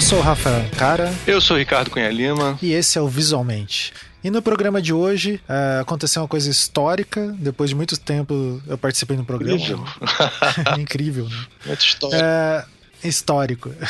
Eu sou o Rafael Cara. Eu sou o Ricardo Cunha Lima. E esse é o Visualmente. E no programa de hoje uh, aconteceu uma coisa histórica. Depois de muito tempo eu participei no programa. Incrível. Incrível, né? Muito histórico. Uh, histórico.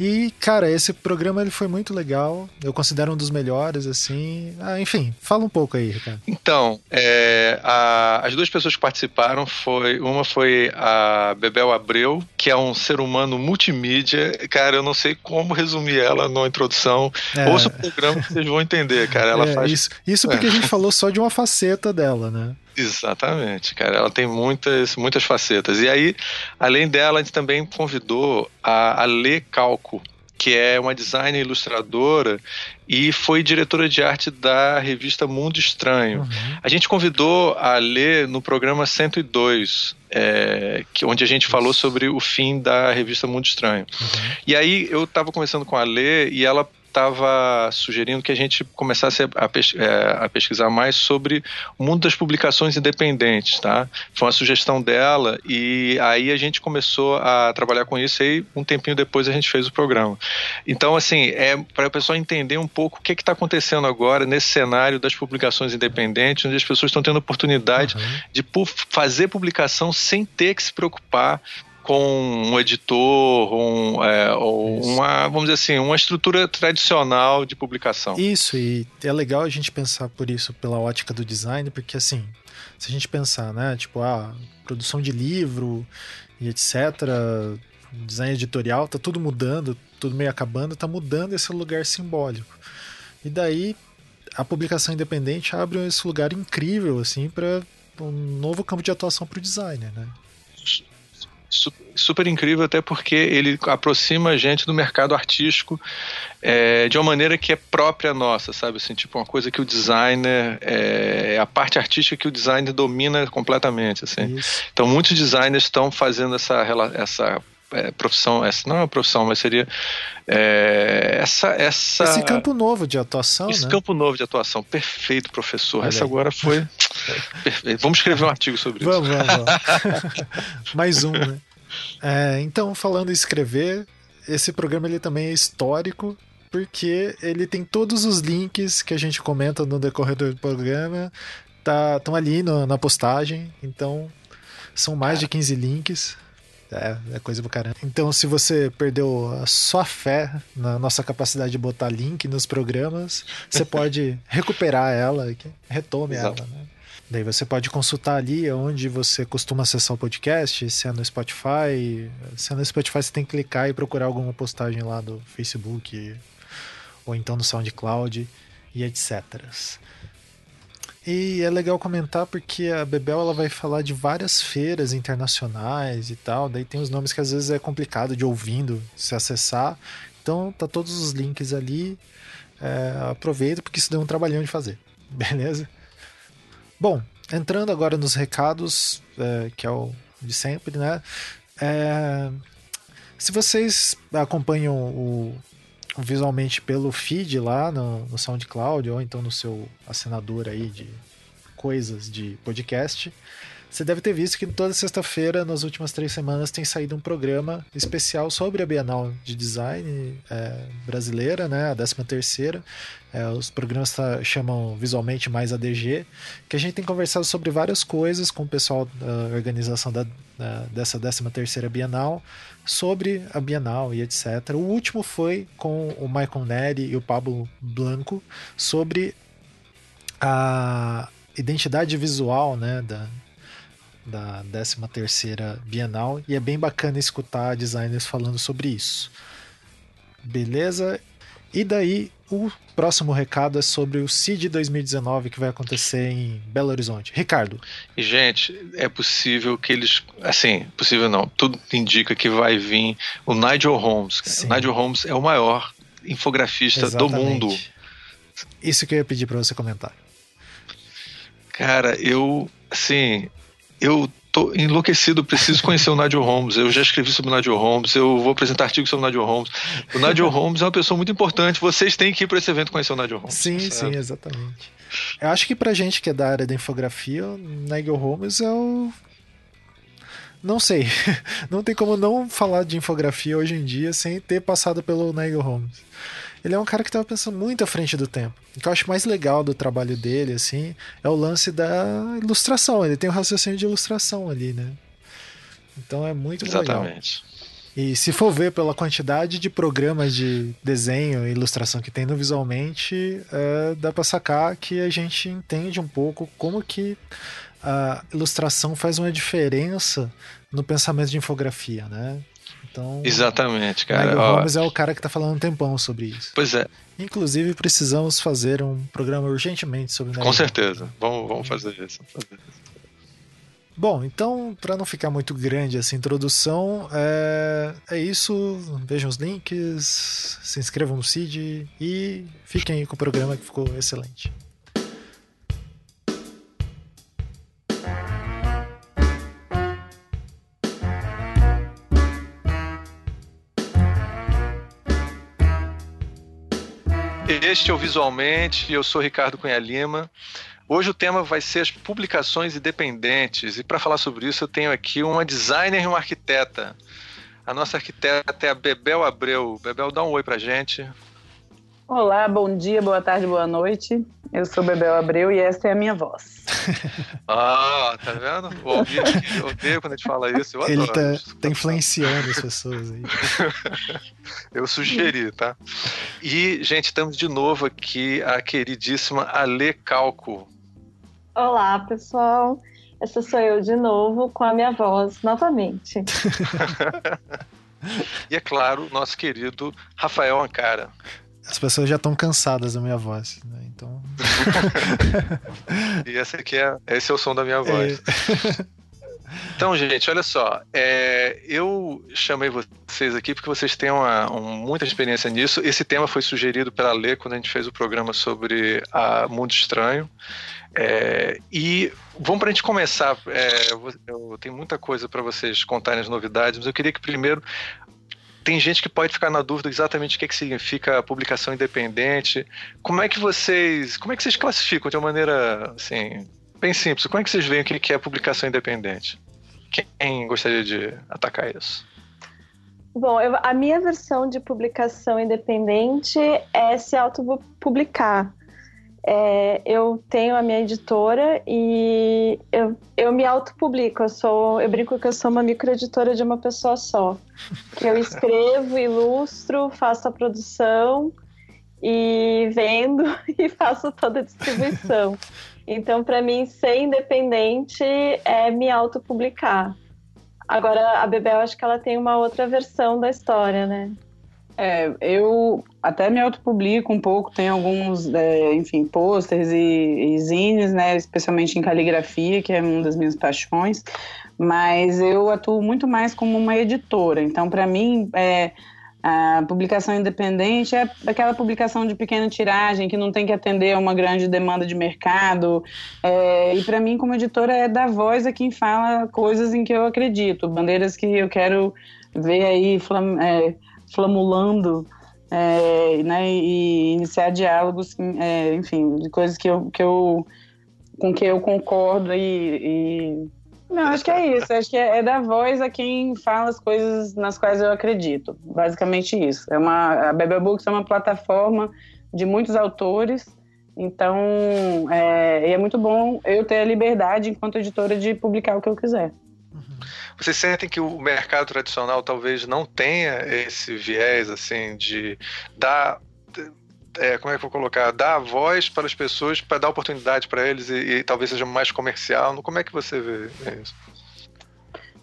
E, cara, esse programa ele foi muito legal. Eu considero um dos melhores, assim. Ah, enfim, fala um pouco aí, Ricardo. Então, é, a, as duas pessoas que participaram foi. Uma foi a Bebel Abreu, que é um ser humano multimídia. Cara, eu não sei como resumir ela na introdução. É. Ouça o programa que vocês vão entender, cara. Ela é, faz. Isso, isso porque a gente falou só de uma faceta dela, né? Exatamente, cara. Ela tem muitas, muitas facetas. E aí, além dela, a gente também convidou a, a Lê Calco, que é uma designer ilustradora e foi diretora de arte da revista Mundo Estranho. Uhum. A gente convidou a ler no programa 102, é, que, onde a gente falou sobre o fim da revista Mundo Estranho. Uhum. E aí eu estava conversando com a Lê e ela estava sugerindo que a gente começasse a, pes é, a, pesquisar mais sobre o mundo das publicações independentes, tá? Foi uma sugestão dela e aí a gente começou a trabalhar com isso e um tempinho depois a gente fez o programa. Então, assim, é para o pessoal entender um pouco o que está acontecendo agora nesse cenário das publicações independentes, onde as pessoas estão tendo oportunidade uhum. de fazer publicação sem ter que se preocupar com um editor um, é, ou uma, vamos dizer assim, uma estrutura tradicional de publicação. Isso, e é legal a gente pensar por isso, pela ótica do design, porque assim, se a gente pensar, né, tipo, a ah, produção de livro e etc., design editorial, tá tudo mudando, tudo meio acabando, tá mudando esse lugar simbólico. E daí a publicação independente abre esse lugar incrível assim para um novo campo de atuação para o designer, né? Super incrível, até porque ele aproxima a gente do mercado artístico é, de uma maneira que é própria nossa, sabe? Assim, tipo, uma coisa que o designer, é a parte artística que o designer domina completamente. Assim. Então, muitos designers estão fazendo essa, essa é, profissão, essa não é uma profissão, mas seria é, essa, essa. Esse campo novo de atuação. Esse né? campo novo de atuação. Perfeito, professor. Olha essa aí. agora foi. Perfeito. Vamos escrever um artigo sobre vamos, isso. Vamos, vamos. Mais um, né? É, então, falando em escrever, esse programa ele também é histórico, porque ele tem todos os links que a gente comenta no decorrer do programa, estão tá, ali no, na postagem, então são mais de 15 links. É, é coisa do caramba. Então, se você perdeu a sua fé na nossa capacidade de botar link nos programas, você pode recuperar ela, retome Exato. ela, né? Daí você pode consultar ali onde você costuma acessar o podcast, se é no Spotify. Se é no Spotify, você tem que clicar e procurar alguma postagem lá do Facebook ou então no SoundCloud e etc. E é legal comentar porque a Bebel ela vai falar de várias feiras internacionais e tal. Daí tem os nomes que às vezes é complicado de ouvindo se acessar. Então tá todos os links ali. É, aproveita porque isso deu um trabalhão de fazer. Beleza? Bom, entrando agora nos recados, é, que é o de sempre, né? É, se vocês acompanham o, o, visualmente pelo feed lá no, no SoundCloud ou então no seu assinador aí de coisas de podcast, você deve ter visto que toda sexta-feira, nas últimas três semanas, tem saído um programa especial sobre a Bienal de Design é, brasileira, né, a 13 terceira. É, os programas tá, chamam visualmente mais ADG, que a gente tem conversado sobre várias coisas com o pessoal da organização da, da, dessa 13 terceira Bienal, sobre a Bienal e etc. O último foi com o Michael Neri e o Pablo Blanco sobre a identidade visual né, da, da 13ª Bienal e é bem bacana escutar designers falando sobre isso. Beleza? E daí o próximo recado é sobre o CID 2019 que vai acontecer em Belo Horizonte. Ricardo. Gente, é possível que eles. Assim, possível não. Tudo indica que vai vir o Nigel Holmes. O Nigel Holmes é o maior infografista Exatamente. do mundo. Isso que eu ia pedir para você comentar. Cara, eu. Assim, eu tô enlouquecido, preciso conhecer o Nigel Holmes. Eu já escrevi sobre o Nigel Holmes, eu vou apresentar artigos sobre o Nigel Holmes. O Nigel Holmes é uma pessoa muito importante. Vocês têm que ir para esse evento conhecer o Nigel Holmes. Sim, sabe? sim, exatamente. Eu acho que pra gente que é da área da infografia, o Nigel Holmes é o Não sei. Não tem como não falar de infografia hoje em dia sem ter passado pelo Nigel Holmes. Ele é um cara que estava pensando muito à frente do tempo. O que eu acho mais legal do trabalho dele, assim, é o lance da ilustração. Ele tem um raciocínio de ilustração ali, né? Então é muito Exatamente. legal. Exatamente. E se for ver pela quantidade de programas de desenho e ilustração que tem no Visualmente, é, dá para sacar que a gente entende um pouco como que a ilustração faz uma diferença no pensamento de infografia, né? Então, Exatamente, cara. O Holmes é o cara que está falando um tempão sobre isso. Pois é. Inclusive, precisamos fazer um programa urgentemente sobre Com certeza. Vamos, vamos fazer isso. Vamos fazer isso. Bom, então, para não ficar muito grande essa introdução, é, é isso. Vejam os links, se inscrevam no CID e fiquem aí com o programa que ficou excelente. Este é o Visualmente, eu sou Ricardo Cunha Lima. Hoje o tema vai ser as publicações independentes. E para falar sobre isso, eu tenho aqui uma designer e uma arquiteta. A nossa arquiteta é a Bebel Abreu. Bebel, dá um oi pra gente. Olá, bom dia, boa tarde, boa noite. Eu sou Bebel Abreu e esta é a minha voz. ah, tá vendo? Eu odeio quando a gente fala isso. Eu Ele tá, tá influenciando as pessoas aí. eu sugeri, tá? E, gente, estamos de novo aqui a queridíssima Ale Calco. Olá, pessoal. Essa sou eu de novo com a minha voz novamente. e é claro, nosso querido Rafael Ancara. As pessoas já estão cansadas da minha voz, né? Então. e esse aqui é, esse é o som da minha voz. É. Então, gente, olha só. É, eu chamei vocês aqui porque vocês têm uma, um, muita experiência nisso. Esse tema foi sugerido pela Lê quando a gente fez o programa sobre a Mundo Estranho. É, e vamos para a gente começar. É, eu, eu, tenho muita coisa para vocês contarem as novidades, mas eu queria que primeiro. Tem gente que pode ficar na dúvida exatamente o que, é que significa publicação independente. Como é que vocês, como é que vocês classificam de uma maneira assim, bem simples? Como é que vocês veem o que é publicação independente? Quem gostaria de atacar isso? Bom, eu, a minha versão de publicação independente é se autopublicar. É, eu tenho a minha editora e eu, eu me autopublico. Eu sou, eu brinco que eu sou uma microeditora de uma pessoa só. Eu escrevo, ilustro, faço a produção e vendo e faço toda a distribuição. Então, para mim, ser independente é me autopublicar. Agora, a Bebel, acho que ela tem uma outra versão da história, né? É, eu até me autopublico um pouco, tem alguns, é, enfim, posters e, e zines, né, especialmente em caligrafia, que é uma das minhas paixões, mas eu atuo muito mais como uma editora, então para mim é, a publicação independente é aquela publicação de pequena tiragem que não tem que atender a uma grande demanda de mercado. É, e para mim, como editora, é dar voz a quem fala coisas em que eu acredito, bandeiras que eu quero ver aí flam, é, flamulando é, né, e iniciar diálogos, é, enfim, de coisas que eu, que eu, com que eu concordo e, e... Não, acho que é isso. Acho que é, é, dar voz a quem fala as coisas nas quais eu acredito. Basicamente isso. É uma, a Bebel Books é uma plataforma de muitos autores, então é, é muito bom eu ter a liberdade, enquanto editora, de publicar o que eu quiser. Vocês sentem que o mercado tradicional talvez não tenha esse viés assim de dar é, como é que eu vou colocar? Dar voz para as pessoas, para dar oportunidade para eles e, e, talvez seja mais comercial. Como é que você vê isso?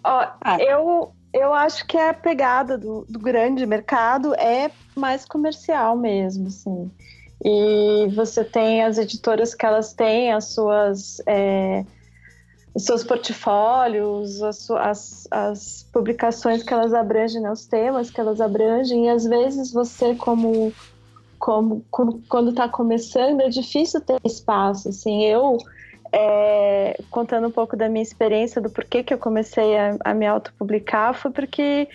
Ó, eu, eu acho que a pegada do, do grande mercado é mais comercial mesmo, assim. E você tem as editoras que elas têm as suas é, os seus portfólios, as, as, as, publicações que elas abrangem, né, os temas que elas abrangem, e às vezes você, como, como quando está começando, é difícil ter espaço. Assim, eu, é, contando um pouco da minha experiência, do porquê que eu comecei a, a me autopublicar, foi porque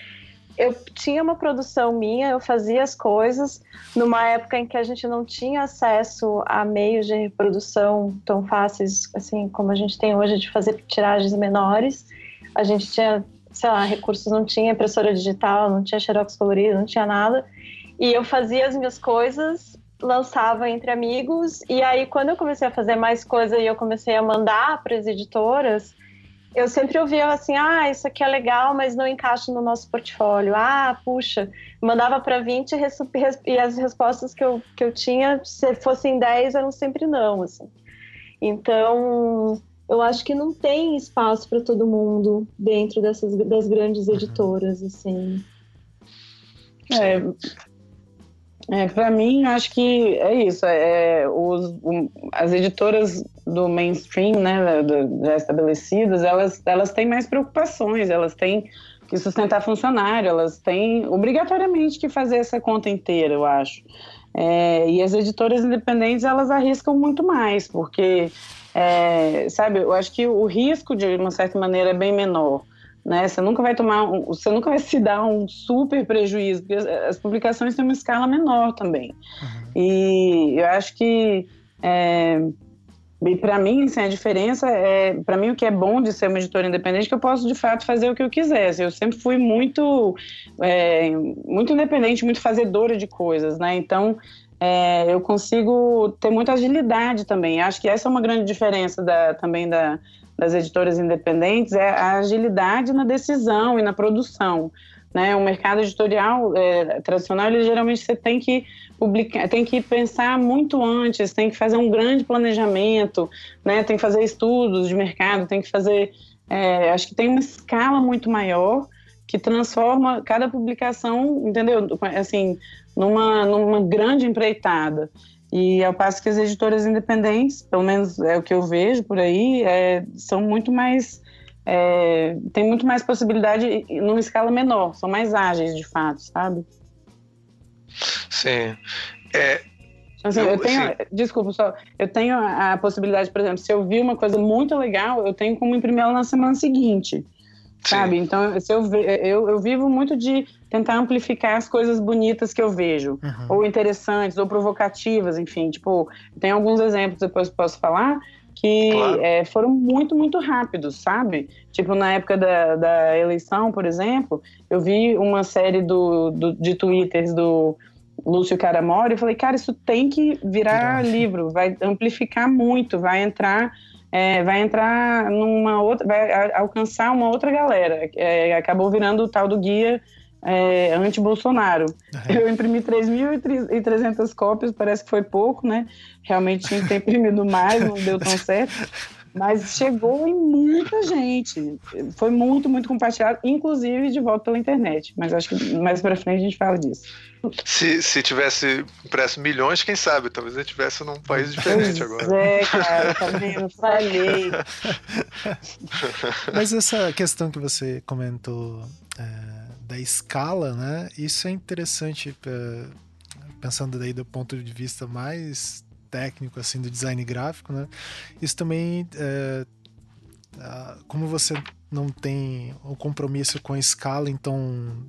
eu tinha uma produção minha, eu fazia as coisas numa época em que a gente não tinha acesso a meios de reprodução tão fáceis assim como a gente tem hoje de fazer tiragens menores. a gente tinha, sei lá, recursos, não tinha impressora digital, não tinha xerox colorido, não tinha nada. E eu fazia as minhas coisas, lançava entre amigos, e aí quando eu comecei a fazer mais coisa e eu comecei a mandar para as editoras, eu sempre ouvia assim: ah, isso aqui é legal, mas não encaixa no nosso portfólio. Ah, puxa, mandava para 20 e as respostas que eu, que eu tinha, se fossem 10, eram sempre não. Assim. Então, eu acho que não tem espaço para todo mundo dentro dessas das grandes editoras. assim. É, é, para mim, acho que é isso. É, os, um, as editoras do mainstream, né, já estabelecidas, elas, elas têm mais preocupações, elas têm que sustentar funcionário, elas têm obrigatoriamente que fazer essa conta inteira, eu acho. É, e as editoras independentes, elas arriscam muito mais, porque, é, sabe, eu acho que o risco, de uma certa maneira, é bem menor né? Você nunca vai tomar, um, você nunca vai se dar um super prejuízo, porque as, as publicações têm uma escala menor também. Uhum. E eu acho que é, para mim, assim, a diferença é, para mim o que é bom de ser uma editora independente é que eu posso de fato fazer o que eu quiser. Assim, eu sempre fui muito, é, muito independente, muito fazedora de coisas, né? Então é, eu consigo ter muita agilidade também. Acho que essa é uma grande diferença da, também da, das editoras independentes é a agilidade na decisão e na produção. Né? O mercado editorial é, tradicional, ele, geralmente você tem que publicar, tem que pensar muito antes, tem que fazer um grande planejamento, né? tem que fazer estudos de mercado, tem que fazer. É, acho que tem uma escala muito maior que transforma cada publicação, entendeu? Assim, numa, numa grande empreitada. E ao passo que as editoras independentes, pelo menos é o que eu vejo por aí, é, são muito mais. É, tem muito mais possibilidade numa escala menor, são mais ágeis de fato, sabe? Sim. É, Assim, eu, eu tenho, sim. desculpa, só, eu tenho a, a, possibilidade, por exemplo, se eu vi uma coisa muito legal, eu tenho como imprimir ela na semana seguinte, sim. sabe? Então, se eu, eu, eu vivo muito de tentar amplificar as coisas bonitas que eu vejo, uhum. ou interessantes, ou provocativas, enfim. Tipo, tem alguns exemplos depois que posso falar que claro. é, foram muito, muito rápidos, sabe? Tipo, na época da, da eleição, por exemplo, eu vi uma série do, do de twitters do Lúcio Caramori e falei, cara, isso tem que virar livro, vai amplificar muito, vai entrar... É, vai entrar numa outra, vai alcançar uma outra galera. É, acabou virando o tal do guia é, anti-Bolsonaro. Uhum. Eu imprimi 3.300 cópias, parece que foi pouco, né? Realmente tinha que ter imprimido mais, não deu tão certo. Mas chegou em muita gente. Foi muito, muito compartilhado, inclusive de volta pela internet. Mas acho que mais para frente a gente fala disso. Se, se tivesse impresso milhões, quem sabe? Talvez gente estivesse num país diferente pois agora. É, cara, tá vendo? Falei. Mas essa questão que você comentou. É da escala, né? Isso é interessante é, pensando daí do ponto de vista mais técnico assim do design gráfico, né? Isso também é, como você não tem o compromisso com a escala, então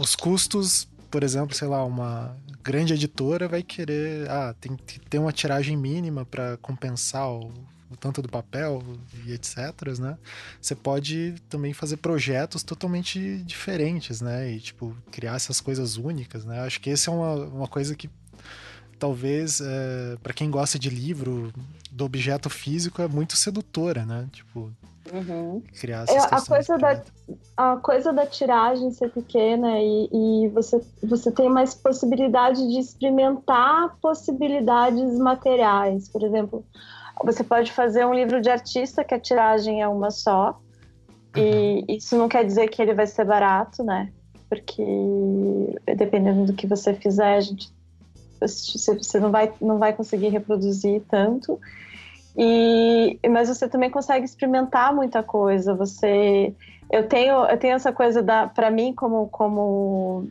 os custos, por exemplo, sei lá, uma grande editora vai querer, ah, tem que ter uma tiragem mínima para compensar o o tanto do papel e etc, né? Você pode também fazer projetos totalmente diferentes, né? E, tipo, criar essas coisas únicas, né? Acho que essa é uma, uma coisa que talvez, é, para quem gosta de livro, do objeto físico, é muito sedutora, né? Tipo, Uhum. criar essas é, a coisa da a coisa da tiragem ser pequena e, e, você você tem mais possibilidade de experimentar possibilidades materiais por exemplo você pode fazer um livro de artista que a tiragem é uma só. E uhum. isso não quer dizer que ele vai ser barato, né? Porque dependendo do que você fizer, a gente, você não vai, não vai conseguir reproduzir tanto. E, mas você também consegue experimentar muita coisa. Você, eu tenho, eu tenho essa coisa da, para mim como como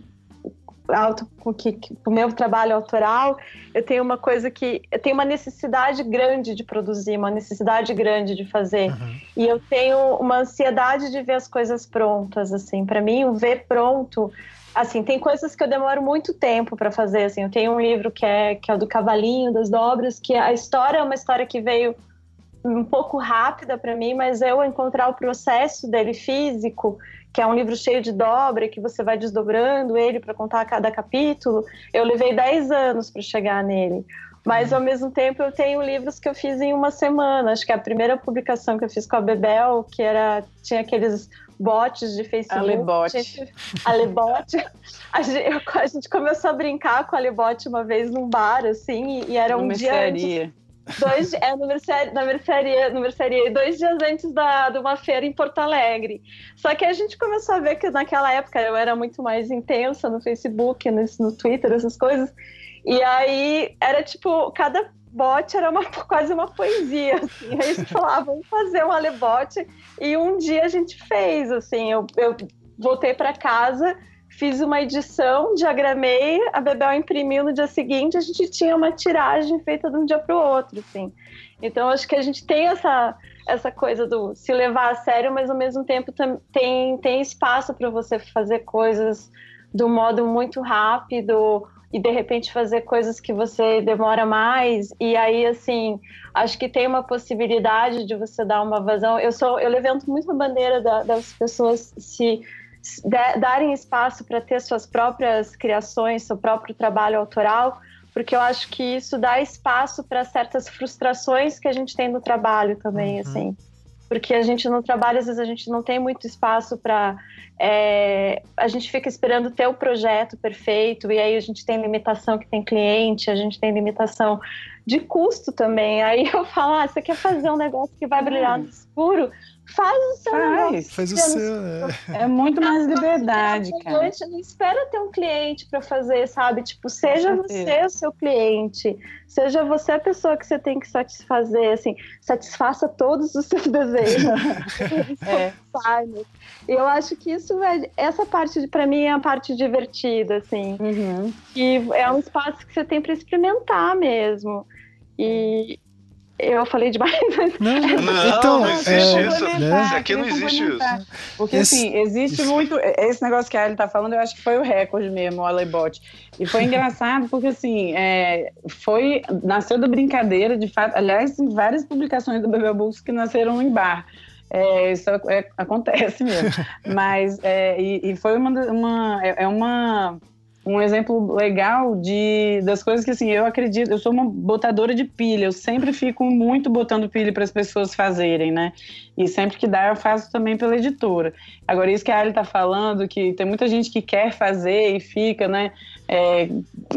auto, que, o meu trabalho autoral, eu tenho uma coisa que eu tenho uma necessidade grande de produzir, uma necessidade grande de fazer. Uhum. E eu tenho uma ansiedade de ver as coisas prontas, assim. Para mim, o ver pronto, assim, tem coisas que eu demoro muito tempo para fazer, assim. Eu tenho um livro que é que é o do cavalinho das dobras, que a história é uma história que veio um pouco rápida para mim, mas eu encontrar o processo dele físico, que é um livro cheio de dobra, que você vai desdobrando ele para contar cada capítulo, eu levei 10 anos para chegar nele. Mas ao mesmo tempo eu tenho livros que eu fiz em uma semana. Acho que a primeira publicação que eu fiz com a Bebel, que era tinha aqueles bots de Facebook. Alebot. Gente, Alebot. A gente, a gente começou a brincar com a Alebot uma vez num bar, assim, e, e era um dia antes, dois, é, no mercearia, na mercearia, no mercearia, dois dias antes da, de uma feira em Porto Alegre. Só que a gente começou a ver que naquela época eu era muito mais intensa no Facebook, no, no Twitter, essas coisas. E aí era tipo, cada bot era uma, quase uma poesia, assim. Aí a gente falava, ah, vamos fazer um alebote. E um dia a gente fez, assim. Eu, eu voltei para casa, fiz uma edição, diagramei, a Bebel imprimiu no dia seguinte, a gente tinha uma tiragem feita de um dia para o outro, assim. Então acho que a gente tem essa essa coisa do se levar a sério, mas ao mesmo tempo tem tem espaço para você fazer coisas do modo muito rápido e de repente fazer coisas que você demora mais. E aí assim acho que tem uma possibilidade de você dar uma vazão. Eu sou eu levanto muito a bandeira da, das pessoas se de, darem espaço para ter suas próprias criações seu próprio trabalho autoral porque eu acho que isso dá espaço para certas frustrações que a gente tem no trabalho também uhum. assim porque a gente no trabalho às vezes a gente não tem muito espaço para é, a gente fica esperando ter o projeto perfeito e aí a gente tem limitação que tem cliente, a gente tem limitação de custo também. Aí eu falo, ah, você quer fazer um negócio que vai brilhar no escuro? Faz o seu faz, faz o seu. É. é muito mais liberdade, cara. Não espera ter um cliente para fazer, sabe? Tipo, seja você o seu cliente, seja você a pessoa que você tem que satisfazer, assim, satisfaça todos os seus desejos. é. Eu acho que isso é, essa parte para mim é a parte divertida, assim, uhum. que é um espaço que você tem para experimentar mesmo. E, eu falei demais. Não, não, então, não existe é, isso. Né? Isso aqui não existe isso. Porque, esse... assim, existe muito. Esse negócio que a Ellie tá falando, eu acho que foi o recorde mesmo, o Alebot. E foi engraçado porque, assim, é, foi. Nasceu da brincadeira, de fato. Aliás, tem várias publicações do Bebel Books que nasceram em bar. É, isso é, acontece mesmo. Mas, é, e, e, foi uma. uma é, é uma um exemplo legal de das coisas que assim eu acredito eu sou uma botadora de pilha eu sempre fico muito botando pilha para as pessoas fazerem né? E sempre que dá eu faço também pela editora. Agora isso que a Ali está falando que tem muita gente que quer fazer e fica né é,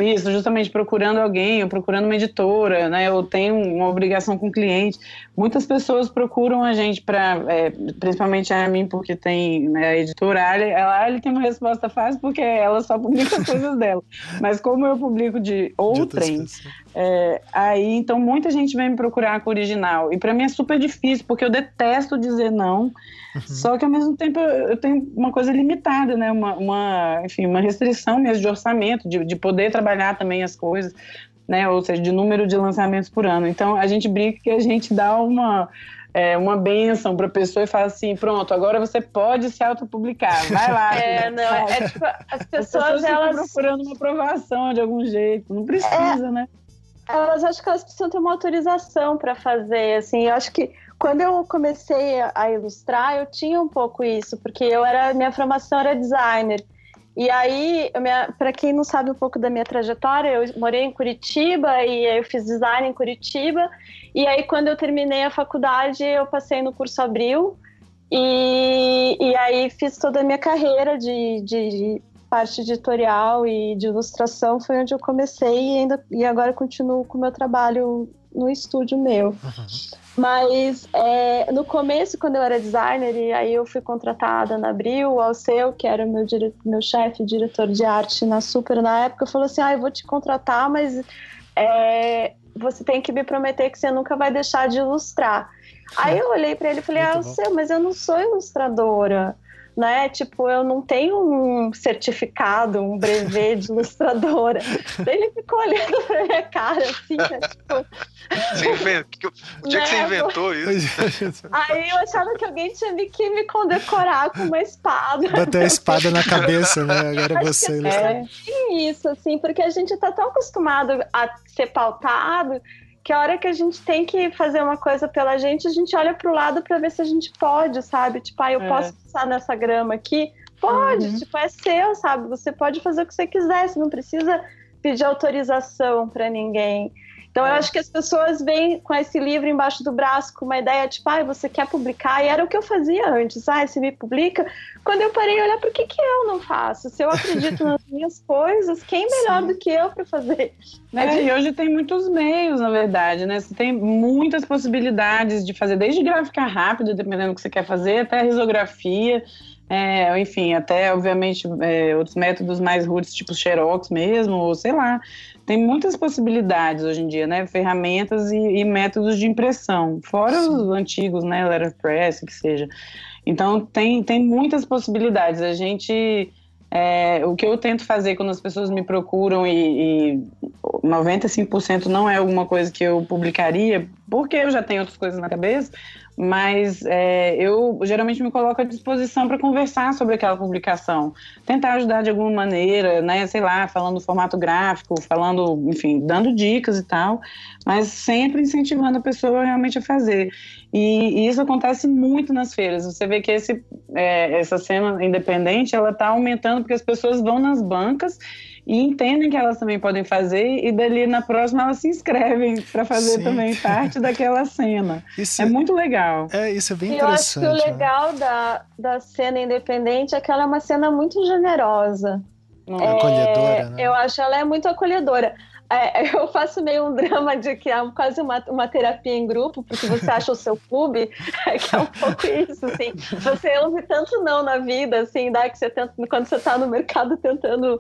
isso, justamente procurando alguém, ou procurando uma editora, né, ou tem uma obrigação com o cliente. Muitas pessoas procuram a gente para, é, principalmente a mim, porque tem né, a editora, ela, tem uma resposta fácil porque ela só publica coisas dela. Mas como eu publico de outrem, é, aí então muita gente vem me procurar com o original. E para mim é super difícil, porque eu detesto dizer não. Uhum. Só que ao mesmo tempo eu tenho uma coisa limitada, né? Uma, uma enfim, uma restrição mesmo de orçamento, de, de poder trabalhar também as coisas, né? Ou seja, de número de lançamentos por ano. Então a gente brinca que a gente dá uma é, uma benção para a pessoa e fala assim, pronto, agora você pode se autopublicar, vai lá. é, não, é, é tipo, as pessoas, as pessoas elas procurando uma aprovação de algum jeito, não precisa, é, né? Elas acho que elas precisam ter uma autorização para fazer, assim, eu acho que quando eu comecei a ilustrar, eu tinha um pouco isso, porque eu era minha formação era designer. E aí, para quem não sabe um pouco da minha trajetória, eu morei em Curitiba e eu fiz design em Curitiba. E aí, quando eu terminei a faculdade, eu passei no curso Abril. E, e aí, fiz toda a minha carreira de, de, de parte editorial e de ilustração. Foi onde eu comecei e, ainda, e agora continuo com o meu trabalho no estúdio meu. Uhum. Mas é, no começo, quando eu era designer, e aí eu fui contratada na Abril, o Alceu, que era meu, dire... meu chefe, diretor de arte na Super na época, falou assim: ah, eu vou te contratar, mas é, você tem que me prometer que você nunca vai deixar de ilustrar. Aí eu olhei para ele e falei: ah, Alceu, mas eu não sou ilustradora né? Tipo, eu não tenho um certificado, um brevet de ilustradora. Daí ele ficou olhando pra minha cara, assim, né? tipo... Você o dia né? que você inventou isso? Aí eu achava que alguém tinha que me condecorar com uma espada. Bater a espada na cabeça, né? Agora você é, isso, assim, porque a gente tá tão acostumado a ser pautado que a hora que a gente tem que fazer uma coisa pela gente, a gente olha pro lado para ver se a gente pode, sabe? Tipo, ah, eu é. posso passar nessa grama aqui? Pode, uhum. tipo, é seu, sabe? Você pode fazer o que você quiser, você não precisa pedir autorização para ninguém. Então eu é. acho que as pessoas vêm com esse livro embaixo do braço com uma ideia tipo, ah, você quer publicar? E era o que eu fazia antes. Ah, se me publica. Quando eu parei olhar, por que, que eu não faço? Se eu acredito nas minhas coisas, quem melhor Sim. do que eu para fazer? É, e hoje tem muitos meios, na verdade, né? Você tem muitas possibilidades de fazer, desde gráfica rápida, dependendo do que você quer fazer, até risografia. É, enfim, até obviamente é, outros métodos mais roots, tipo Xerox mesmo, ou sei lá. Tem muitas possibilidades hoje em dia, né? Ferramentas e, e métodos de impressão, fora Sim. os antigos, né? Letterpress, que seja. Então tem, tem muitas possibilidades. A gente é, o que eu tento fazer quando as pessoas me procuram e, e 95% não é alguma coisa que eu publicaria, porque eu já tenho outras coisas na cabeça, mas é, eu geralmente me coloco à disposição para conversar sobre aquela publicação, tentar ajudar de alguma maneira, né, sei lá, falando formato gráfico, falando, enfim, dando dicas e tal, mas sempre incentivando a pessoa realmente a fazer. E, e isso acontece muito nas feiras. Você vê que esse, é, essa cena independente ela está aumentando porque as pessoas vão nas bancas e entendem que elas também podem fazer e dali na próxima elas se inscrevem para fazer Sim. também parte daquela cena. Isso é muito legal. É, isso é bem interessante. Eu acho que o né? legal da, da cena independente é que ela é uma cena muito generosa. É, acolhedora, né? Eu acho ela é muito acolhedora. É, eu faço meio um drama de que é quase uma, uma terapia em grupo, porque você acha o seu clube, é que é um pouco isso, assim. Você ouve tanto não na vida, assim, dá que você tenta, quando você está no mercado tentando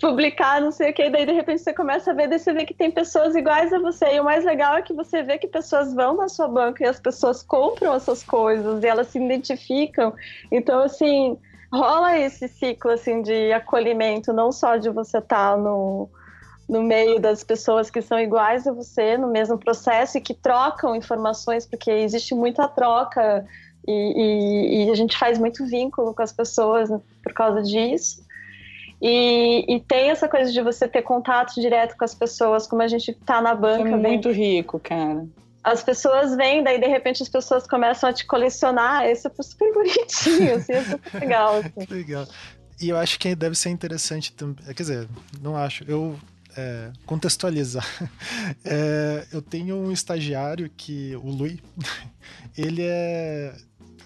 publicar, não sei o que, e daí de repente você começa a ver, daí você vê que tem pessoas iguais a você. E o mais legal é que você vê que pessoas vão na sua banca e as pessoas compram essas coisas e elas se identificam. Então, assim, rola esse ciclo assim de acolhimento, não só de você estar tá no, no meio das pessoas que são iguais a você, no mesmo processo e que trocam informações, porque existe muita troca e, e, e a gente faz muito vínculo com as pessoas por causa disso. E, e, tem essa coisa de você ter contato direto com as pessoas, como a gente tá na banca. É muito rico, cara. As pessoas vêm, daí de repente as pessoas começam a te colecionar. Isso é super bonitinho, assim, é super legal. Assim. legal. E eu acho que deve ser interessante também. Quer dizer, não acho. Eu é, contextualizar. É, eu tenho um estagiário que, o Lui, ele é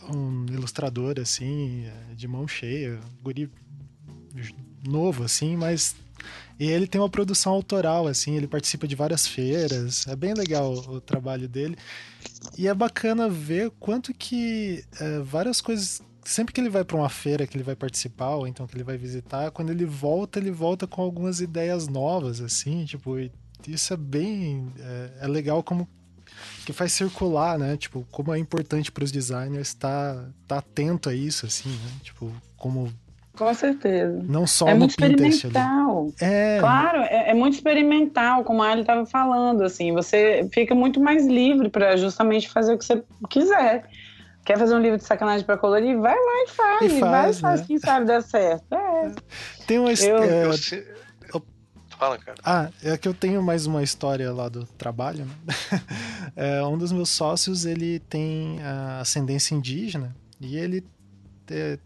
um ilustrador, assim, de mão cheia, guri novo, assim, mas ele tem uma produção autoral, assim, ele participa de várias feiras, é bem legal o, trabalho dele. E é bacana ver quanto que é, várias coisas. Sempre que ele vai para uma feira que ele vai participar, ou então que ele vai visitar, quando ele volta, ele volta com algumas ideias novas, assim, tipo, isso é bem. É, é legal como que faz circular, né? Tipo, como é importante para os designers estar tá, tá atento a isso, assim, né? Tipo, como com certeza. Não só é no muito experimental. É. Claro, é, é, muito experimental, como a Ali estava falando, assim, você fica muito mais livre para justamente fazer o que você quiser. Quer fazer um livro de sacanagem para colorir? Vai lá e faz. E faz, vai, né? quem sabe dar certo. É. Tem uma história. Eu... Eu... Fala, cara. Ah, é que eu tenho mais uma história lá do trabalho, né? É, um dos meus sócios, ele tem ascendência indígena e ele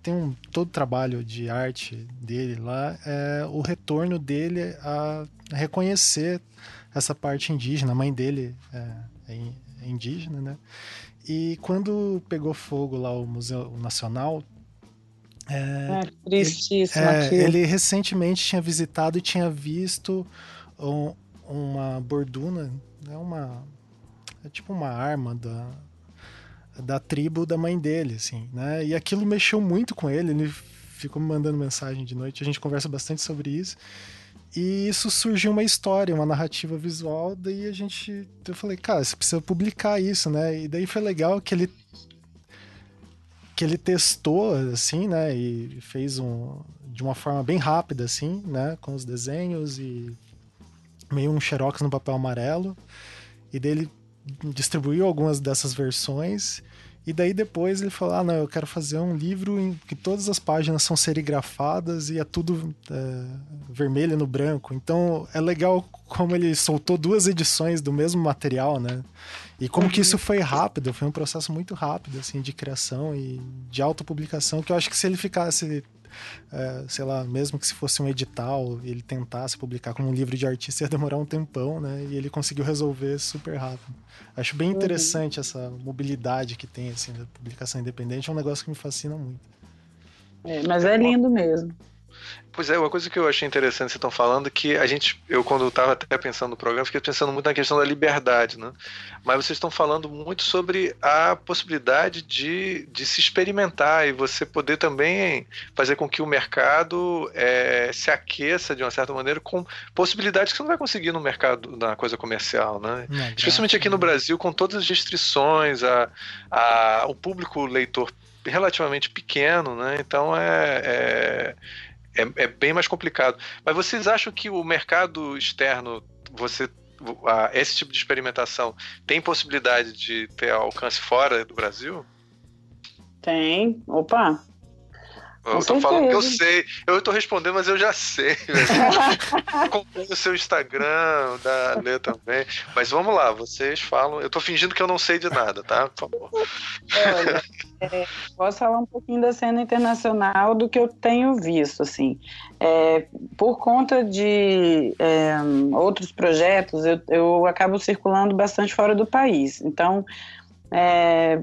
tem um todo o trabalho de arte dele lá é o retorno dele a reconhecer essa parte indígena. A mãe dele é, é indígena né? E quando pegou fogo lá o museu nacional é, é tristíssimo ele, é, ele recentemente tinha visitado e tinha visto um, uma borduna é uma é tipo uma arma da da tribo da mãe dele, assim, né? E aquilo mexeu muito com ele, ele ficou me mandando mensagem de noite, a gente conversa bastante sobre isso. E isso surgiu uma história, uma narrativa visual, daí a gente. Eu falei, cara, você precisa publicar isso, né? E daí foi legal que ele. que ele testou, assim, né? E fez um. de uma forma bem rápida, assim, né? Com os desenhos e. meio um xerox no papel amarelo. E daí ele distribuiu algumas dessas versões E daí depois ele falou: ah, não, eu quero fazer um livro em que todas as páginas são serigrafadas e é tudo é, vermelho no branco. Então é legal como ele soltou duas edições do mesmo material, né? E como que isso foi rápido, foi um processo muito rápido, assim, de criação e de autopublicação, que eu acho que se ele ficasse é, sei lá, mesmo que se fosse um edital, ele tentasse publicar como um livro de artista, ia demorar um tempão, né? E ele conseguiu resolver super rápido. Acho bem uhum. interessante essa mobilidade que tem, assim, da publicação independente, é um negócio que me fascina muito. É, mas é lindo mesmo. Pois é, uma coisa que eu achei interessante vocês estão falando que a gente, eu quando estava até pensando no programa, fiquei pensando muito na questão da liberdade, né? Mas vocês estão falando muito sobre a possibilidade de, de se experimentar e você poder também fazer com que o mercado é, se aqueça de uma certa maneira com possibilidades que você não vai conseguir no mercado, na coisa comercial, né? Especialmente aqui no Brasil, com todas as restrições, a, a, o público leitor relativamente pequeno, né? Então é, é é, é bem mais complicado. Mas vocês acham que o mercado externo, você esse tipo de experimentação tem possibilidade de ter alcance fora do Brasil? Tem. Opa, eu tô falando que eu sei. Eu tô respondendo, mas eu já sei. Acompanho o seu Instagram, da Lê também. Mas vamos lá, vocês falam. Eu tô fingindo que eu não sei de nada, tá? Por favor. Olha, é, posso falar um pouquinho da cena internacional do que eu tenho visto, assim. É, por conta de é, outros projetos, eu, eu acabo circulando bastante fora do país. Então, é,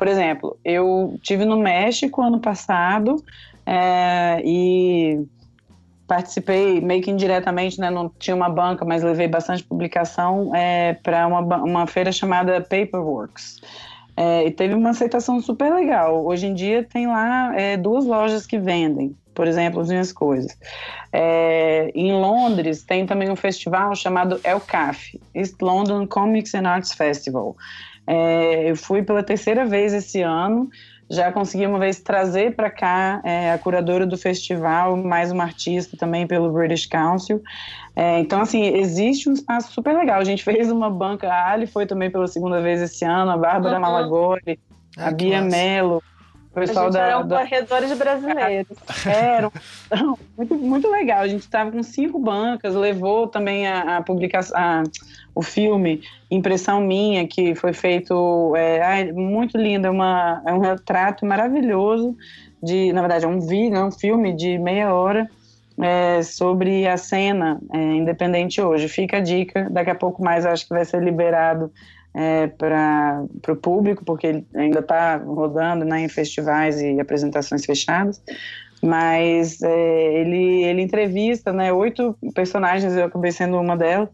por exemplo, eu tive no México ano passado é, e participei meio que indiretamente, né, não tinha uma banca, mas levei bastante publicação é, para uma, uma feira chamada Paperworks. É, e teve uma aceitação super legal. Hoje em dia tem lá é, duas lojas que vendem, por exemplo, as minhas coisas. É, em Londres tem também um festival chamado El CAF, East London Comics and Arts Festival. É, eu fui pela terceira vez esse ano, já consegui uma vez trazer para cá é, a curadora do festival, mais uma artista também pelo British Council. É, então, assim, existe um espaço super legal. A gente fez uma banca, a Ali foi também pela segunda vez esse ano, a Bárbara uhum. Malagori, ah, a Bia Mello, o pessoal a gente da, eram da... corredores brasileiros. Era muito, muito legal. A gente estava com cinco bancas, levou também a, a publicação, a, o filme Impressão Minha, que foi feito é, muito lindo, é, uma, é um retrato maravilhoso de, na verdade, é um vídeo, é um filme de meia hora é, sobre a cena é, independente hoje. Fica a dica, daqui a pouco mais acho que vai ser liberado é, para o público, porque ele ainda está rodando né, em festivais e apresentações fechadas. Mas é, ele, ele entrevista né, oito personagens, eu acabei sendo uma delas,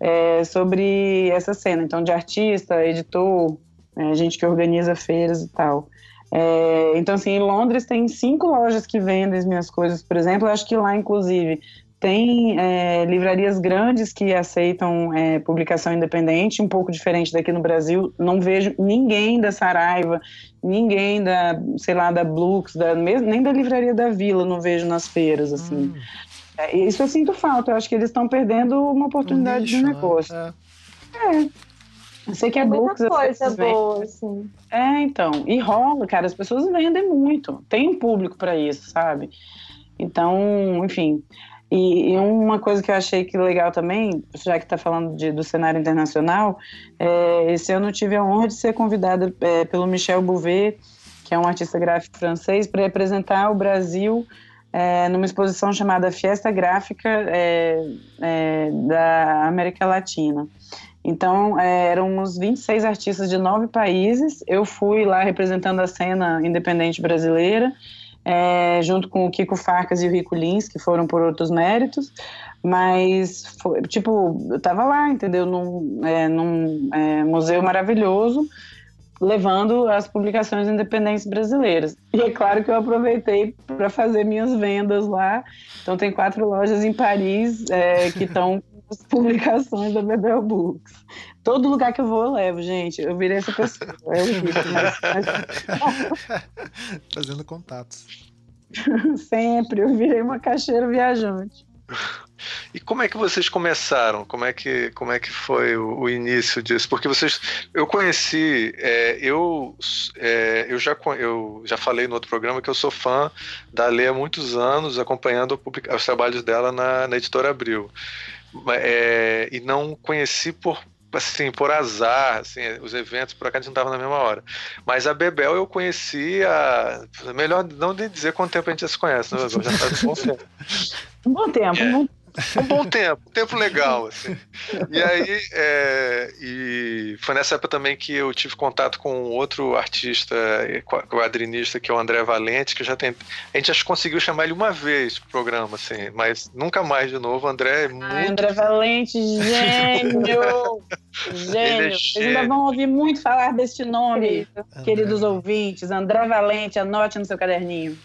é, sobre essa cena. Então, de artista, editor, é, gente que organiza feiras e tal. É, então, assim, em Londres tem cinco lojas que vendem as minhas coisas, por exemplo. Eu acho que lá, inclusive, tem é, livrarias grandes que aceitam é, publicação independente, um pouco diferente daqui no Brasil. Não vejo ninguém da Saraiva, ninguém da, sei lá, da Blux, da, nem da livraria da Vila, não vejo nas feiras, assim. Hum. É, isso eu sinto falta. Eu acho que eles estão perdendo uma oportunidade um de né? negócio. Né? É. é. Eu sei que é Blux. coisa boa, assim. É, então. E rola, cara. As pessoas vendem muito. Tem um público para isso, sabe? Então, enfim. E, e, uma coisa que eu achei que legal também, já que está falando de, do cenário internacional, é, esse ano eu tive a honra de ser convidada é, pelo Michel Bouvet, que é um artista gráfico francês, para representar o Brasil é, numa exposição chamada Fiesta Gráfica é, é, da América Latina. Então, é, eram uns 26 artistas de nove países. Eu fui lá representando a cena independente brasileira é, junto com o Kiko Farcas e o Rico Lins, que foram por outros méritos, mas, foi, tipo, eu tava lá, entendeu, num, é, num museu maravilhoso, levando as publicações independentes brasileiras. E é claro que eu aproveitei para fazer minhas vendas lá. Então tem quatro lojas em Paris é, que estão com as publicações da Bebel Books. Todo lugar que eu vou, eu levo, gente. Eu virei essa pessoa. É horrível, mas... Fazendo contatos. Sempre. Eu virei uma caixeira viajante. E como é que vocês começaram? Como é que, como é que foi o, o início disso? Porque vocês, eu conheci, é, eu, é, eu, já, eu já falei no outro programa que eu sou fã da Lê há muitos anos, acompanhando os trabalhos dela na, na editora Abril. É, e não conheci por, assim, por azar, assim, os eventos por acaso não estavam na mesma hora. Mas a Bebel eu conhecia, melhor não dizer quanto tempo a gente já se conhece, né, Já faz um bom tempo. Um bom tempo, é. um bom um bom tempo, um tempo legal, assim. E aí, é, e foi nessa época também que eu tive contato com outro artista, quadrinista, que é o André Valente, que já tem, a gente já conseguiu chamar ele uma vez pro programa, assim, mas nunca mais de novo. André é muito... Ai, André Valente, gênio! gênio! É Vocês ainda vão ouvir muito falar deste nome, queridos ouvintes. André Valente, anote no seu caderninho.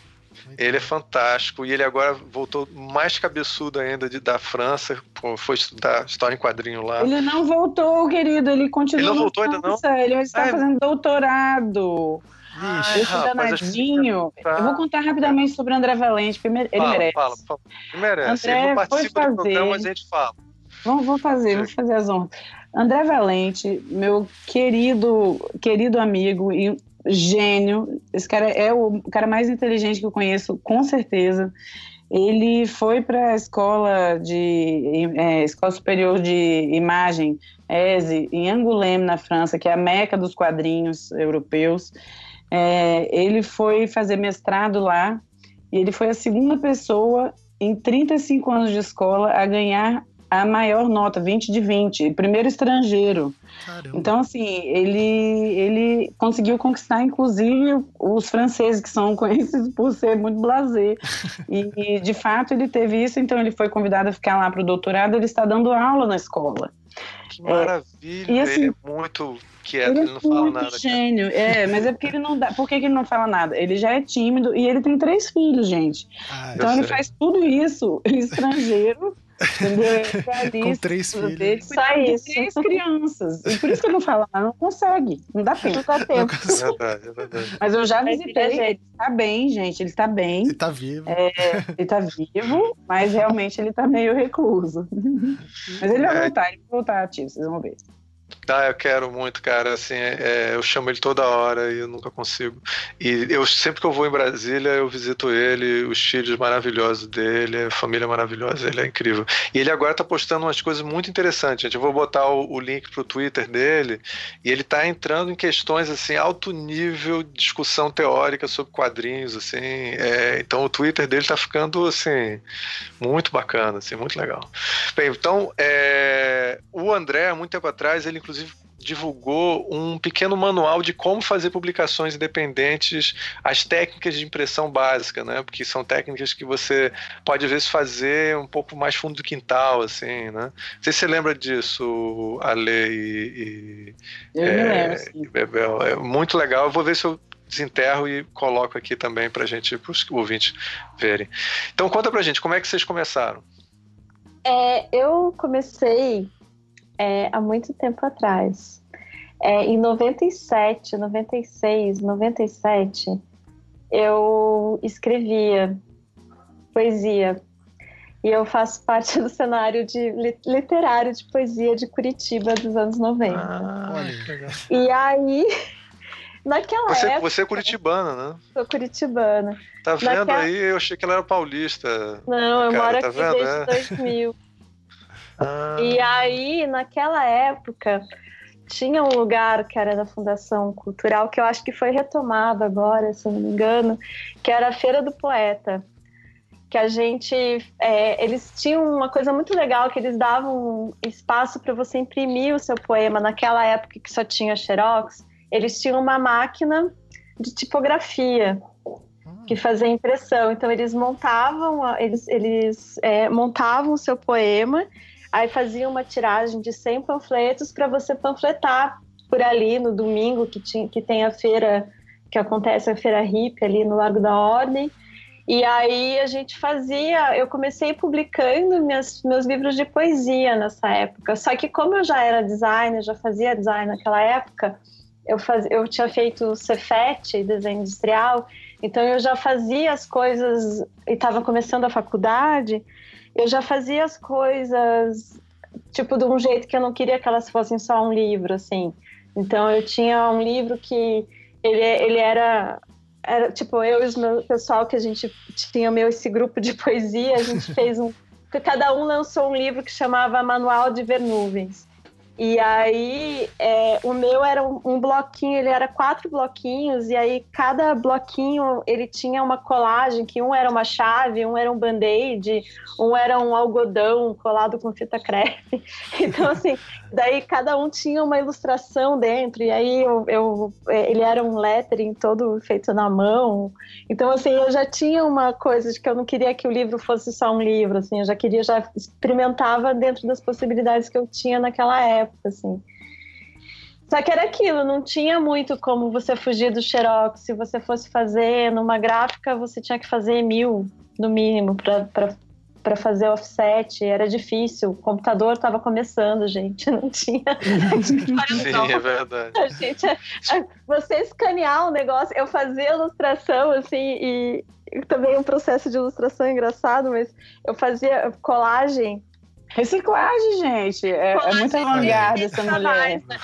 Ele é fantástico e ele agora voltou mais cabeçudo ainda de, da França, foi estudar história em quadrinho lá. Ele não voltou, querido, ele continua. Ele não voltou ainda não? Ele está ah, fazendo doutorado. Vixe, Esse danadinho. Tá... Eu vou contar rapidamente sobre o André Valente, porque ele fala, merece. Fala, fala. Ele merece. André ele não participa fazer... do programa, mas a gente fala. Vamos, vou fazer, vou fazer as honras. André Valente, meu querido, querido amigo e gênio. Esse cara é o cara mais inteligente que eu conheço, com certeza. Ele foi para a escola de é, escola superior de imagem ESE em Angoulême na França, que é a meca dos quadrinhos europeus. É, ele foi fazer mestrado lá e ele foi a segunda pessoa em 35 anos de escola a ganhar a maior nota, 20 de 20, primeiro estrangeiro. Caramba. Então, assim, ele, ele conseguiu conquistar, inclusive, os franceses, que são conhecidos por ser muito blazer. e, de fato, ele teve isso, então ele foi convidado a ficar lá para o doutorado, ele está dando aula na escola. Que maravilha, é, e, assim, ele é muito quieto, ele, ele não fala nada. gênio, cara. é, mas é porque ele não dá. Por que, que, ele não fala nada? Ele já é tímido e ele tem três filhos, gente. Ah, então ele sei. faz tudo isso estrangeiro Com três filhos. Só isso. Três crianças. E por isso que eu não falo, não consegue. Não dá tempo. Não dá tempo. É verdade, é verdade. Mas eu já visitei. Ele está bem, gente. Ele está bem. Ele está vivo. É, ele está vivo, mas realmente ele está meio recluso. Mas ele vai é. voltar, ele vai voltar ativo, vocês vão ver. Ah, eu quero muito, cara. Assim, é, eu chamo ele toda hora e eu nunca consigo. E eu sempre que eu vou em Brasília, eu visito ele, os filhos maravilhosos dele, a família maravilhosa, ele é incrível. E ele agora tá postando umas coisas muito interessantes. Gente. Eu vou botar o, o link pro Twitter dele e ele tá entrando em questões assim, alto nível discussão teórica sobre quadrinhos, assim. É, então o Twitter dele tá ficando assim muito bacana, assim, muito legal. Bem, então é, o André, muito tempo atrás, ele inclusive divulgou um pequeno manual de como fazer publicações independentes, as técnicas de impressão básica, né? Porque são técnicas que você pode às vezes fazer um pouco mais fundo do quintal, assim, né? Não sei se você lembra disso, Ale e, e eu é, lembro, sim. Bebel. É muito legal. Eu vou ver se eu desenterro e coloco aqui também para gente, para os ouvintes verem. Então conta pra gente, como é que vocês começaram? É, eu comecei é, há muito tempo atrás. É, em 97, 96, 97, eu escrevia poesia. E eu faço parte do cenário de literário de poesia de Curitiba dos anos 90. Ah, olha, e aí, naquela você, época... Você é curitibana, né? Sou curitibana. Tá vendo naquela... aí? Eu achei que ela era paulista. Não, eu moro tá aqui vendo? desde é. 2000. Ah. E aí, naquela época, tinha um lugar que era da Fundação Cultural, que eu acho que foi retomado agora, se não me engano, que era a Feira do Poeta. Que a gente. É, eles tinham uma coisa muito legal, que eles davam espaço para você imprimir o seu poema. Naquela época que só tinha Xerox, eles tinham uma máquina de tipografia que fazia impressão. Então eles montavam, eles, eles é, montavam o seu poema Aí fazia uma tiragem de 100 panfletos para você panfletar por ali no domingo, que, tinha, que tem a feira, que acontece a feira hippie ali no Largo da Ordem. E aí a gente fazia, eu comecei publicando minhas, meus livros de poesia nessa época. Só que como eu já era designer, já fazia design naquela época, eu, faz, eu tinha feito Cefet, desenho industrial, Então eu já fazia as coisas e estava começando a faculdade, eu já fazia as coisas tipo de um jeito que eu não queria que elas fossem só um livro, assim. Então eu tinha um livro que ele, ele era era tipo eu e o meu pessoal que a gente tinha meu esse grupo de poesia, a gente fez um cada um lançou um livro que chamava Manual de Ver Nuvens. E aí, é, o meu era um, um, bloquinho, ele era quatro bloquinhos, e aí cada bloquinho ele tinha uma colagem, que um era uma chave, um era um band-aid, um era um algodão colado com fita crepe. Então, assim, daí cada um tinha uma ilustração dentro, e aí eu, eu, é, ele era um lettering todo feito na mão. Então, assim, eu já tinha uma coisa de que eu não queria que o livro fosse só um livro, assim, eu já queria, já experimentava dentro das possibilidades que eu tinha naquela época, assim. Só que era aquilo, não tinha muito como você fugir do xerox. Se você fosse fazer numa gráfica, você tinha que fazer mil, no mínimo, para para fazer offset, era difícil. O computador estava começando, gente, não tinha. Sim, é verdade. A gente, você escanear o um negócio, eu fazia ilustração assim e também um processo de ilustração engraçado, mas eu fazia colagem Reciclagem, gente. É, é muito avangada essa mulher. Né?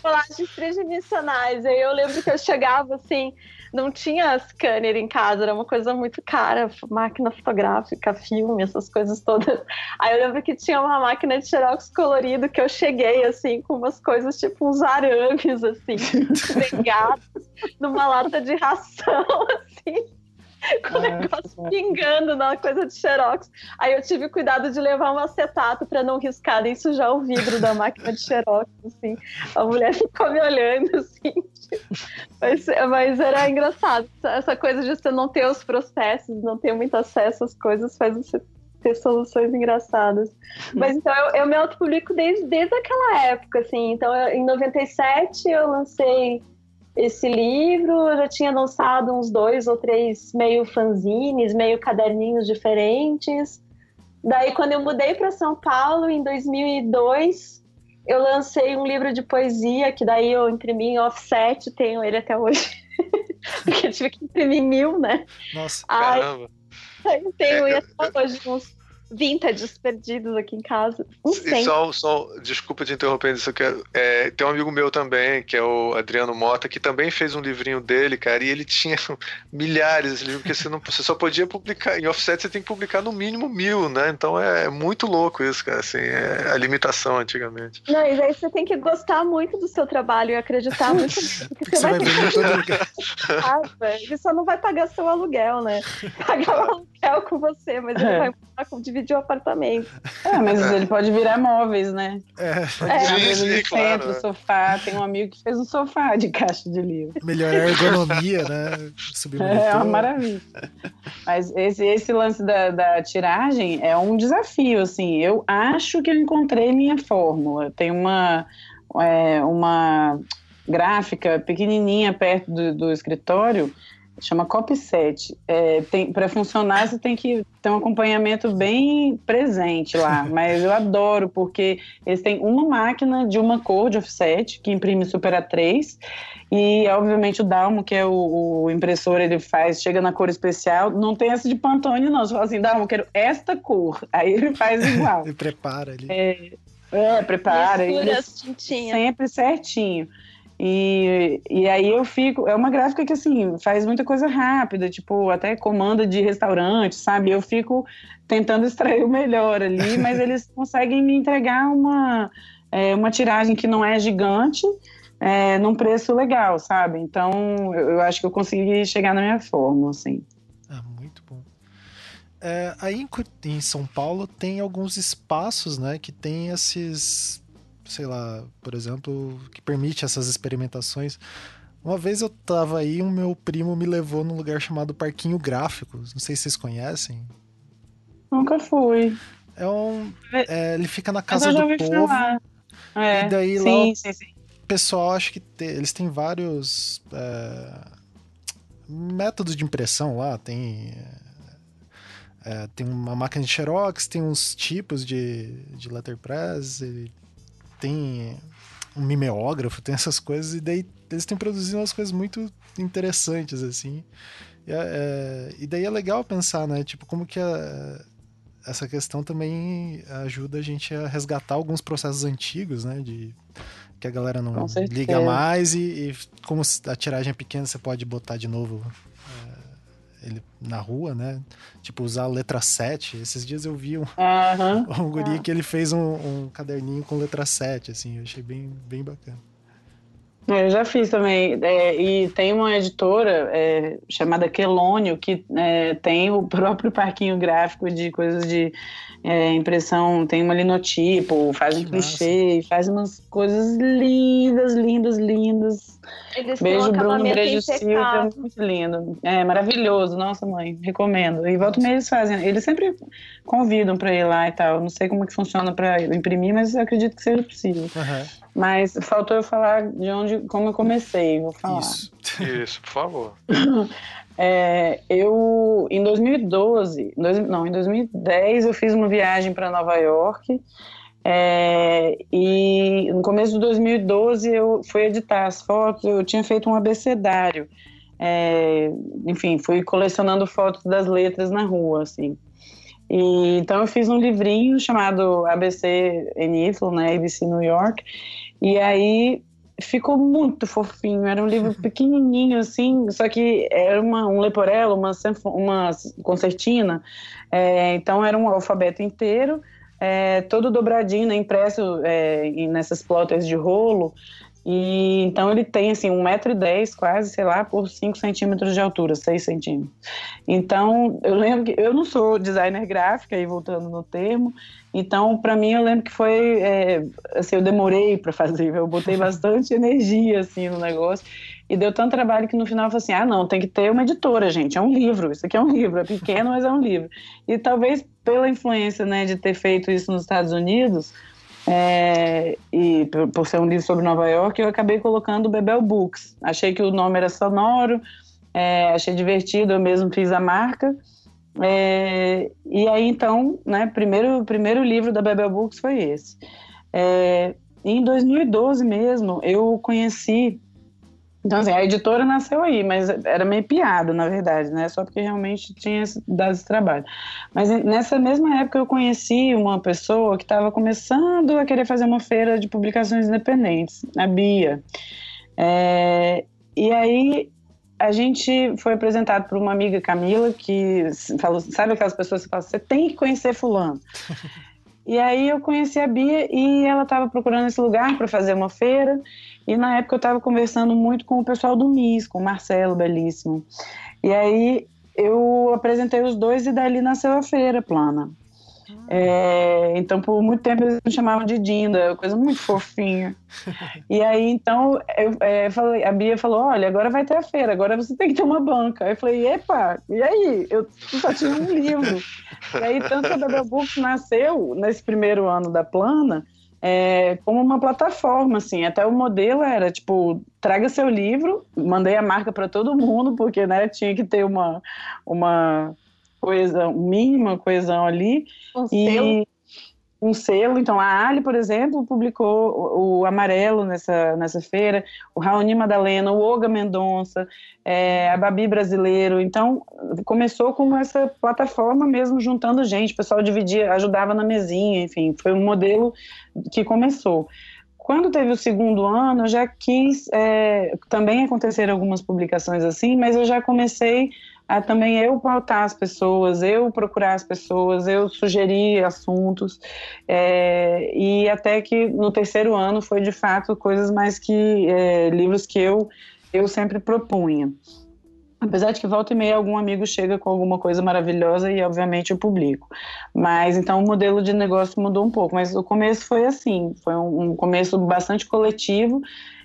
Colagens tridimensionais. Aí eu lembro que eu chegava assim, não tinha scanner em casa, era uma coisa muito cara, máquina fotográfica, filme, essas coisas todas. Aí eu lembro que tinha uma máquina de xerox colorido que eu cheguei, assim, com umas coisas tipo uns arames, assim, pegados numa lata de ração, assim com o negócio pingando na coisa de xerox. Aí eu tive cuidado de levar um acetato para não riscar nem sujar o vidro da máquina de xerox, assim. A mulher ficou me olhando, assim. Mas, mas era engraçado. Essa coisa de você não ter os processos, não ter muito acesso às coisas, faz você ter soluções engraçadas. Mas então eu, eu me autopublico desde, desde aquela época, assim. Então eu, em 97 eu lancei esse livro, eu já tinha lançado uns dois ou três meio fanzines, meio caderninhos diferentes. Daí quando eu mudei para São Paulo em 2002, eu lancei um livro de poesia, que daí eu imprimi em offset, tenho ele até hoje. Porque eu tive que imprimir mil, né? Nossa, Ai, caramba. Eu tenho é, até hoje uns vintage perdidos aqui em casa. Um só, só, desculpa te interromper, isso eu quero. É, tem um amigo meu também, que é o Adriano Mota, que também fez um livrinho dele, cara, e ele tinha milhares de livros, porque você, não, você só podia publicar. Em offset você tem que publicar no mínimo mil, né? Então é, é muito louco isso, cara. Assim, é a limitação antigamente. Não, e aí você tem que gostar muito do seu trabalho e acreditar muito que você, vai, vai ter que ah, Ele só não vai pagar seu aluguel, né? Pagar o aluguel com você, mas ele vai dividir o apartamento. É, mas ele pode virar móveis, né? É. Pode é. Sim, sim, claro. centro, sofá. Tem um amigo que fez um sofá de caixa de livro. Melhorar a ergonomia, né? Subir é uma maravilha. Mas esse, esse lance da, da tiragem é um desafio, assim. Eu acho que eu encontrei minha fórmula. Tem uma, é, uma gráfica pequenininha perto do, do escritório chama Copy7. É, para funcionar, você tem que ter um acompanhamento bem presente lá. Mas eu adoro, porque eles têm uma máquina de uma cor de offset, que imprime Super A3, e obviamente o Dalmo, que é o, o, impressor, ele faz, chega na cor especial, não tem essa de Pantone, não. Você fala assim, Dalmo, quero esta cor. Aí ele faz igual. ele prepara ali. É, é prepara. Ele sempre certinho. E, e aí eu fico. É uma gráfica que, assim, faz muita coisa rápida, tipo, até comanda de restaurante, sabe? Eu fico tentando extrair o melhor ali, mas eles conseguem me entregar uma, é, uma tiragem que não é gigante, é, num preço legal, sabe? Então eu, eu acho que eu consegui chegar na minha forma, assim. Ah, muito bom. É, aí em, em São Paulo tem alguns espaços, né, que tem esses sei lá, por exemplo, que permite essas experimentações. Uma vez eu tava aí, o meu primo me levou num lugar chamado Parquinho Gráficos. Não sei se vocês conhecem. Nunca fui. É um. É, ele fica na casa do povo. É, e daí sim, lá. Sim, sim. O pessoal, acho que te, eles têm vários. É, métodos de impressão lá. Tem. É, tem uma máquina de xerox, tem uns tipos de, de letterpress, tem um mimeógrafo, tem essas coisas, e daí eles têm produzido umas coisas muito interessantes, assim. E, é, e daí é legal pensar, né? Tipo, como que a, essa questão também ajuda a gente a resgatar alguns processos antigos, né? De que a galera não liga mais e, e, como a tiragem é pequena, você pode botar de novo é, ele na rua, né? Tipo, usar a letra 7. Esses dias eu vi um, uhum. um guri que ele fez um, um, caderninho com letra 7, assim, eu achei bem, bem bacana. É, eu já fiz também. É, e tem uma editora é, chamada Quelônio que é, tem o próprio parquinho gráfico de coisas de é, impressão, tem uma linotipo, faz um clichê, faz umas coisas lindas, lindas, lindas. Eles beijo, Bruno, beijo, Silvia, muito lindo. É maravilhoso, nossa mãe, recomendo. E volta meia eles fazem, eles sempre convidam para ir lá e tal. Não sei como que funciona para imprimir, mas eu acredito que seja possível. Uhum. Mas faltou eu falar de onde, como eu comecei, vou falar. Isso, Isso por favor. É, eu, em 2012, dois, não, em 2010, eu fiz uma viagem para Nova York. É, e no começo de 2012 eu fui editar as fotos, eu tinha feito um abecedário. É, enfim, fui colecionando fotos das letras na rua, assim. E, então eu fiz um livrinho chamado ABC Eniflo, né, ABC New York, e aí ficou muito fofinho. Era um livro pequenininho, assim, só que era uma, um leporello, uma, uma concertina. É, então era um alfabeto inteiro, é, todo dobradinho, né, impresso é, nessas plotters de rolo. E então ele tem assim 1,10m quase, sei lá, por 5 centímetros de altura, 6 centímetros. Então, eu lembro que eu não sou designer gráfica, aí voltando no termo, então para mim eu lembro que foi é, assim, eu demorei para fazer, eu botei bastante energia assim no negócio. E deu tanto trabalho que no final eu falei assim: ah, não, tem que ter uma editora, gente. É um livro. Isso aqui é um livro. É pequeno, mas é um livro. E talvez pela influência né, de ter feito isso nos Estados Unidos, é, e por, por, ser um livro sobre Nova York, eu acabei colocando Bebel Books. Achei que o nome era sonoro, é, achei divertido, eu mesmo fiz a marca. É, e aí então, né, primeiro primeiro livro da Bebel Books foi esse. É, em 2012 mesmo, eu conheci então, assim, a editora nasceu aí, mas era meio piada, na verdade, né? Só porque realmente tinha dado esse trabalho. Mas nessa mesma época eu conheci uma pessoa que estava começando a querer fazer uma feira de publicações independentes, a Bia. É, e aí a gente foi apresentado por uma amiga Camila que falou, sabe aquelas pessoas que falam, você tem que conhecer fulano. e aí eu conheci a Bia e ela estava procurando esse lugar para fazer uma feira. E na época eu estava conversando muito com o pessoal do MIS, com o Marcelo, belíssimo. E aí eu apresentei os dois e dali nasceu a feira plana. É, então, por muito tempo eles me chamavam de Dinda, coisa muito fofinha. e aí, então, eu, é, falei, a Bia falou: Olha, agora vai ter a feira, agora você tem que ter uma banca. Aí eu falei: Epa, e aí? Eu só tinha um livro. e aí, tanto a Bebel Books nasceu nesse primeiro ano da plana é, como uma plataforma, assim. Até o modelo era tipo, traga seu livro, mandei a marca para todo mundo, porque né, tinha que ter uma, uma coesão, mínima coesão ali. Um e, selo um selo. Então, a Ali, por exemplo, publicou o, o Amarelo nessa, nessa feira, o Raoni Madalena, o Oga Mendonça, é, a Babi Brasileiro. Então, começou com essa plataforma mesmo, juntando gente. O pessoal dividia, ajudava na mesinha, enfim, foi um modelo que começou. Quando teve o segundo ano, eu já quis é, também acontecer algumas publicações assim, mas eu já comecei a também eu pautar as pessoas, eu procurar as pessoas, eu sugerir assuntos, é, e até que no terceiro ano foi de fato coisas mais que é, livros que eu, eu sempre propunha. Apesar de que volta e meia algum amigo chega com alguma coisa maravilhosa e obviamente eu publico. Mas então o modelo de negócio mudou um pouco. Mas o começo foi assim, foi um, um começo bastante coletivo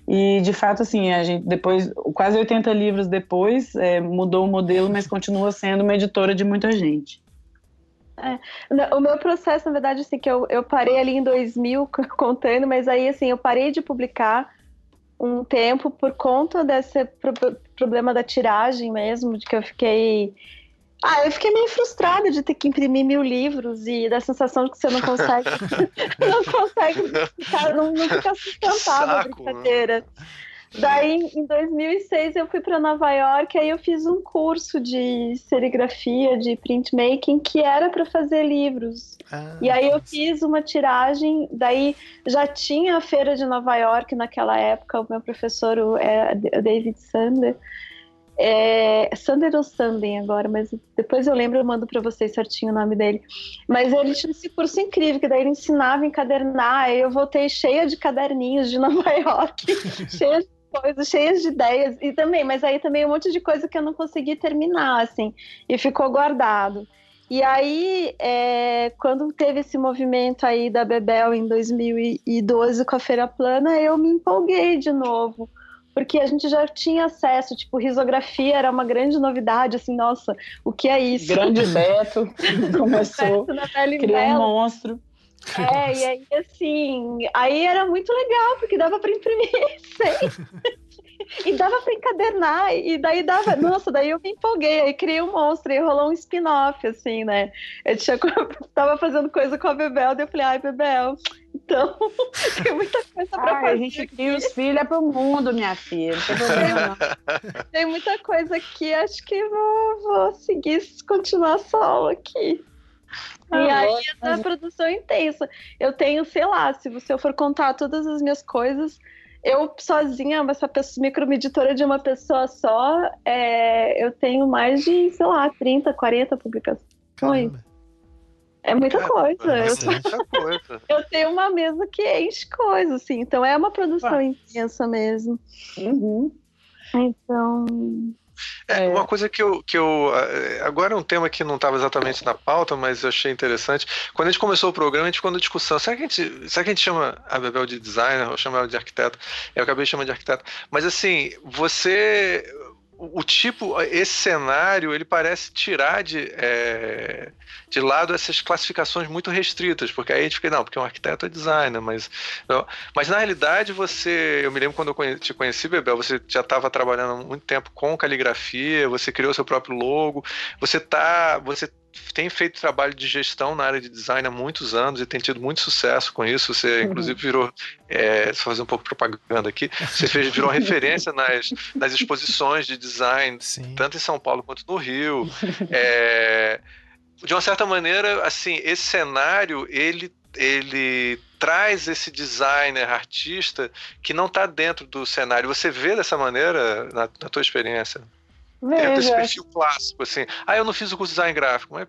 e, de fato, assim, a gente depois, quase 80 livros depois, é, mudou o modelo, mas continua sendo uma editora de muita gente. É, o meu processo, na verdade, assim, que eu, eu parei ali em 2000 contando, mas aí, assim, eu parei de publicar um tempo por conta desse pro problema da tiragem mesmo, de que eu fiquei Ah, eu fiquei meio frustrada de ter que imprimir mil livros e da sensação de que você não consegue. não consegue ficar, não, não fica sustentável a né? brincadeira. Né? Daí, em 2006, eu fui para Nova York, aí eu fiz um curso de serigrafia, de printmaking, que era para fazer livros. Ah, e aí eu fiz uma tiragem, daí já tinha a feira de Nova York naquela época, o meu professor, o, é, o David Sander, é, Sander ou Sanden agora, mas depois eu lembro, eu mando para vocês certinho o nome dele. Mas ele tinha esse curso incrível, que daí ele ensinava a encadernar, aí eu voltei cheia de caderninhos de Nova York, cheia de coisas, cheias de ideias, e também, mas aí também um monte de coisa que eu não consegui terminar, assim, e ficou guardado. E aí, é, quando teve esse movimento aí da Bebel em 2012 com a Feira Plana, eu me empolguei de novo, porque a gente já tinha acesso, tipo, risografia era uma grande novidade, assim, nossa, o que é isso? Grande Beto começou, criou um monstro. É, e aí assim, aí era muito legal, porque dava para imprimir sem. e dava para encadernar, e daí dava, nossa, daí eu me empolguei, aí criei um monstro, e rolou um spin-off, assim, né? Eu tinha, tava fazendo coisa com a Bebel, daí eu falei, ai, Bebel, então tem muita coisa pra ai, fazer. A gente cria os filhos é pro mundo, minha filha, não tem problema. tem muita coisa aqui, acho que vou, vou seguir, continuar solo aqui. E ah, aí é produção intensa. Eu tenho, sei lá, se você for contar todas as minhas coisas, eu sozinha, essa pessoa, microeditora de uma pessoa só, é, eu tenho mais de, sei lá, 30, 40 publicações. Caramba. É muita coisa. É, eu, muita coisa. eu tenho uma mesa que enche coisa, assim. Então é uma produção intensa mesmo. Uhum. Então. É, é, uma coisa que eu, que eu. Eh, agora é um tema que não estava exatamente na pauta, mas eu achei interessante. Quando a gente começou o programa, a gente ficou na discussão. Será que a gente, será que a gente chama a Bebel de designer ou chama ela de arquiteto? Eu acabei chamando de arquiteto. Mas assim, você o tipo, esse cenário, ele parece tirar de, é, de lado essas classificações muito restritas, porque aí a gente fica, não, porque um arquiteto é designer, mas, não, mas na realidade você, eu me lembro quando eu te conheci, Bebel, você já estava trabalhando há muito tempo com caligrafia, você criou seu próprio logo, você tá, você tem feito trabalho de gestão na área de design há muitos anos e tem tido muito sucesso com isso. Você, uhum. inclusive, virou. É, só fazer um pouco de propaganda aqui. Você fez, virou referência nas, nas exposições de design, Sim. tanto em São Paulo quanto no Rio. É, de uma certa maneira, assim, esse cenário ele, ele traz esse designer, artista que não está dentro do cenário. Você vê dessa maneira na, na tua experiência? Veja. É desse perfil clássico, assim. Ah, eu não fiz o curso de design gráfico, mas.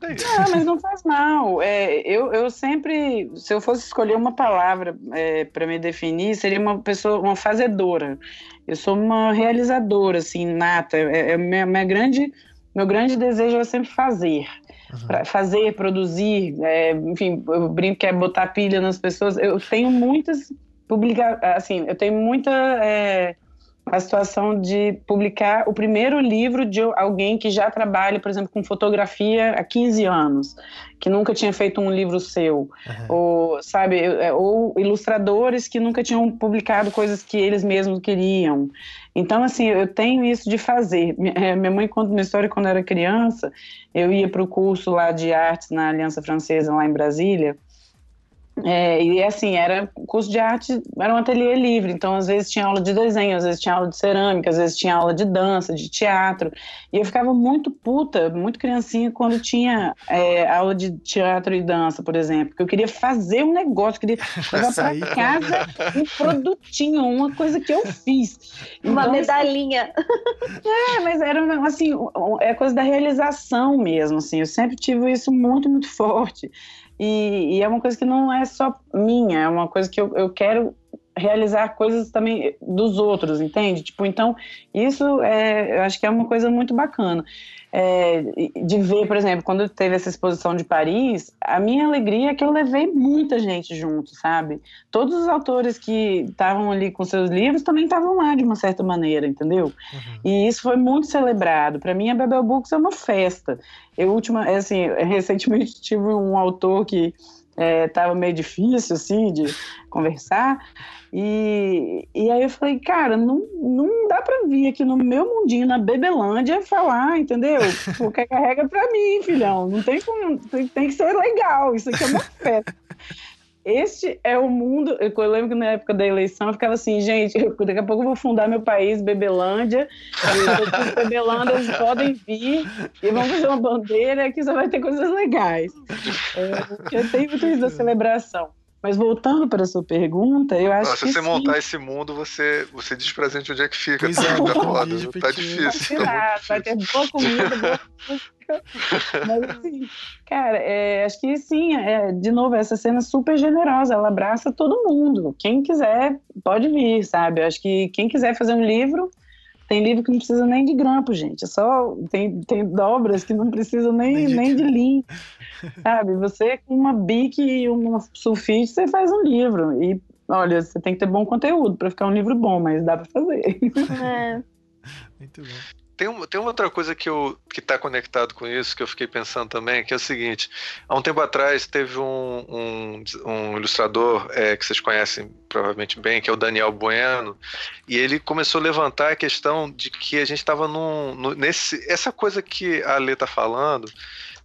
É não, mas não faz mal. É, eu, eu sempre, se eu fosse escolher uma palavra é, para me definir, seria uma pessoa, uma fazedora. Eu sou uma realizadora, assim, nata. É, é minha, minha grande, meu grande desejo é sempre fazer. Uhum. fazer, produzir, é, enfim, eu brinco que é botar pilha nas pessoas. Eu tenho muitas publicar, assim, eu tenho muita é, a situação de publicar o primeiro livro de alguém que já trabalha, por exemplo, com fotografia há 15 anos, que nunca tinha feito um livro seu, uhum. ou sabe, é, ou ilustradores que nunca tinham publicado coisas que eles mesmos queriam. Então, assim, eu tenho isso de fazer. É, minha mãe conta uma história quando eu era criança, eu ia para o curso lá de artes na Aliança Francesa, lá em Brasília, é, e assim, era curso de arte, era um ateliê livre, então às vezes tinha aula de desenho, às vezes tinha aula de cerâmica, às vezes tinha aula de dança, de teatro. E eu ficava muito puta, muito criancinha, quando tinha é, aula de teatro e dança, por exemplo, porque eu queria fazer um negócio, queria levar para casa um produtinho, uma coisa que eu fiz. Então, uma medalhinha. É, mas era assim, é coisa da realização mesmo, assim, eu sempre tive isso muito, muito forte. E, e, é uma coisa que não é só minha, é uma coisa que eu, eu quero realizar coisas também dos outros, entende? Tipo, então, isso é, eu acho que é uma coisa muito bacana é, de ver, por exemplo, quando teve essa exposição de Paris, a minha alegria é que eu levei muita gente junto, sabe? Todos os autores que estavam ali com seus livros também estavam lá de uma certa maneira, entendeu? Uhum. E isso foi muito celebrado. Para mim, a Bebel Books é uma festa. Eu, última, é assim, recentemente tive um autor que é, tava meio difícil, assim, de conversar. E, e aí eu falei, cara, não, não dá pra vir aqui no meu mundinho, na Bebelândia, falar, entendeu? Porque carrega pra mim, filhão. Não tem como, tem, tem que ser legal, isso aqui é uma festa. Este é o mundo. Eu lembro que na época da eleição eu ficava assim, gente, daqui a pouco eu vou fundar meu país, Bebelândia. E os Bebelândias podem vir e vamos fazer uma bandeira que só vai ter coisas legais. É, eu tenho muito isso da celebração. Mas voltando para a sua pergunta, eu acho Nossa, que. Se você sim. montar esse mundo, você, você diz pra gente onde é que fica. Pois é, tá, um foda, vídeo tá difícil. Vai, Tá muito vai ter difícil. boa comida, boa. Mas assim, cara, é, acho que sim, é, de novo, essa cena é super generosa, ela abraça todo mundo. Quem quiser, pode vir, sabe? Eu acho que quem quiser fazer um livro, tem livro que não precisa nem de grampo, gente. É só. Tem, tem dobras que não precisam nem, Nem de- nem de linha. Sabe? Você com uma bique e uma sulfite, você faz um livro. E olha, você tem que ter bom conteúdo para ficar um livro bom, mas dá para fazer. É. Muito bom. Tem, tem uma outra coisa que, eu, que tá conectado com isso, que eu fiquei pensando também, que é o seguinte: há um tempo atrás teve um, um, um ilustrador é, que vocês conhecem provavelmente bem, que é o Daniel Bueno, e ele começou a levantar a questão de que a gente estava num, nesse. Essa coisa que a Lê tá falando.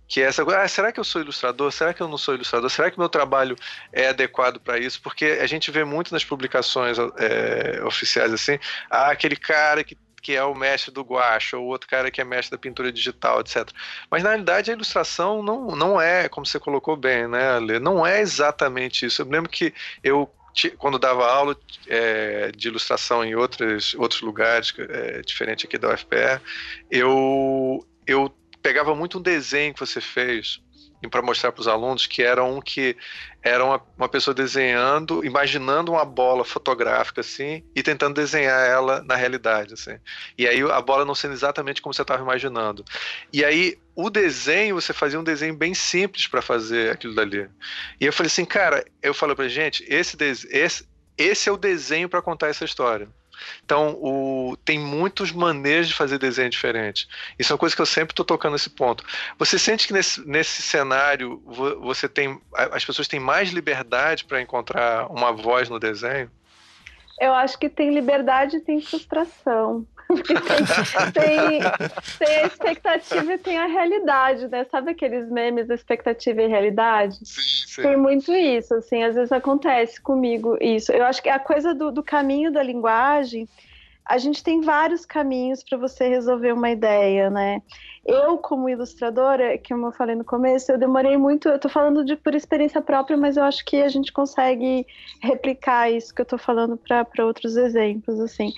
Que é essa ah, será que eu sou ilustrador? Será que eu não sou ilustrador? Será que meu trabalho é adequado para isso? Porque a gente vê muito nas publicações é, oficiais assim, ah, aquele cara que que é o mestre do guache, ou outro cara que é mestre da pintura digital, etc. Mas na realidade a ilustração não, não é, como você colocou bem, né, Lê? Não é exatamente isso. Eu lembro que eu quando dava aula é, de ilustração em outros, outros lugares, é, diferente aqui da UFPR, eu, eu pegava muito um desenho que você fez para mostrar para os alunos que era um que era uma, uma pessoa desenhando, imaginando uma bola fotográfica assim e tentando desenhar ela na realidade assim. E aí a bola não sendo exatamente como você estava imaginando. E aí o desenho, você fazia um desenho bem simples para fazer aquilo dali. E eu falei assim, cara, eu falei pra gente, esse esse esse é o desenho para contar essa história. Então, o, tem muitas maneiras de fazer desenho diferente. Isso é uma coisa que eu sempre estou tocando nesse ponto. Você sente que nesse, nesse cenário vo- você tem as pessoas têm mais liberdade para encontrar uma voz no desenho? Eu acho que tem liberdade e tem frustração. Porque tem, tem, tem a expectativa e tem a realidade, né? Sabe aqueles memes da expectativa e realidade? Sim, Tem muito isso, assim, às vezes acontece comigo isso. Eu acho que a coisa do, do caminho da linguagem, a gente tem vários caminhos para você resolver uma ideia, né? Eu, como ilustradora, que eu falei no começo, eu demorei muito, eu tô falando de por experiência própria, mas eu acho que a gente consegue replicar isso que eu tô falando para outros exemplos, assim.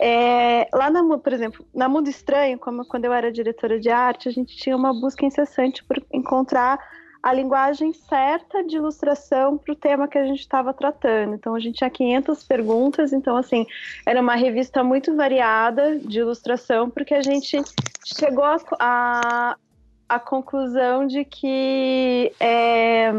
É, lá na, por exemplo, na Mundo Estranho, como quando eu era diretora de arte, a gente tinha uma busca incessante por encontrar a linguagem certa de ilustração para o tema que a gente estava tratando. Então, a gente tinha 500 perguntas, então, assim, era uma revista muito variada de ilustração, porque a gente chegou a, a, a conclusão de que é,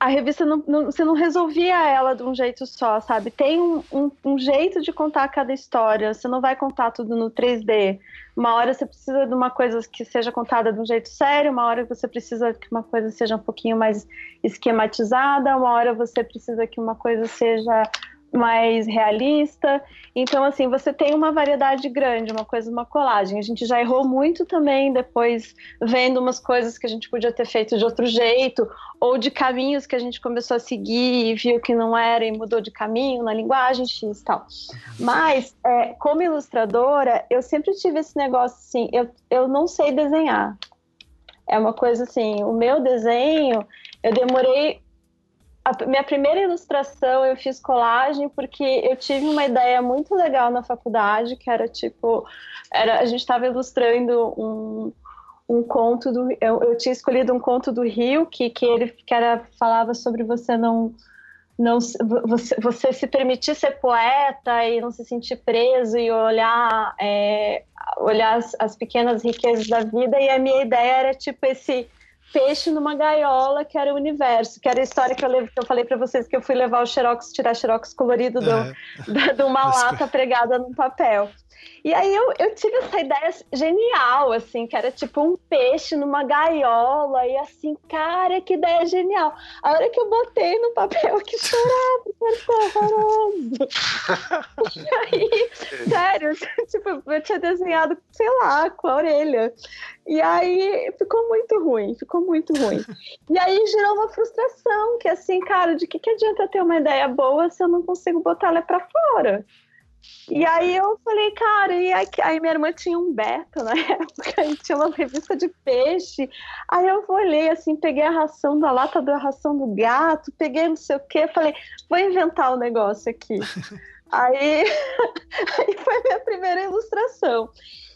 a revista não, não- você não resolvia ela de um jeito só, sabe? Tem um, um- um jeito de contar cada história. Você não vai contar tudo no 3D. Uma hora você precisa de uma coisa que seja contada de um jeito sério, uma hora você precisa que uma coisa seja um pouquinho mais esquematizada, uma hora você precisa que uma coisa seja mais realista. Então, assim, você tem uma variedade grande, uma coisa, uma colagem. A gente já errou muito também depois vendo umas coisas que a gente podia ter feito de outro jeito, ou de caminhos que a gente começou a seguir e viu que não era e mudou de caminho na linguagem X e tal. Mas, é, como ilustradora, eu sempre tive esse negócio assim, eu, eu não sei desenhar. É uma coisa assim, o meu desenho, eu demorei a minha primeira ilustração eu fiz colagem porque eu tive uma ideia muito legal na faculdade, que era tipo, era, a gente estava ilustrando um, um conto do eu, eu, tinha escolhido um conto do Rio que, que ele que era, falava sobre você não não você, você se permitir ser poeta e não se sentir preso e olhar é, olhar as, as pequenas riquezas da vida. E a minha ideia era tipo esse peixe numa gaiola, que era o universo, que era a história que eu, levo, que eu falei para vocês que eu fui levar o xerox, tirar xerox colorido de É. uma lata pregada num papel. E aí eu, eu tive essa ideia genial, assim, que era tipo um peixe numa gaiola, e assim, cara, que ideia genial. A hora que eu botei no papel, que chorava, foi horroroso. e aí, sério, tipo, eu tinha desenhado, sei lá, com a orelha. E aí ficou muito ruim, ficou muito ruim. E aí gerou uma frustração, que assim, cara, de que, que adianta ter uma ideia boa se eu não consigo botar ela pra fora? E aí eu falei, cara, e aí, aí minha irmã tinha um beta na época, e tinha uma revista de peixe. Aí eu olhei assim, peguei a ração da lata da ração do gato, peguei não sei o quê, falei, vou inventar o um negócio aqui. aí, aí foi a minha primeira ilustração.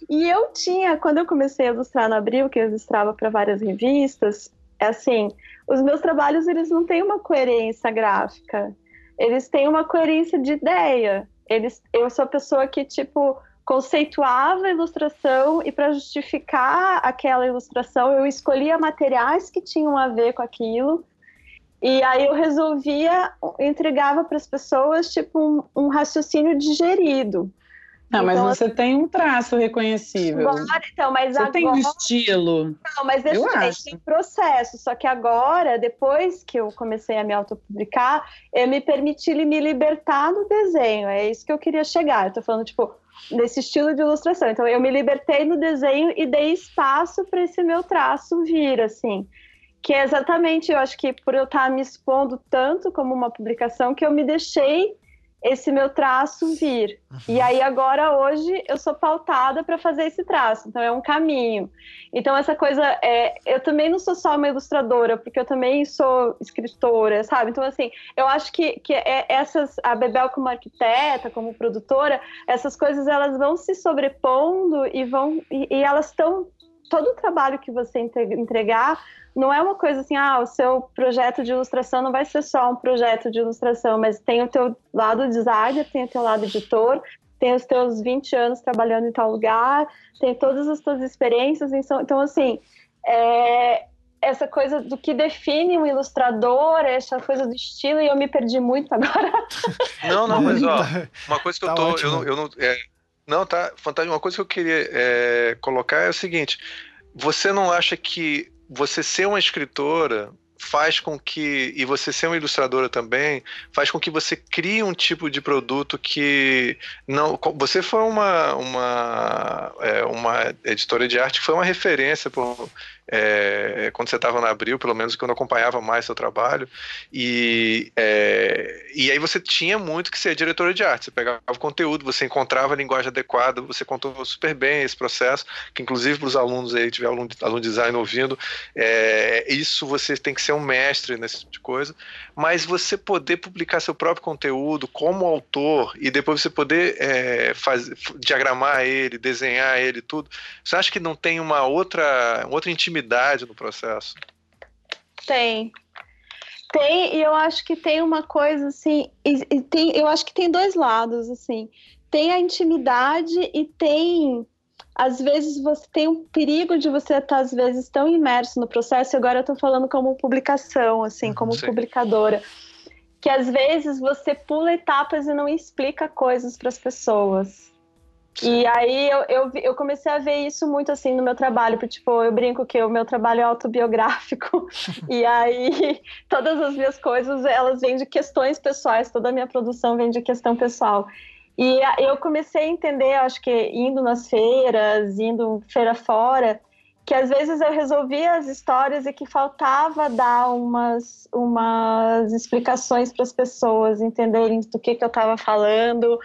E eu tinha, quando eu comecei a ilustrar no Abril, que eu ilustrava para várias revistas, é assim, os meus trabalhos eles não têm uma coerência gráfica, eles têm uma coerência de ideia eles, eu sou a pessoa que, tipo, conceituava a ilustração e para justificar aquela ilustração eu escolhia materiais que tinham a ver com aquilo. E aí eu resolvia entregava para as pessoas tipo um, um, raciocínio digerido não, mas então, você assim, tem um traço reconhecível. Agora, então, mas você agora... tem um estilo. Não, mas deixa eu acho. tem processo. Só que agora, depois que eu comecei a me autopublicar, eu me permiti me libertar do desenho. É isso que eu queria chegar. Eu tô falando, tipo, nesse estilo de ilustração. Então, eu me libertei no desenho e dei espaço para esse meu traço vir, assim. Que é exatamente, eu acho que por eu estar me expondo tanto como uma publicação, que eu me deixei esse meu traço vir. Uhum. E aí agora hoje eu sou pautada para fazer esse traço, então é um caminho. Então essa coisa é, eu também não sou só uma ilustradora, porque eu também sou escritora, sabe? Então assim, eu acho que, que é, essas a Bebel como arquiteta, como produtora, essas coisas elas vão se sobrepondo e vão e, e elas estão todo o trabalho que você entregar não é uma coisa assim, ah, o seu projeto de ilustração não vai ser só um projeto de ilustração, mas tem o teu lado designer, tem o teu lado editor, tem os teus 20 anos trabalhando em tal lugar, tem todas as tuas experiências, então assim, é, essa coisa do que define um ilustrador, essa coisa do estilo, e eu me perdi muito agora. Não, não, mas ó, uma coisa que eu tá tô, ótimo. eu não, eu não, é, não, tá fantástico. Uma coisa que eu queria é, colocar é o seguinte: você não acha que você ser uma escritora faz com que, e você ser uma ilustradora também, faz com que você crie um tipo de produto que não. Você foi uma, uma, é, uma editora de arte que foi uma referência por, é, quando você estava na Abril, pelo menos quando eu acompanhava mais seu trabalho, e, é, e aí você tinha muito que ser diretora de arte, você pegava o conteúdo, você encontrava a linguagem adequada, você contou super bem esse processo, que inclusive para os alunos aí, tiver aluno, aluno design ouvindo, é, isso você tem que ser um mestre nesse tipo de coisa, mas você poder publicar seu próprio conteúdo como autor e depois você poder é, fazer, diagramar ele, desenhar ele, tudo, você acha que não tem uma outra, outra intimidade intimidade no processo? Tem. Tem, e eu acho que tem uma coisa assim, e, e tem, eu acho que tem dois lados, assim. Tem a intimidade e tem às vezes você tem um perigo de você estar às vezes tão imerso no processo, e agora eu estou falando como publicação, assim, uhum, como Sim. publicadora, que às vezes você pula etapas e não explica coisas para as pessoas. E aí eu, eu, eu, comecei a ver isso muito assim no meu trabalho, porque tipo, eu brinco que o meu trabalho é autobiográfico, e aí todas as minhas coisas, elas vêm de questões pessoais, toda a minha produção vem de questão pessoal. E eu comecei a entender, acho que indo nas feiras, indo feira fora, que às vezes eu resolvia as histórias e que faltava dar umas, umas explicações para as pessoas entenderem do que, que eu estava falando,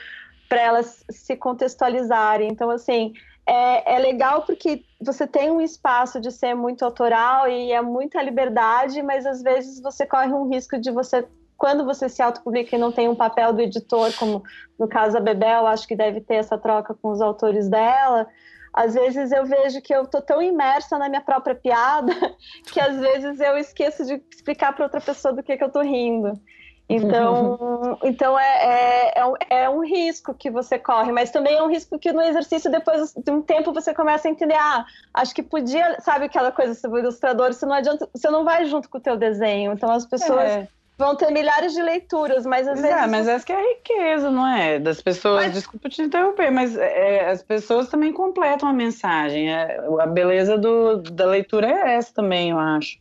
para elas se contextualizarem. Então, assim, é, é, legal porque você tem um espaço de ser muito autoral e é muita liberdade, mas às vezes você corre um risco de você, quando você se autopublica e não tem um papel do editor, como no caso a Bebel, acho que deve ter essa troca com os autores dela. Às vezes eu vejo que eu tô tão imersa na minha própria piada que às vezes eu esqueço de explicar para outra pessoa do que, que eu tô rindo. Então, então é, é, é, um, é, um, risco que você corre, mas também é um risco que no exercício, depois de um tempo, você começa a entender, ah, acho que podia, sabe aquela coisa sobre o ilustrador, você não adianta, você não vai junto com o teu desenho, então as pessoas... É. vão ter milhares de leituras, mas às Pois vezes. É, mas essa que é a riqueza, não é? Das pessoas. Mas- Desculpa te interromper, mas é, as pessoas também completam a mensagem. É, a beleza do, da leitura é essa também, eu acho.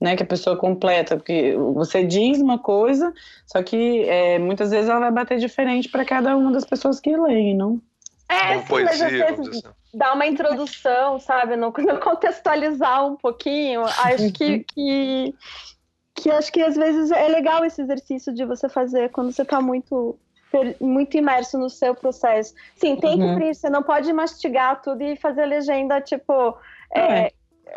Né, que a pessoa completa, porque você diz uma coisa, só que é, muitas vezes ela vai bater diferente para cada uma das pessoas que leem, não? É, sim, mas às poesia, dizer assim. dar uma introdução, sabe? No, no contextualizar um pouquinho. Acho que, que, que acho que às vezes é legal esse exercício de você fazer quando você está muito muito imerso no seu processo. Sim, tem Uhum. que você não pode mastigar tudo e fazer legenda, tipo, é,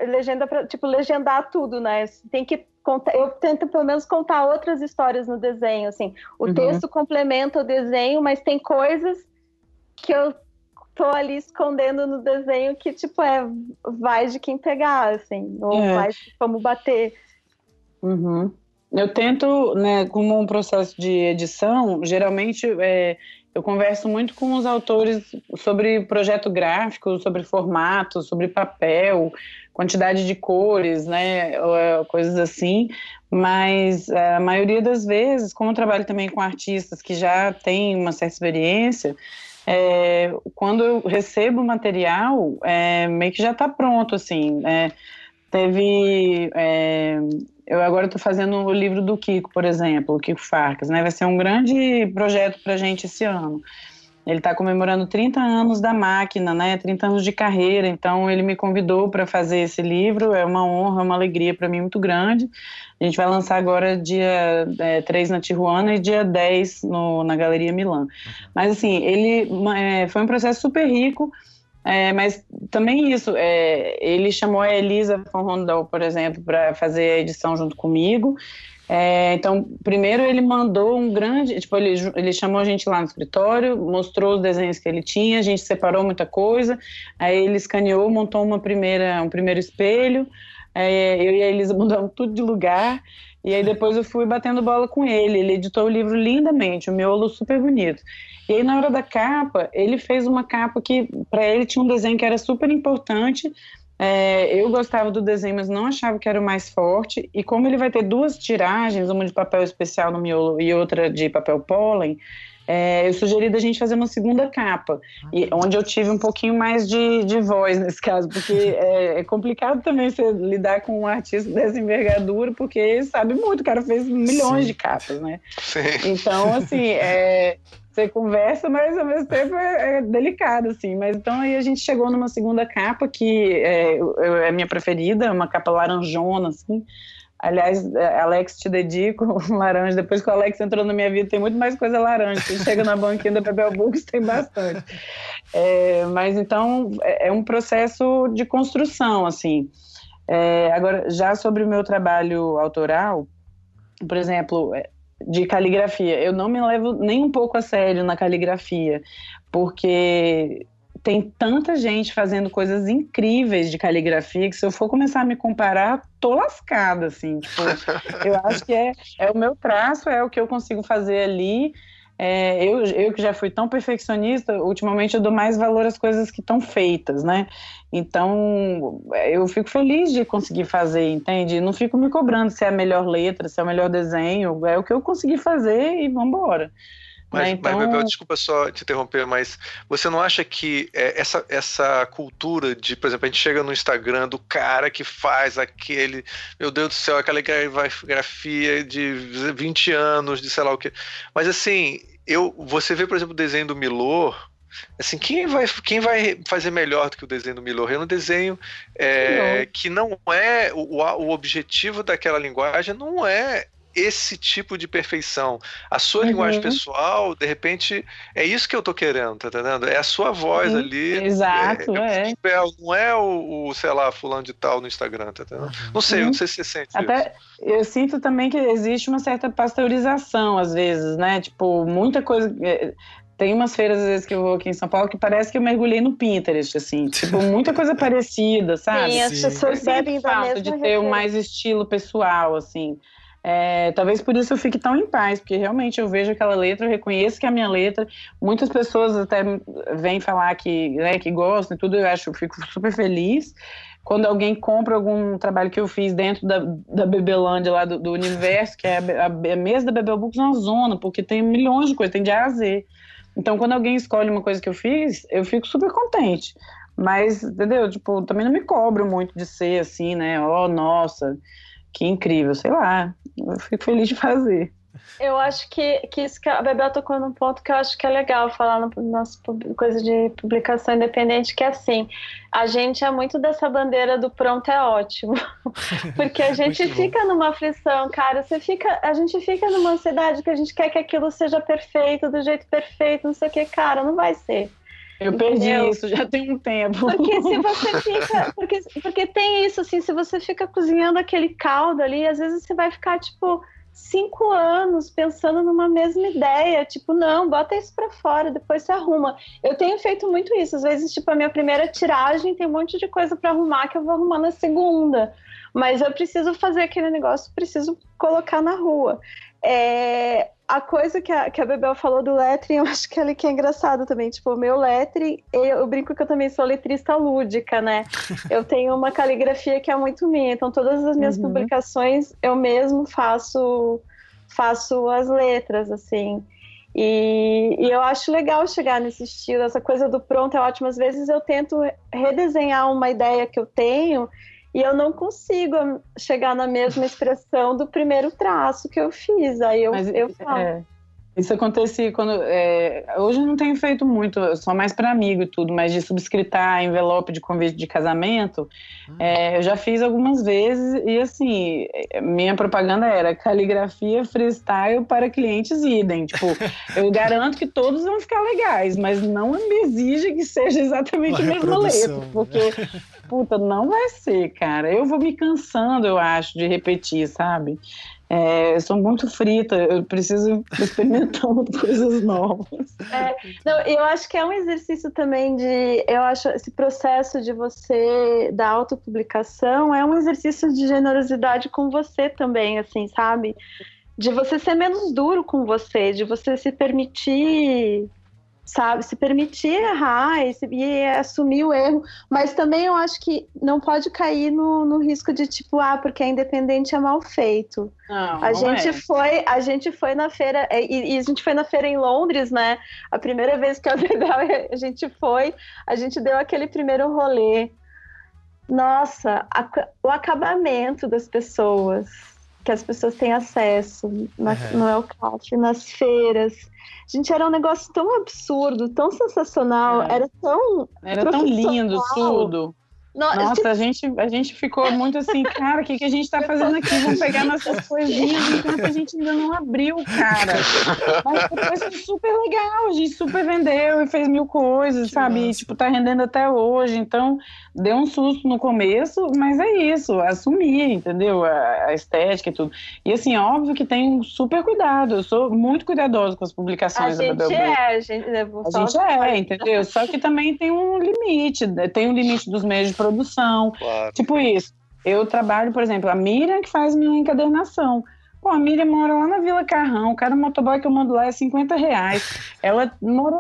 legenda pra, tipo, legendar tudo, né? Tem que contar, eu tento pelo menos contar outras histórias no desenho, assim. O Uhum. texto complementa o desenho, mas tem coisas que eu tô ali escondendo no desenho que, tipo, é vai de quem pegar, assim, ou É. vai de como bater. Uhum. Eu tento, né, como um processo de edição, geralmente é, eu converso muito com os autores sobre projeto gráfico, sobre formato, sobre papel, quantidade de cores, né, é, coisas assim. Mas é, a maioria das vezes, como eu trabalho também com artistas que já têm uma certa experiência, é, quando eu recebo o material, é, meio que já está pronto, assim. né. teve é, eu agora estou fazendo o livro do Kiko, por exemplo, o Kiko Farcas, né? Vai ser um grande projeto para a gente esse ano. Ele está comemorando 30 anos da máquina, né? 30 anos de carreira. Então ele me convidou para fazer esse livro. É uma honra, uma alegria para mim muito grande. A gente vai lançar agora dia é, 3 na Tijuana e dia 10 no, na Galeria Milan. Mas assim, ele é, foi um processo super rico. É, mas também isso, é, ele chamou a Elisa von Rondel, por exemplo, para fazer a edição junto comigo. É, então, primeiro ele mandou um grande, tipo, ele, ele chamou a gente lá no escritório, mostrou os desenhos que ele tinha, a gente separou muita coisa, aí ele escaneou, montou uma primeira, um primeiro espelho, é, eu e a Elisa mudamos tudo de lugar, e aí depois eu fui batendo bola com ele, ele editou o livro lindamente, o miolo super bonito. E aí, na hora da capa, ele fez uma capa que, para ele, tinha um desenho que era super importante. É, eu gostava do desenho, mas não achava que era o mais forte. E como ele vai ter duas tiragens, uma de papel especial no miolo e outra de papel pólen, é, eu sugeri da gente fazer uma segunda capa, e, onde eu tive um pouquinho mais de, de voz nesse caso, porque é, é complicado também você lidar com um artista dessa envergadura, porque ele sabe muito, o cara fez milhões Sim. de capas, né? Sim. Então, assim, é, você conversa, mas ao mesmo tempo é, é delicado, assim. Mas então aí a gente chegou numa segunda capa que é, é a minha preferida, uma capa laranjona, assim. Aliás, é, Alex, te dedico laranja. Depois que o Alex entrou na minha vida, tem muito mais coisa laranja. Chega na banquinha da Bebel Books, tem bastante. É, mas então é é um processo de construção, assim. É, agora, já sobre o meu trabalho autoral, por exemplo, é, de caligrafia, eu não me levo nem um pouco a sério na caligrafia, porque tem tanta gente fazendo coisas incríveis de caligrafia que se eu for começar a me comparar, tô lascada, assim. Tipo, eu acho que é, é o meu traço, é o que eu consigo fazer ali. É, eu, eu que já fui tão perfeccionista, ultimamente eu dou mais valor às coisas que estão feitas, né? Então, eu fico feliz de conseguir fazer, entende? Não fico me cobrando se é a melhor letra, se é o melhor desenho, é o que eu consegui fazer e vambora. Mas, Né, então- mas Bebel, desculpa só te interromper, mas você não acha que é, essa, essa cultura de, por exemplo, a gente chega no Instagram do cara que faz aquele, meu Deus do céu, aquela grafia de 20 anos, de sei lá o que. Mas assim, eu, você vê, por exemplo, o desenho do Milor. Assim, quem vai, quem vai fazer melhor do que o desenho do Milor? É um desenho é, que não é o, o objetivo daquela linguagem, não é esse tipo de perfeição. A sua Uhum. linguagem pessoal, de repente, é isso que eu tô querendo, tá entendendo? É a sua voz Uhum. ali. Exato, é. é. papel, Não é o, o, sei lá, fulano de tal no Instagram, tá entendendo? Não sei, Uhum. não sei se você sente isso. Até eu sinto também que existe uma certa pasteurização às vezes, né? Tipo, muita coisa. é, Tem umas feiras, às vezes, que eu vou aqui em São Paulo que parece que eu mergulhei no Pinterest, assim. Tipo, muita coisa parecida, sabe? Sim, as pessoas bebem da falta mesma de ter referência. mais estilo pessoal, assim. É, talvez por isso eu fique tão em paz, porque realmente eu vejo aquela letra, eu reconheço que é a minha letra. Muitas pessoas até vêm falar que, né, que gostam e tudo, eu acho, eu fico super feliz. quando alguém compra algum trabalho que eu fiz dentro da, da Bebelândia lá do, do universo, que é a, a, a mesa da Bebel Books é uma zona, porque tem milhões de coisas, tem de A a Z. Então, quando alguém escolhe uma coisa que eu fiz, eu fico super contente. Mas, entendeu? Tipo, também não me cobro muito de ser assim, né? Oh, nossa, que incrível, sei lá. Eu fico feliz de fazer. Eu acho que, que isso que a Bebel tocou num ponto que eu acho que é legal falar na nossa coisa de publicação independente, que é assim, a gente é muito dessa bandeira do pronto é ótimo. Porque a gente fica numa aflição, cara, você fica, a gente fica numa ansiedade que a gente quer que aquilo seja perfeito, do jeito perfeito, não sei o que, cara, não vai ser. Eu perdi Entendeu? isso, já tem um tempo. Porque se você fica. Porque, porque tem isso, assim, se você fica cozinhando aquele caldo ali, às vezes você vai ficar, tipo, cinco anos pensando numa mesma ideia, tipo, não, bota isso para fora, depois você arruma. Eu tenho feito muito isso, às vezes, tipo, a minha primeira tiragem tem um monte de coisa para arrumar que eu vou arrumar na segunda, mas eu preciso fazer aquele negócio, preciso colocar na rua. É, a coisa que a, que a Bebel falou do lettering, eu acho que ele que é engraçado também. Tipo, o meu lettering, eu, eu, brinco que eu também sou letrista lúdica, né? Eu tenho uma caligrafia que é muito minha, então todas as minhas uhum. publicações eu mesmo faço, faço as letras, assim. E, e, eu acho legal chegar nesse estilo, essa coisa do pronto é ótimo. Às vezes eu tento redesenhar uma ideia que eu tenho e eu não consigo chegar na mesma expressão do primeiro traço que eu fiz. Aí eu, Mas, eu falo. É, isso acontecia quando. É, hoje eu não tenho feito muito, só mais para amigo e tudo, mas de subscritar envelope de convite de casamento, hum. é, eu já fiz algumas vezes e assim, minha propaganda era caligrafia freestyle para clientes idem. Tipo, eu garanto que todos vão ficar legais, mas não me exija que seja exatamente a mesma letra, porque puta, não vai ser, cara. Eu vou me cansando, eu acho, de repetir, sabe? É, eu sou muito frita, eu preciso experimentar coisas novas. É, não, eu acho que é um exercício também de. Eu acho esse processo de você da autopublicação é um exercício de generosidade com você também, assim, sabe? De você ser menos duro com você, de você se permitir sabe? Se permitir errar e, e, assumir o erro, mas também eu acho que não pode cair no, no risco de tipo, ah, porque é independente é mal feito. Não, a não gente é. foi, a gente foi na feira e, e, a gente foi na feira em Londres, né? A primeira vez que a a gente foi, a gente deu aquele primeiro rolê. Nossa, a, o acabamento das pessoas, que as pessoas têm acesso na, uhum. no Elcaf, nas feiras Gente, era um negócio tão absurdo, tão sensacional, é. era tão. Era tão lindo tudo. Nossa, a gente, a gente ficou muito assim, cara, o que, que a gente tá fazendo aqui? Vamos pegar nossas coisinhas enquanto a gente ainda não abriu, cara. Mas depois foi super legal, a gente super vendeu e fez mil coisas, que sabe? E, tipo, tá rendendo até hoje. Então, deu um susto no começo, mas é isso, assumir, entendeu? A, a estética e tudo. E assim, óbvio que tem um super cuidado. Eu sou muito cuidadosa com as publicações a da gente É, a gente, a gente é, entendeu? Só que também tem um limite, né? tem um limite dos meios de produção. Claro. Tipo isso. Eu trabalho, por exemplo, a Miriam que faz minha encadernação. Pô, a Miriam mora lá na Vila Carrão, o cara motoboy que eu mando lá é 50 reais. Ela mora,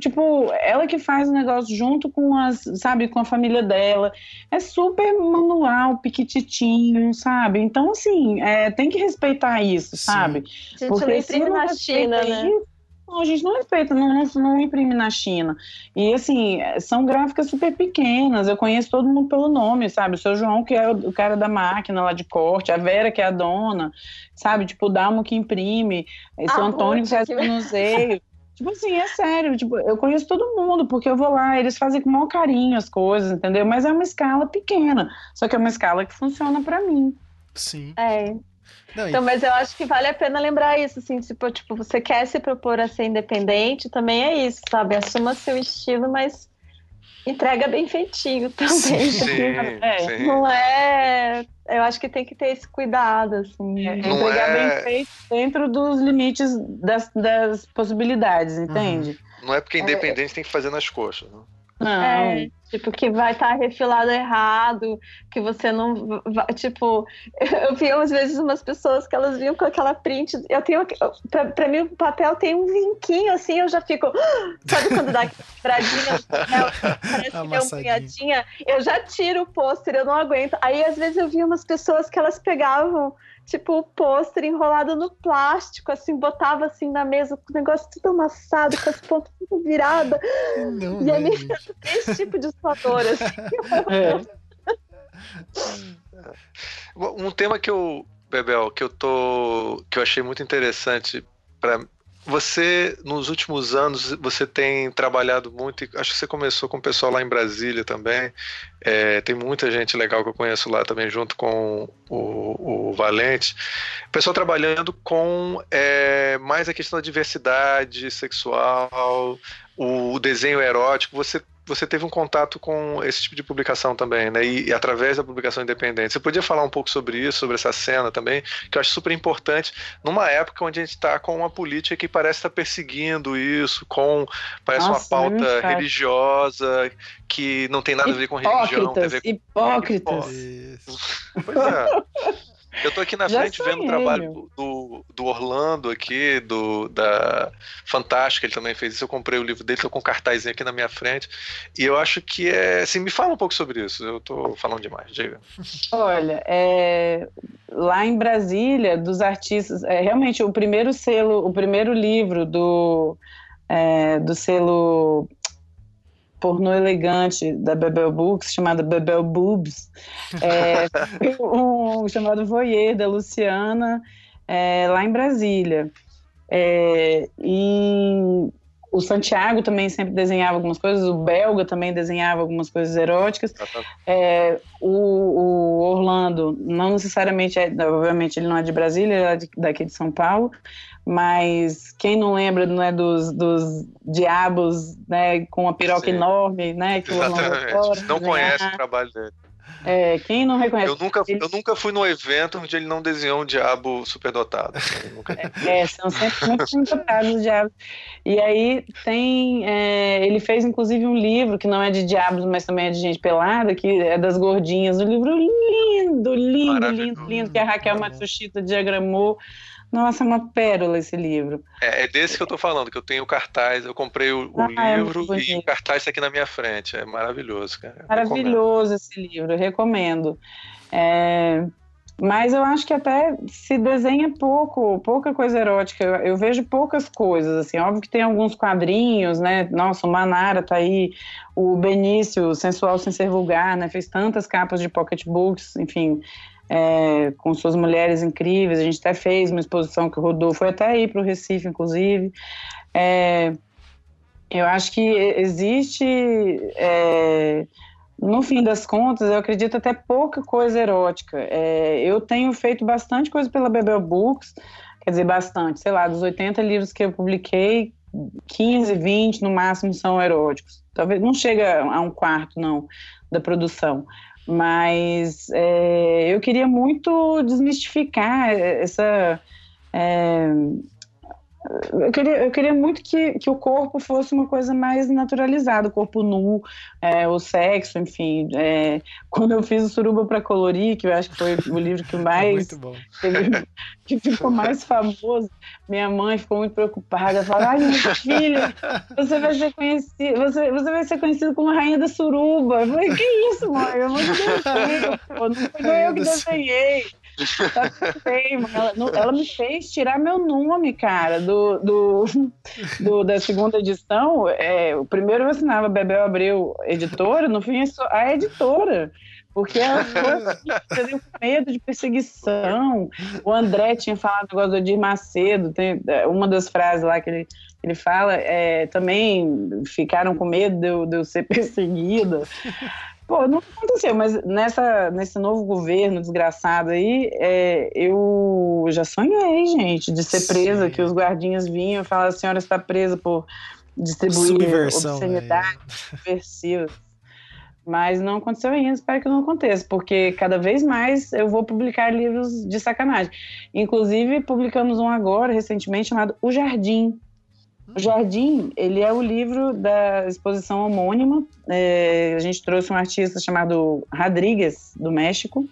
tipo, ela que faz o negócio junto com as, sabe, com a família dela. É super manual, piquititinho, sabe? Então, assim, é, tem que respeitar isso, Sim. sabe? Gente, Porque se não na China, né? Isso, não, a gente não respeita, não, não, não, imprime na China. E assim, são gráficas super pequenas. Eu conheço todo mundo pelo nome, sabe? O seu João, que é o cara da máquina lá de corte, a Vera, que é a dona, sabe? Tipo, o Dalmo que imprime, o seu ah, Antônio que faz o museu. Tipo assim, é sério, tipo, eu conheço todo mundo, porque eu vou lá, eles fazem com o maior carinho as coisas, entendeu? Mas é uma escala pequena, só que é uma escala que funciona para mim. Sim. É, não, então, mas eu acho que vale a pena lembrar isso, assim, tipo, tipo, você quer se propor a ser independente, também é isso, sabe? Assuma seu estilo, mas entrega bem feitinho também. Sim, é, sim. Não é. Eu acho que tem que ter esse cuidado, assim. É, entregar é... bem feito dentro dos limites das, das possibilidades, entende? Uhum. Não é porque é independente é... tem que fazer nas coxas, né? Não. É, tipo, que vai estar tá refilado errado, que você não vai, tipo, eu vi às vezes umas pessoas que elas vinham com aquela print, eu tenho, pra, pra mim o papel tem um vinquinho assim, eu já fico, sabe quando dá quebradinha no papel, parece que é uma punhadinha, eu já tiro o pôster, eu não aguento. Aí às vezes eu vi umas pessoas que elas pegavam tipo, o pôster enrolado no plástico, assim, botava assim na mesa, o negócio tudo amassado, com as pontas tudo viradas. Não, e aí, esse tipo de suador, assim. É. Um tema que eu, Bebel, que eu tô. que eu achei muito interessante para você, nos últimos anos, você tem trabalhado muito, acho que você começou com o pessoal lá em Brasília também. É, tem muita gente legal que eu conheço lá também, junto com o, o Valente. O pessoal trabalhando com é, mais a questão da diversidade sexual, o desenho erótico. Você você teve um contato com esse tipo de publicação também, né? E, e, através da publicação independente. Você podia falar um pouco sobre isso, sobre essa cena também, que eu acho super importante, numa época onde a gente está com uma política que parece estar tá perseguindo isso, com parece Nossa, uma pauta religiosa que não tem nada a ver com religião. Tem a ver com... Hipócritas. Pois é. Eu tô aqui na Já frente vendo o trabalho do, do Orlando aqui, do da Fantástica, ele também fez isso. Eu comprei o livro dele, tô com um cartazinho aqui na minha frente. E eu acho que é. Assim, me fala um pouco sobre isso. Eu tô falando demais, diga. Olha, é, lá em Brasília, dos artistas, é, realmente o primeiro selo, o primeiro livro do, é, do selo pornô elegante da Bebel Books, chamada Bebel Boobs, é, um chamado Voyeur, da Luciana, é, lá em Brasília. É, e o Santiago também sempre desenhava algumas coisas, o Belga também desenhava algumas coisas eróticas. É, o, o, Orlando, não necessariamente, é, obviamente ele não é de Brasília, ele é daqui de São Paulo, mas quem não lembra não é dos, dos diabos, né, com a piroca Sim. enorme, né, que Exatamente. Fora, não conhece o trabalho dele. É, quem não reconhece. Eu nunca, ele... eu nunca fui no evento onde ele não desenhou um diabo superdotado. Nunca... É, é, são sempre muito dotados os diabos. E aí tem. É, ele fez inclusive um livro que não é de diabos, mas também é de gente pelada, que é das gordinhas. Um livro lindo, lindo, lindo, lindo, que a Raquel Matsushita diagramou nossa, é uma pérola esse livro. É, é, desse que eu tô falando, que eu tenho o cartaz, eu comprei o, o ah, é livro é e o cartaz tá aqui na minha frente. É maravilhoso, cara. Maravilhoso esse livro, eu recomendo. É, mas eu acho que até se desenha pouco, pouca coisa erótica. Eu, eu, vejo poucas coisas, assim. Óbvio que tem alguns quadrinhos, né? Nossa, o Manara tá aí, o Benício, Sensual Sem Ser Vulgar, né? Fez tantas capas de pocketbooks, enfim é, com suas mulheres incríveis. A gente até fez uma exposição que rodou, foi até aí para o Recife, inclusive. É, eu acho que existe, é, no fim das contas, eu acredito até pouca coisa erótica. É, eu tenho feito bastante coisa pela Bebel Books, quer dizer, bastante, sei lá, dos 80 livros que eu publiquei, 15, 20 no máximo são eróticos. Talvez não chega a um quarto, não, da produção. Mas é, eu queria muito desmistificar essa. É, eu queria, eu queria muito que, que o corpo fosse uma coisa mais naturalizada, o corpo nu, é, o sexo, enfim. É, quando eu fiz o Suruba para Colorir, que eu acho que foi o livro que mais. que ficou mais famoso, minha mãe ficou muito preocupada. Falou: ai, minha filha, você vai ser conhecido, você, você vai ser conhecido como Rainha da Suruba. Eu falei: que isso, mãe? Eu não, não foi eu que desenhei. Ela, ela, me fez tirar meu nome, cara, do, do, do da segunda edição. É, o primeiro eu assinava Bebel Abreu, editora, no fim a editora. Porque ela ficou com medo de perseguição. O André tinha falado o negócio do Edir Macedo, tem é, uma das frases lá que ele, ele fala, é, também ficaram com medo de eu, de eu ser perseguida. Pô, não aconteceu, mas nessa, nesse novo governo desgraçado aí, é, eu já sonhei, gente, de ser presa, Sim. que os guardinhas vinham e falavam, a senhora está presa por distribuir Subversão, obscenidade subversiva. Mas não aconteceu ainda, espero que não aconteça, porque cada vez mais eu vou publicar livros de sacanagem. Inclusive, publicamos um agora, recentemente, chamado O Jardim, O Jardim, ele é o livro da exposição homônima. É, a gente trouxe um artista chamado Rodrigues, do México,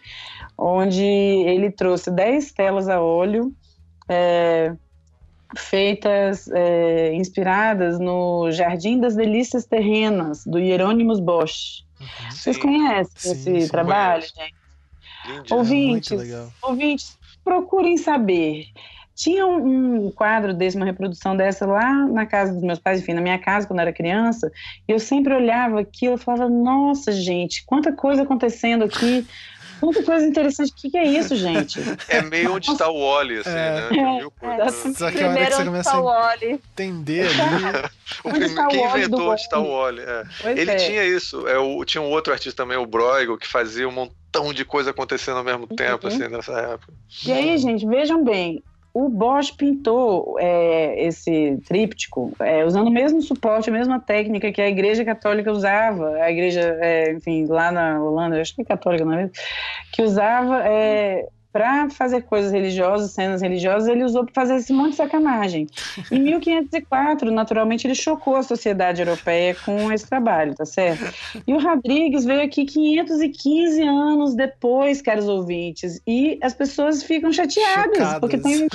onde ele trouxe 10 telas a óleo é, feitas, é, inspiradas no Jardim das Delícias Terrenas, do Hieronymus Bosch. Uhum. Vocês conhecem sim, esse sim, trabalho, gente? Lindo, ouvintes, ouvintes, procurem saber. Tinha um, um, quadro desse, uma reprodução dessa lá na casa dos meus pais, enfim, na minha casa quando eu era criança, e eu sempre olhava aquilo e falava, nossa, gente, quanta coisa acontecendo aqui, Muita coisa interessante. O que, que, é isso, gente? É meio onde está o óleo, assim, é. né? É, é. Só que a hora que você começa a entender ali... o primeiro, tá quem inventou onde está o óleo? É. Ele é. tinha isso. É, o, tinha um outro artista também, o Bruegel, que fazia um montão de coisa acontecendo ao mesmo tempo, uhum. assim, nessa época. E aí, gente, vejam bem, o Bosch pintou é, esse tríptico é, usando o mesmo suporte, a mesma técnica que a Igreja Católica usava, a Igreja, é, enfim, lá na Holanda, acho que é católica, não é? Que usava é, para fazer coisas religiosas, cenas religiosas, ele usou para fazer esse monte de sacanagem. Em 1504, naturalmente, ele chocou a sociedade europeia com esse trabalho, tá certo? E o Rodrigues veio aqui 515 anos depois, caros ouvintes, e as pessoas ficam chateadas, Chocadas. porque tem,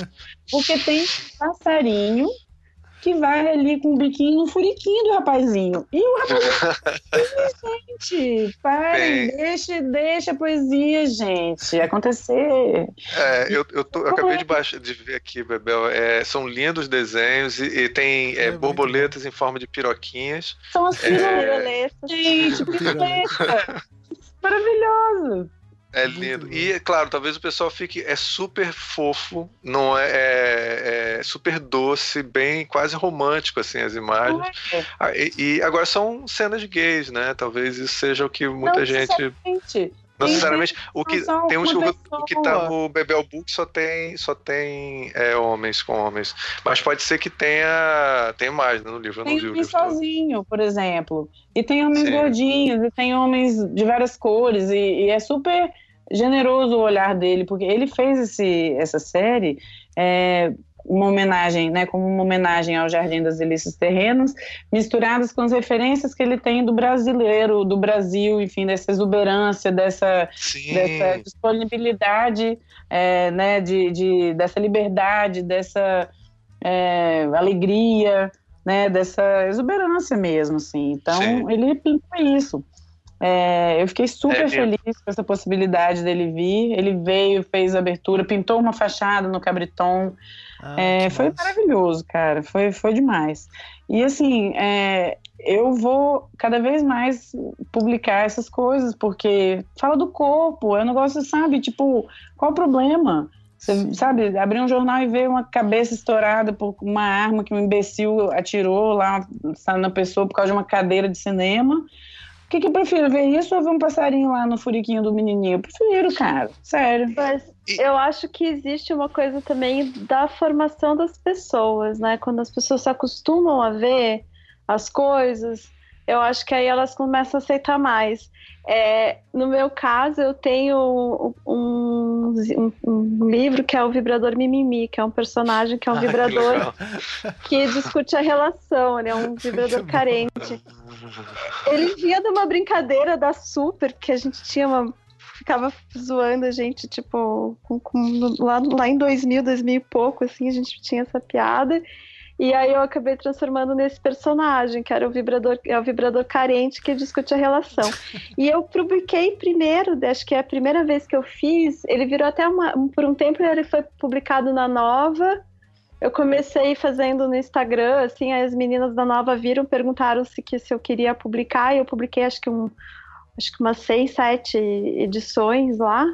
porque tem passarinho que vai ali com o biquinho no furiquinho do rapazinho. E o rapazinho, gente, parem, deixa, deixa a poesia, gente, acontecer. É, eu, eu, tô, eu acabei de, baixar, de ver aqui, Bebel, é, são lindos desenhos e, e tem é, borboletas em forma de piroquinhas. São as piroletas. É... Gente, piruleta. Maravilhoso. É lindo. E, claro, talvez o pessoal fique. É super fofo, não é, é, é super doce, bem quase romântico, assim, as imagens. Ah, e, e, agora são cenas gays, né? Talvez isso seja o que muita não, gente. Não necessariamente. O que, tem uns, o, o, que tá no Bebel Book só tem, só tem é, homens com homens. Mas pode ser que tenha, tenha mais né, no livro. Eu tem não vi homem sozinho, todo. por exemplo. E tem homens Sim. gordinhos, e tem homens de várias cores. E, e é super generoso o olhar dele, porque ele fez esse, essa série é, uma homenagem, né, como uma homenagem ao Jardim das Delícias Terrenos, misturadas com as referências que ele tem do brasileiro, do Brasil, enfim, dessa exuberância, dessa, dessa disponibilidade, é, né, de, de, dessa liberdade, dessa é, alegria, né, dessa exuberância mesmo, assim. Então, Sim. ele pinta isso. É, eu fiquei super é feliz com essa possibilidade dele vir. Ele veio, fez a abertura, pintou uma fachada no Cabriton. Ah, é, foi massa. maravilhoso, cara. Foi, foi demais. E assim, é, eu vou cada vez mais publicar essas coisas, porque fala do corpo. Eu não gosto, sabe? Tipo, qual o problema? Você, sabe, abrir um jornal e ver uma cabeça estourada por uma arma que um imbecil atirou lá na pessoa por causa de uma cadeira de cinema o que, que eu prefiro, ver isso ou ver um passarinho lá no furiquinho do menininho? Eu prefiro, cara, sério. Mas eu acho que existe uma coisa também da formação das pessoas, né? Quando as pessoas se acostumam a ver as coisas, eu acho que aí elas começam a aceitar mais. É, no meu caso, eu tenho um, um, um, livro que é o Vibrador Mimimi, que é um personagem que é um ah, vibrador que, que, discute a relação, ele é um vibrador carente. Ele vinha de uma brincadeira da Super, que a gente tinha uma. Ficava zoando a gente, tipo, com, com, lá, lá em 2000, 2000 e pouco, assim, a gente tinha essa piada. E aí eu acabei transformando nesse personagem, que era o vibrador, é o vibrador carente que discute a relação. E eu publiquei primeiro, acho que é a primeira vez que eu fiz, ele virou até uma, por um tempo ele foi publicado na Nova. Eu comecei fazendo no Instagram, assim, as meninas da Nova viram, perguntaram se, que, se eu queria publicar, e eu publiquei acho que um acho que umas seis, sete edições lá.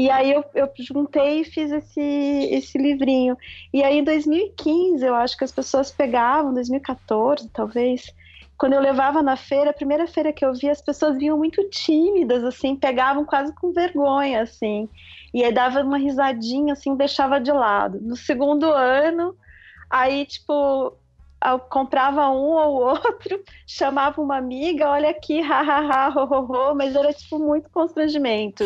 E aí eu, eu juntei e fiz esse, esse livrinho. E aí em 2015, eu acho que as pessoas pegavam, 2014 talvez, quando eu levava na feira, a primeira feira que eu vi, as pessoas vinham muito tímidas, assim, pegavam quase com vergonha, assim. E aí dava uma risadinha, assim, deixava de lado. No segundo ano, aí, tipo, eu comprava um ou outro, chamava uma amiga, olha aqui, hahaha, ho, ho, ho, mas era, tipo, muito constrangimento.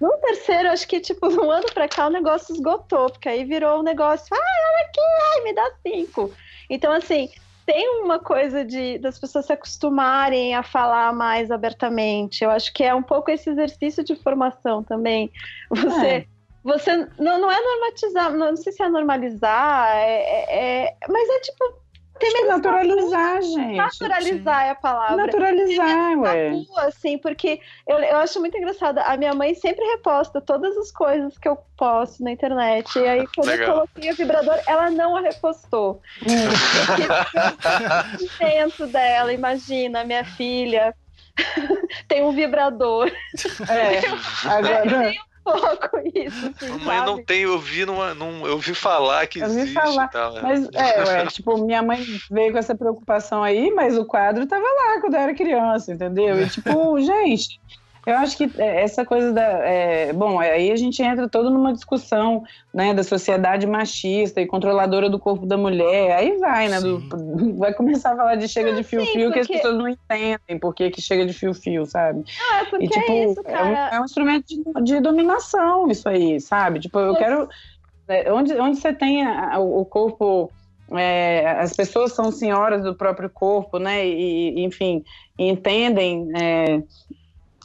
No terceiro, acho que, tipo, um ano pra cá o negócio esgotou, porque aí virou um negócio, ai, olha aqui, ai, me dá cinco. Então, assim, tem uma coisa de das pessoas se acostumarem a falar mais abertamente. Eu acho que é um pouco esse exercício de formação também. Você. É. Você não, não é normatizar, não sei se é normalizar, é, é, é mas é tipo tem que naturalizar, gente. Naturalizar é a palavra. Naturalizar, ué. assim, porque eu, eu acho muito engraçado. A minha mãe sempre reposta todas as coisas que eu posto na internet. E aí, quando Legal. eu coloquei o vibrador, ela não a repostou. Dentro dela, imagina, minha filha tem um vibrador. É, agora pouco isso. Assim, Mamãe sabe? não tem, eu vi, numa, num, eu vi falar que eu existe. Falar, tal, né? Mas é, ué, tipo, minha mãe veio com essa preocupação aí, mas o quadro tava lá quando eu era criança, entendeu? E tipo, gente, eu acho que é, essa coisa da. É, bom, aí a gente entra todo numa discussão né, da sociedade machista e controladora do corpo da mulher. Aí vai, né? Do, vai começar a falar de chega de fio-fio porque... que as pessoas não entendem por que, que chega de fio-fio, sabe? Ah, é porque e, tipo, é, isso, é, um, é um instrumento de, de, dominação, isso aí, sabe? Tipo, eu quero. É, onde, onde você tem a, o corpo. É, as pessoas são senhoras do próprio corpo, né? E, enfim, entendem é,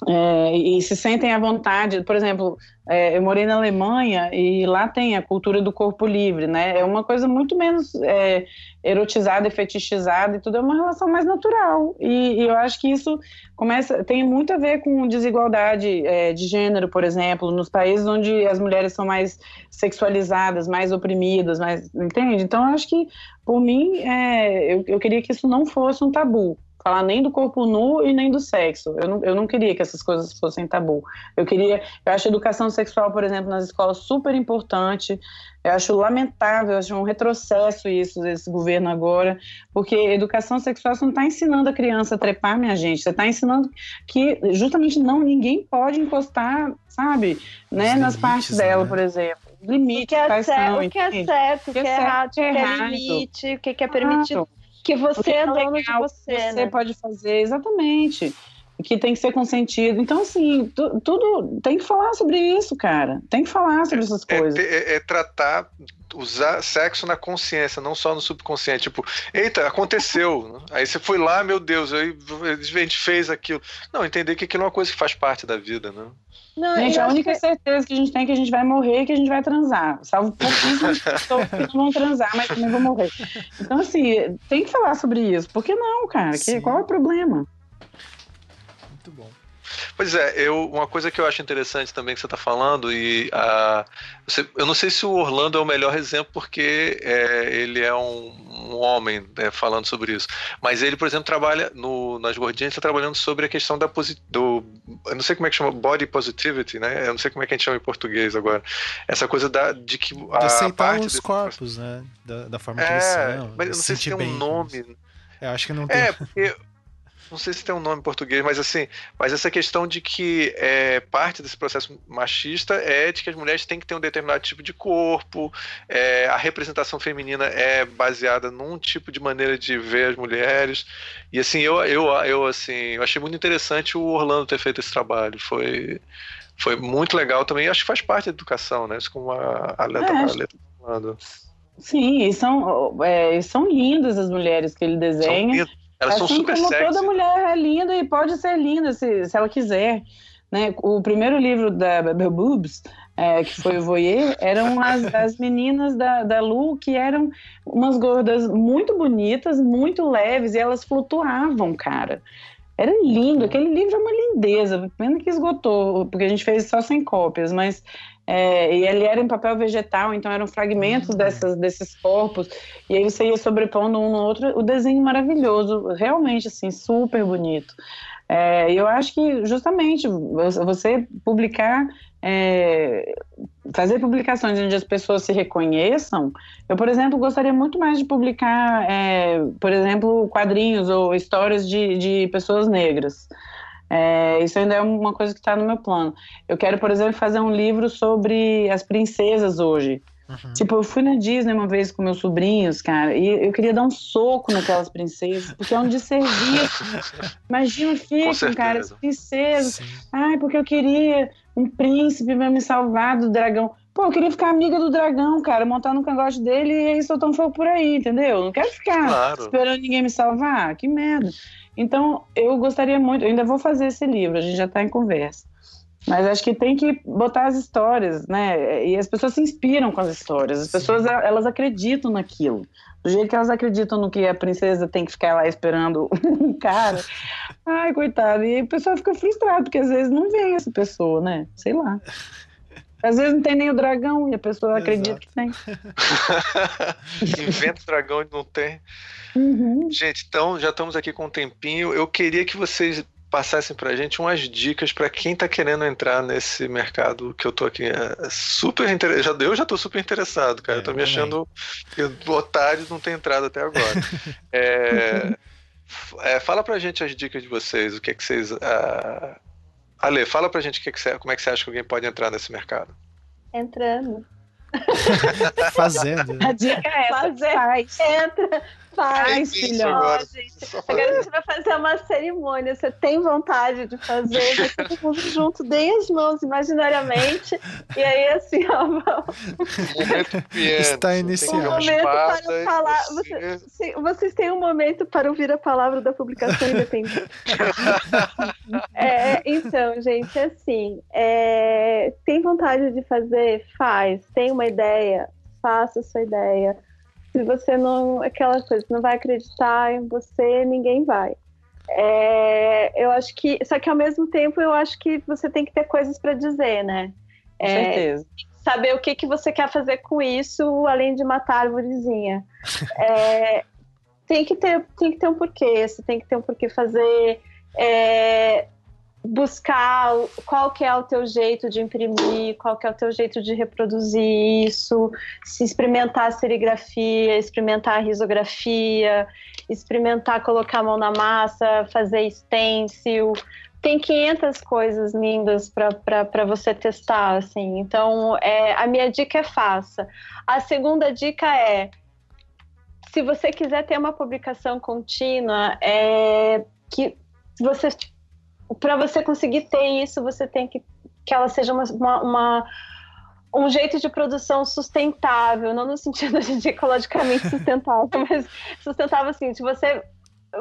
é, e se sentem à vontade. Por exemplo, é, eu morei na Alemanha e lá tem a cultura do corpo livre, né? É uma coisa muito menos é, erotizada e fetichizada e tudo é uma relação mais natural. E, e, eu acho que isso começa tem muito a ver com desigualdade é, de gênero, por exemplo, nos países onde as mulheres são mais sexualizadas, mais oprimidas, mais entende? Então eu acho que por mim é, eu, eu queria que isso não fosse um tabu falar nem do corpo nu e nem do sexo. Eu não, eu não queria que essas coisas fossem tabu. Eu queria, eu acho a educação sexual, por exemplo, nas escolas super importante. Eu acho lamentável, eu acho um retrocesso isso desse governo agora, porque educação sexual você não está ensinando a criança a trepar, minha gente. Você está ensinando que justamente não ninguém pode encostar, sabe, né, nas partes dela, né? por exemplo. Limite, o que é, certo, o que é certo, o que é errado, o que é limite, o que é permitido que você é, é dono de você. Você né? pode fazer, exatamente. Que tem que ser consentido. Então, assim, tu, tudo tem que falar sobre isso, cara. Tem que falar sobre essas é, coisas. É, é, tratar, usar sexo na consciência, não só no subconsciente. Tipo, eita, aconteceu. aí você foi lá, meu Deus, aí a gente fez aquilo. Não, entender que aquilo é uma coisa que faz parte da vida, né? Não, gente, a única que... certeza que a gente tem é que a gente vai morrer e que a gente vai transar. Salvo pouquíssimas pessoas que não vão transar, mas também vão morrer. Então, assim, tem que falar sobre isso. Por que não, cara? Que, qual é o problema? Pois é, eu, uma coisa que eu acho interessante também que você está falando, e a, você, eu não sei se o Orlando é o melhor exemplo porque é, ele é um, um homem né, falando sobre isso, mas ele, por exemplo, trabalha no, nas gordinhas, está trabalhando sobre a questão da do, eu não sei como é que chama, body positivity, né? Eu não sei como é que a gente chama em português agora. Essa coisa da, de que a de aceitar parte os corpos, né? Da, da forma que é, eles são. Mas eu não sei se tem um nome. Eu acho que não tem. É, porque não sei se tem um nome em português, mas assim, mas essa questão de que é, parte desse processo machista é de que as mulheres têm que ter um determinado tipo de corpo, é, a representação feminina é baseada num tipo de maneira de ver as mulheres. E assim, eu, eu, eu assim, eu achei muito interessante o Orlando ter feito esse trabalho. Foi, foi muito legal também. Acho que faz parte da educação, né? Isso como a, a é, a letra falando. Sim, e são, é, são lindas as mulheres que ele desenha. Elas assim são super como sexy. toda mulher é linda e pode ser linda se, se ela quiser. Né? O primeiro livro da Bebel Boobs, é, que foi o Voyeur, eram as, as meninas da, da Lu que eram umas gordas muito bonitas, muito leves, e elas flutuavam, cara. Era lindo, aquele livro é uma lindeza, pena que esgotou, porque a gente fez só sem cópias, mas é, e ele era em papel vegetal, então eram fragmentos uhum. dessas, desses corpos, e aí você ia sobrepondo um no outro, o desenho maravilhoso, realmente assim, super bonito. É, eu acho que justamente você publicar, é, fazer publicações onde as pessoas se reconheçam. Eu, por exemplo, gostaria muito mais de publicar, é, por exemplo, quadrinhos ou histórias de, de pessoas negras. É, isso ainda é uma coisa que está no meu plano. Eu quero, por exemplo, fazer um livro sobre as princesas hoje. Uhum. Tipo, eu fui na Disney uma vez com meus sobrinhos, cara, e eu queria dar um soco naquelas princesas, porque é um desserviço. Imagina, ficam, cara, as princesas. Sim. Ai, porque eu queria um príncipe para me salvar do dragão. Pô, eu queria ficar amiga do dragão, cara, montar no cangote dele e aí soltar um fogo por aí, entendeu? Não quero ficar claro. esperando ninguém me salvar. Que merda. Então, eu gostaria muito, eu ainda vou fazer esse livro, a gente já está em conversa. Mas acho que tem que botar as histórias, né? E as pessoas se inspiram com as histórias. As pessoas, elas acreditam naquilo. Do jeito que elas acreditam no que a princesa tem que ficar lá esperando um cara. Ai, coitado. E a pessoa fica frustrada, porque às vezes não vem essa pessoa, né? Sei lá. Às vezes não tem nem o dragão e a pessoa Exato. acredita que tem. Inventa o dragão e não tem. Uhum. Gente, então já estamos aqui com um tempinho. Eu queria que vocês passassem pra gente umas dicas para quem tá querendo entrar nesse mercado que eu tô aqui é super interessado. Eu já tô super interessado, cara. É, eu tô me achando que otário não tem entrado até agora. é, é, fala pra gente as dicas de vocês, o que é que vocês. Uh... Ale, fala pra gente que é que você, como é que você acha que alguém pode entrar nesse mercado. Entrando. Fazendo. A dica é essa. Fazer. Faz. Entra, faz, filho. Agora. agora a gente vai fazer uma cerimônia. Você tem vontade de fazer? Todo mundo junto, deem as mãos imaginariamente. e aí, assim, ó, momento piano, Está iniciando. Um momento para falar. Você, vocês têm um momento para ouvir a palavra da publicação independente. é, então, gente, assim, é, tem vontade de fazer? Faz. Tem uma ideia? Faça a sua ideia se você não. aquela coisa, não vai acreditar em você, ninguém vai. É, eu acho que. Só que ao mesmo tempo eu acho que você tem que ter coisas para dizer, né? Com é, certeza. Saber o que, que você quer fazer com isso, além de matar a árvorezinha. é, tem, que ter, tem que ter um porquê, você tem que ter um porquê fazer. É, buscar qual que é o teu jeito de imprimir, qual que é o teu jeito de reproduzir isso, se experimentar a serigrafia, experimentar a risografia, experimentar colocar a mão na massa, fazer stencil. Tem 500 coisas lindas para você testar, assim. Então, é, a minha dica é faça. A segunda dica é, se você quiser ter uma publicação contínua, é que você para você conseguir ter isso, você tem que que ela seja uma, uma, uma um jeito de produção sustentável, não no sentido de ecologicamente sustentável, mas sustentável assim, se você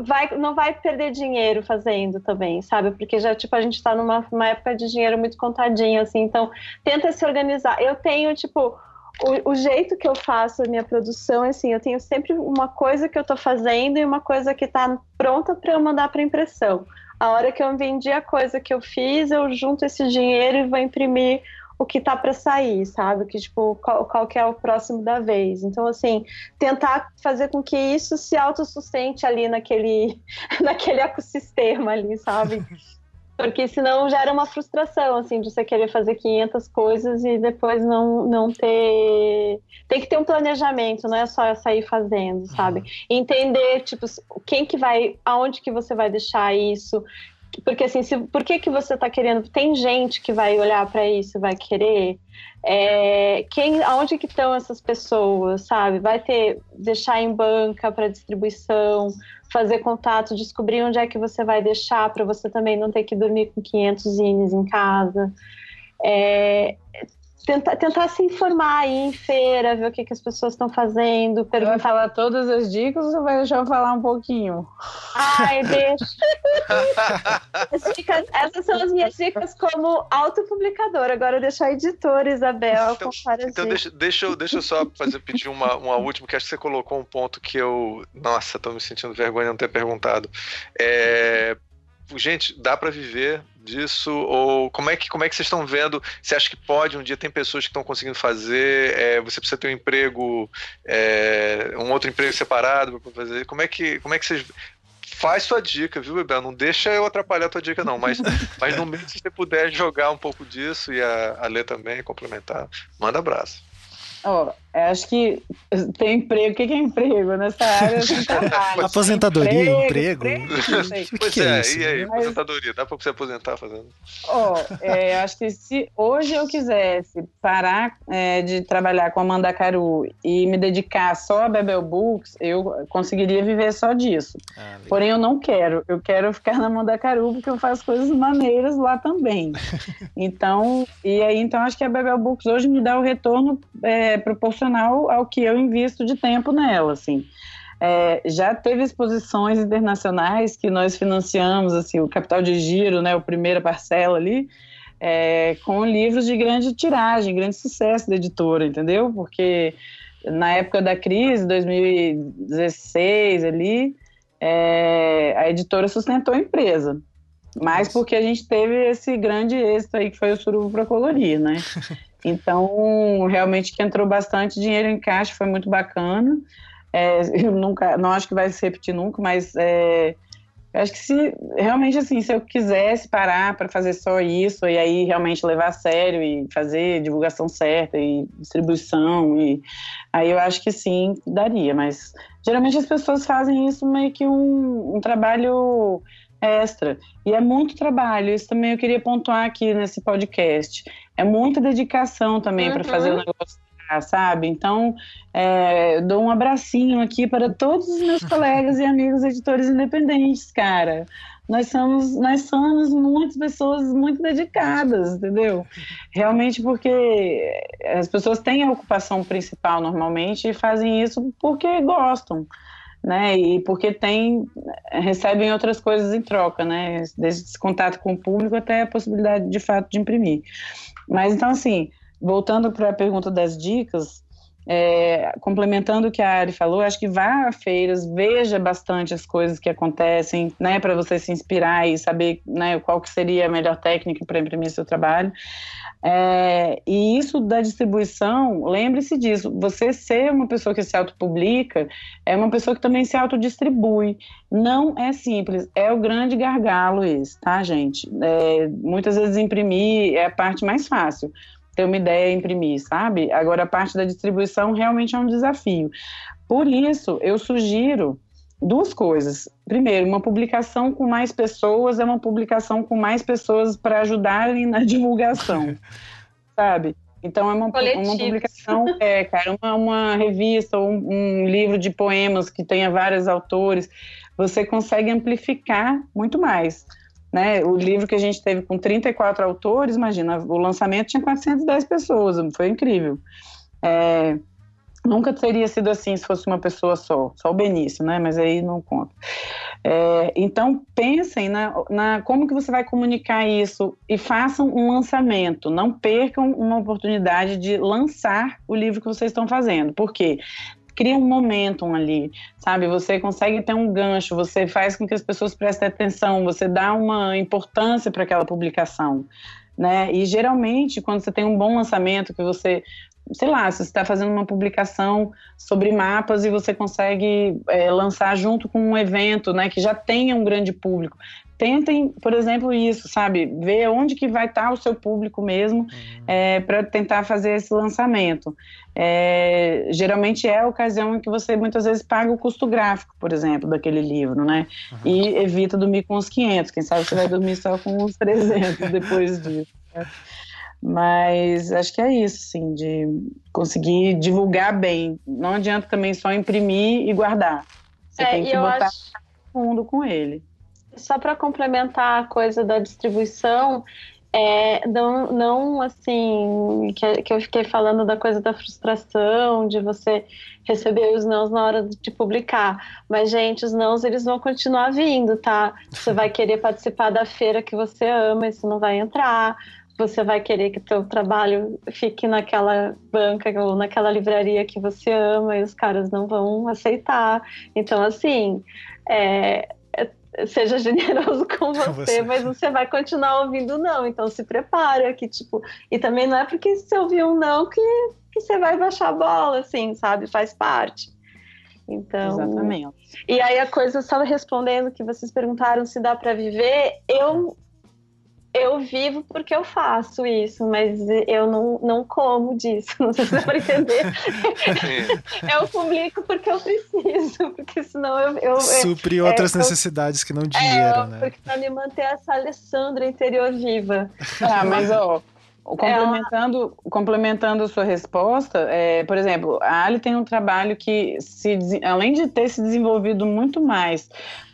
vai, não vai perder dinheiro fazendo também, sabe? Porque já, tipo, a gente está numa época de dinheiro muito contadinho, assim, então tenta se organizar. Eu tenho, tipo, o, o, jeito que eu faço a minha produção é assim, eu tenho sempre uma coisa que eu estou fazendo e uma coisa que está pronta para eu mandar para impressão. A hora que eu vendi a coisa que eu fiz, eu junto esse dinheiro e vou imprimir o que tá para sair, sabe? Que tipo, qual, qual que é o próximo da vez. Então, assim, tentar fazer com que isso se autossustente ali naquele, naquele ecossistema ali, sabe? Porque senão gera uma frustração, assim, de você querer fazer 500 coisas e depois não, não ter... Tem que ter um planejamento, não é só sair fazendo, sabe? Uhum. Entender, tipo, quem que vai... Aonde que você vai deixar isso? Porque, assim, se, por que que você está querendo... Tem gente que vai olhar para isso vai querer... É, quem, aonde que estão essas pessoas, sabe? Vai ter... Deixar em banca para distribuição fazer contato, descobrir onde é que você vai deixar para você também não ter que dormir com 500 zines em casa. É, tentar, tentar se informar aí em feira, ver o que, que as pessoas estão fazendo. Perguntar... Vai falar todas as dicas ou vai deixar eu falar um pouquinho? Ai, deixa. dicas, essas são as minhas dicas como autopublicadora. Agora deixa a editora, Isabel, então, então deixa, deixa, eu, deixa eu só fazer, pedir uma, uma última, que acho que você colocou um ponto que eu. Nossa, tô me sentindo vergonha de não ter perguntado. É, gente, dá para viver disso? Ou como é que, como é que vocês estão vendo? Você acha que pode? Um dia tem pessoas que estão conseguindo fazer, é, você precisa ter um emprego, é, um outro emprego separado para fazer. Como é que, como é que vocês faz sua dica, viu, Bebel? Não deixa eu atrapalhar a tua dica, não. Mas, mas no meio, se você puder jogar um pouco disso e a, a ler também, complementar, manda abraço. Ó, acho que tem emprego. O que é emprego nessa área? Aposentadoria, emprego. emprego? pois que é, é isso? e aí, Mas... aposentadoria? Dá para você aposentar fazendo? Ó, oh, é, acho que se hoje eu quisesse parar é, de trabalhar com a Mandacaru e me dedicar só a Bebel Books, eu conseguiria viver só disso. Ah, Porém, eu não quero. Eu quero ficar na Mandacaru porque eu faço coisas maneiras lá também. então, e aí, então acho que a Bebel Books hoje me dá o retorno é, proporcional ao que eu invisto de tempo nela, assim. É, já teve exposições internacionais que nós financiamos, assim, o capital de giro, né, a primeira parcela ali, é, com livros de grande tiragem, grande sucesso da editora, entendeu? Porque na época da crise, 2016 ali, é, a editora sustentou a empresa. Mas porque a gente teve esse grande êxito aí que foi o Surubo para Colorir, né? Então, realmente que entrou bastante dinheiro em caixa, foi muito bacana. É, eu nunca, não acho que vai se repetir nunca, mas é, acho que se realmente assim, se eu quisesse parar para fazer só isso e aí realmente levar a sério e fazer divulgação certa e distribuição e aí eu acho que sim daria, mas geralmente as pessoas fazem isso meio que um, um trabalho extra. E é muito trabalho, isso também eu queria pontuar aqui nesse podcast. É muita dedicação também uhum. para fazer o negócio, sabe? Então, é, dou um abracinho aqui para todos os meus colegas e amigos editores independentes, cara. Nós somos, nós somos muitas pessoas muito dedicadas, entendeu? Realmente porque as pessoas têm a ocupação principal normalmente e fazem isso porque gostam né? E porque tem recebem outras coisas em troca, né? Desde esse contato com o público até a possibilidade de fato de imprimir. Mas então assim, voltando para a pergunta das dicas, é, complementando o que a Ari falou, acho que vá a feiras, veja bastante as coisas que acontecem, né, para você se inspirar e saber, né, qual que seria a melhor técnica para imprimir seu trabalho. É, e isso da distribuição, lembre-se disso, você ser uma pessoa que se autopublica é uma pessoa que também se autodistribui. Não é simples, é o grande gargalo esse, tá, gente? É, muitas vezes imprimir é a parte mais fácil, ter uma ideia e imprimir, sabe? Agora a parte da distribuição realmente é um desafio. Por isso, eu sugiro duas coisas. Primeiro, uma publicação com mais pessoas é uma publicação com mais pessoas para ajudarem na divulgação, sabe? Então é uma, uma publicação, é, cara, uma, uma revista ou um, um, livro de poemas que tenha vários autores, você consegue amplificar muito mais. Né? O livro que a gente teve com 34 autores, imagina, o lançamento tinha 410 pessoas, foi incrível. É, Nunca teria sido assim se fosse uma pessoa só, só o Benício, né? Mas aí não conta. É, então pensem na, na, como que você vai comunicar isso e façam um lançamento. Não percam uma oportunidade de lançar o livro que vocês estão fazendo. Por quê? Cria um momentum ali, sabe? Você consegue ter um gancho, você faz com que as pessoas prestem atenção, você dá uma importância para aquela publicação. Né? E geralmente, quando você tem um bom lançamento, que você sei lá, se você está fazendo uma publicação sobre mapas e você consegue é, lançar junto com um evento, né, que já tenha um grande público. Tentem, por exemplo, isso, sabe? Ver onde que vai estar tá o seu público mesmo uhum. é, para tentar fazer esse lançamento. É, geralmente é a ocasião em que você muitas vezes paga o custo gráfico, por exemplo, daquele livro, né? Uhum. E evita dormir com uns 500. Quem sabe você vai dormir só com uns 300 depois disso. Né? Mas acho que é isso, sim, de conseguir divulgar bem. Não adianta também só imprimir e guardar. Você é, tem que botar acho... fundo com ele. Só para complementar a coisa da distribuição, é, não, não assim, que, que eu fiquei falando da coisa da frustração, de você receber os nãos na hora de publicar. Mas, gente, os nãos eles vão continuar vindo, tá? Você vai querer participar da feira que você ama, isso não vai entrar você vai querer que teu trabalho fique naquela banca ou naquela livraria que você ama e os caras não vão aceitar. Então, assim, é, seja generoso com você, você, mas você vai continuar ouvindo não. Então, se prepara que, tipo... E também não é porque você ouviu um não que, que você vai baixar a bola, assim, sabe? Faz parte. Então, Exatamente. E aí a coisa, só respondendo que vocês perguntaram se dá para viver, eu eu vivo porque eu faço isso, mas eu não, não como disso, não sei se dá para entender. eu publico porque eu preciso, porque senão eu. eu Supre é, outras é, necessidades eu, que não dinheiro, é, né? Porque para me manter essa Alessandra interior viva. Ah, mas ó. Complementando, é complementando a sua resposta, é, por exemplo, a Ali tem um trabalho que, se, além de ter se desenvolvido muito mais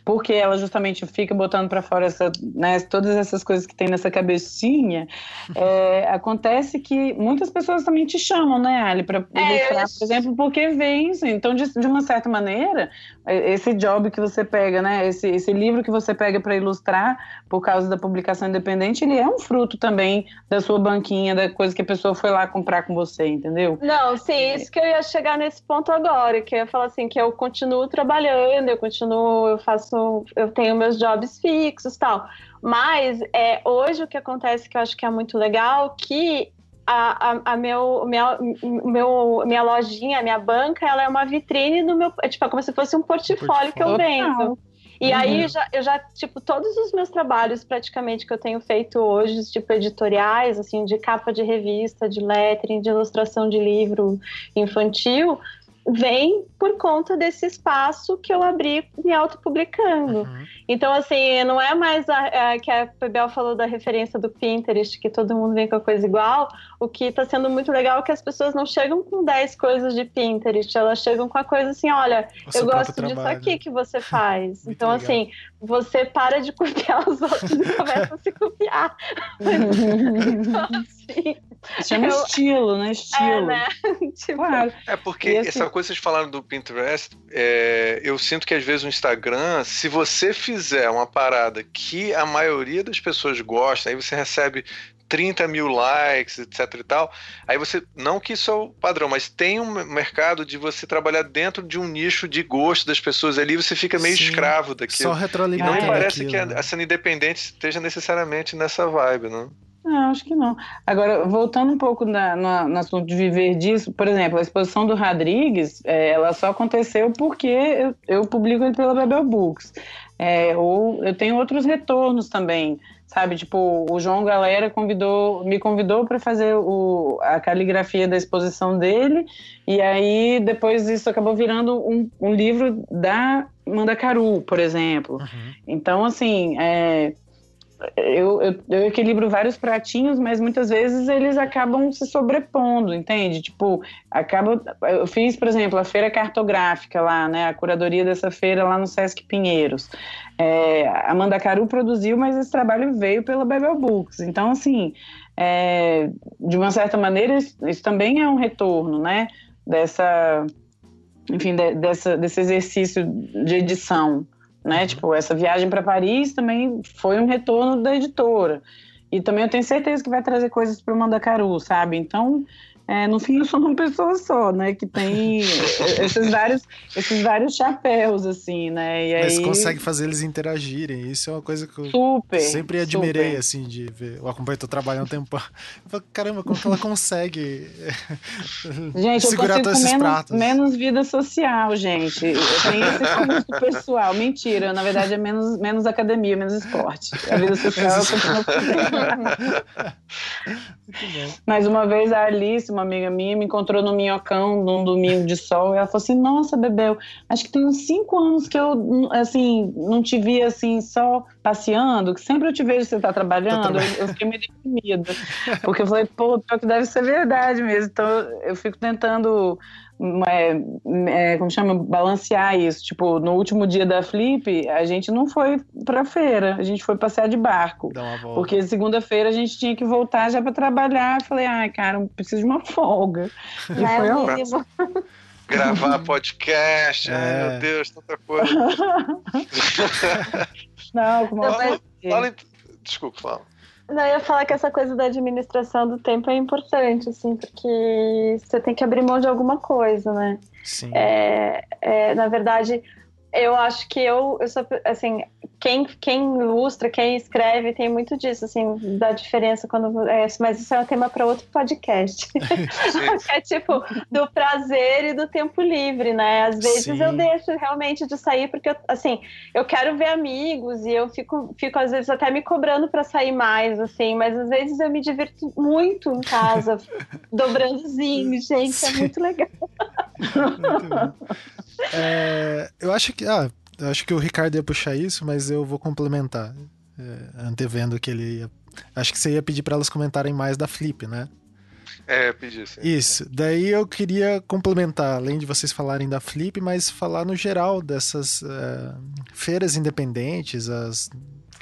porque ela justamente fica botando para fora essa, né, todas essas coisas que tem nessa cabecinha, é, acontece que muitas pessoas também te chamam, né, Ali, para é, ilustrar, por exemplo, porque vem, assim, então de, de, uma certa maneira, esse job que você pega, né, esse, esse livro que você pega para ilustrar por causa da publicação independente, ele é um fruto também da sua banquinha, da coisa que a pessoa foi lá comprar com você, entendeu? Não, sim, é. isso que eu ia chegar nesse ponto agora, que eu ia falar assim, que eu continuo trabalhando, eu continuo, eu faço faço, eu tenho meus jobs fixos tal. Mas é, hoje o que acontece que eu acho que é muito legal, que a, a, a meu, minha, meu, minha lojinha, minha banca, ela é uma vitrine do meu. É, tipo, é como se fosse um portfólio, que eu vendo. E uhum. aí já, eu já, tipo, todos os meus trabalhos praticamente que eu tenho feito hoje, tipo, editoriais, assim, de capa de revista, de lettering, de ilustração de livro infantil, vem por conta desse espaço que eu abri me autopublicando. Uhum. Então, assim, não é mais a, a, que a Bebel falou da referência do Pinterest, que todo mundo vem com a coisa igual. O que está sendo muito legal é que as pessoas não chegam com 10 coisas de Pinterest, elas chegam com a coisa assim: olha, o eu gosto disso trabalho. aqui que você faz. então, legal. assim, você para de copiar os outros e começa a se copiar. então, assim, Chama eu... estilo, né? Estilo. É, né? tipo... claro. é porque assim... essa coisa de falar do Pinterest, é, eu sinto que às vezes o Instagram, se você fizer uma parada que a maioria das pessoas gosta, aí você recebe 30 mil likes, etc e tal. Aí você, não que isso é o padrão, mas tem um mercado de você trabalhar dentro de um nicho de gosto das pessoas ali, você fica meio Sim, escravo daquilo. Só retroalimentando. E não me parece aquilo, que a, né? a cena independente esteja necessariamente nessa vibe, não? Não, acho que não. Agora, voltando um pouco na, na, no assunto de viver disso, por exemplo, a exposição do Rodrigues, é, ela só aconteceu porque eu, eu publico ele pela Bebel Books. É, ou eu tenho outros retornos também, sabe? Tipo, o João Galera convidou, me convidou para fazer o, a caligrafia da exposição dele, e aí depois isso acabou virando um, um livro da Mandacaru, por exemplo. Uhum. Então, assim, é, eu, eu, eu, equilibro vários pratinhos, mas muitas vezes eles acabam se sobrepondo, entende? Tipo, acaba. Eu fiz, por exemplo, a feira cartográfica lá, né? A curadoria dessa feira lá no Sesc Pinheiros. É, a Mandacaru produziu, mas esse trabalho veio pela Bebel Books. Então, assim, é, de uma certa maneira, isso, isso, também é um retorno, né? Dessa. Enfim, de, dessa, desse exercício de edição né? Uhum. Tipo, essa viagem para Paris também foi um retorno da editora. E também eu tenho certeza que vai trazer coisas para o Mandacaru, sabe? Então, é, no fim, eu sou uma pessoa só, né? Que tem esses vários, esses vários chapéus, assim, né? E Mas aí... consegue fazer eles interagirem. Isso é uma coisa que eu super, sempre admirei, super. assim, de ver. O acompanho tô trabalhando um tempo. Eu falo, caramba, como que ela consegue gente, segurar todos esses menos, pratos? Menos vida social, gente. Eu tenho esse custo pessoal. Mentira, na verdade é menos, menos academia, menos esporte. A vida social continua. Mas uma vez a Alice, uma amiga minha, me encontrou no Minhocão num domingo de sol e ela falou assim: Nossa, Bebel, acho que tem uns cinco anos que eu, assim, não te vi assim só passeando, que sempre eu te vejo você tá trabalhando. Eu, eu, fiquei meio deprimida. Porque eu falei: Pô, pior que deve ser verdade mesmo. Então eu fico tentando é, é, como chama, balancear isso. Tipo, no último dia da Flip, a gente não foi pra feira, a gente foi passear de barco. Porque segunda-feira a gente tinha que voltar já para trabalhar. Eu falei, ai, cara, preciso de uma folga. E é foi. Gravar podcast, é. ai meu Deus, tanta coisa. não, como fala, fala, Desculpa, fala. Não, eu ia falar que essa coisa da administração do tempo é importante, assim, porque você tem que abrir mão de alguma coisa, né? Sim. É, é, na verdade, eu acho que eu, eu sou, assim, quem, quem ilustra, quem escreve, tem muito disso, assim, da diferença quando. É, mas isso é um tema para outro podcast. é tipo, do prazer e do tempo livre, né? Às vezes Sim. eu deixo realmente de sair, porque, assim, eu quero ver amigos e eu fico, fico às vezes, até me cobrando para sair mais, assim, mas às vezes eu me divirto muito em casa, dobrandozinho, gente, Sim. é muito legal. Muito é, eu acho que. Ah, eu acho que o Ricardo ia puxar isso, mas eu vou complementar. É, antevendo que ele ia. Acho que você ia pedir para elas comentarem mais da Flip, né? É, pedi sim. Isso. Daí eu queria complementar, além de vocês falarem da Flip, mas falar no geral dessas uh, feiras independentes, as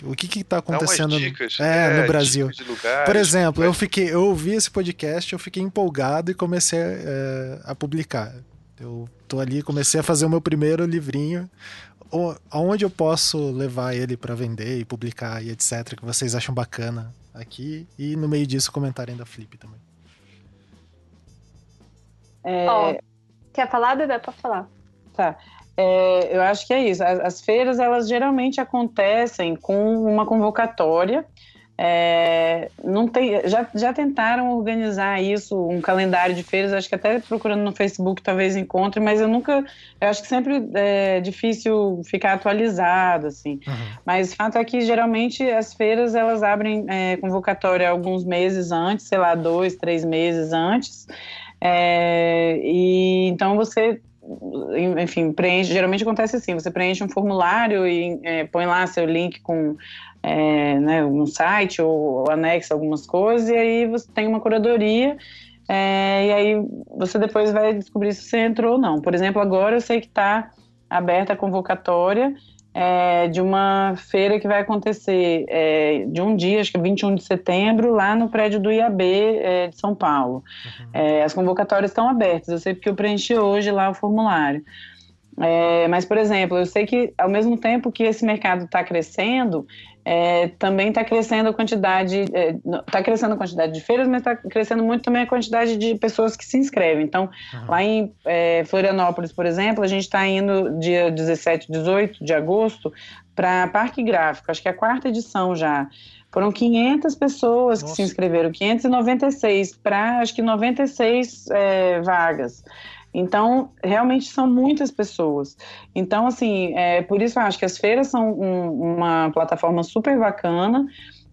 o que está acontecendo dicas, é, é, no Brasil. Lugares, Por exemplo, eu fiquei, eu ouvi esse podcast, eu fiquei empolgado e comecei é, a publicar. Eu tô ali, comecei a fazer o meu primeiro livrinho. Aonde eu posso levar ele para vender e publicar e etc, que vocês acham bacana aqui e no meio disso comentarem da Flip também. É... Oh, quer falar, Bebê? Pode falar. Tá. É, eu acho que é isso. As, as, feiras, elas geralmente acontecem com uma convocatória. É, não tem, já, já tentaram organizar isso, um calendário de feiras, acho que até procurando no Facebook talvez encontre, mas eu nunca, eu acho que sempre é difícil ficar atualizado, assim. Uhum. Mas o fato é que geralmente as feiras elas abrem é, convocatória alguns meses antes, sei lá, dois, três meses antes, é, e então você enfim, preenche, geralmente acontece assim, você preenche um formulário e é, põe lá seu link com é, né, um site ou, ou anexa algumas coisas e aí você tem uma curadoria é, e aí você depois vai descobrir se você entrou ou não. Por exemplo, agora eu sei que está aberta a convocatória é, de uma feira que vai acontecer é, de um dia, acho que é 21 de setembro, lá no prédio do IAB é, de São Paulo. Uhum. É, as convocatórias estão abertas, eu sei porque eu preenchi hoje lá o formulário. É, mas, por exemplo, eu sei que ao mesmo tempo que esse mercado está crescendo, é, também está crescendo a quantidade, está é, crescendo a quantidade de feiras, mas está crescendo muito também a quantidade de pessoas que se inscrevem. Então, uhum. lá em é, Florianópolis, por exemplo, a gente está indo dia 17, 18 de agosto para Parque Gráfico, acho que é a quarta edição já. Foram 500 pessoas Nossa. que se inscreveram, 596 para acho que 96 é, vagas. Então, realmente são muitas pessoas. Então, assim, é, por isso eu acho que as feiras são um, uma plataforma super bacana,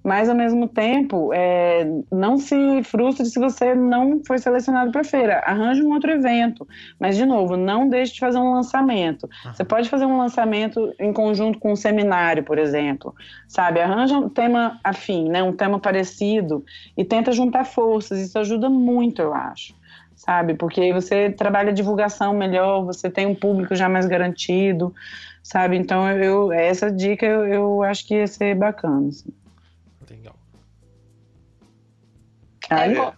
mas ao mesmo tempo, é, não se frustre se você não foi selecionado para feira. Arranje um outro evento. Mas, de novo, não deixe de fazer um lançamento. Você pode fazer um lançamento em conjunto com um seminário, por exemplo. Sabe? Arranja um tema afim, né? um tema parecido e tenta juntar forças. Isso ajuda muito, eu acho sabe? Porque aí você trabalha divulgação melhor, você tem um público já mais garantido, sabe? Então eu essa dica eu, eu acho que ia ser bacana. Assim. Legal. Aí, é,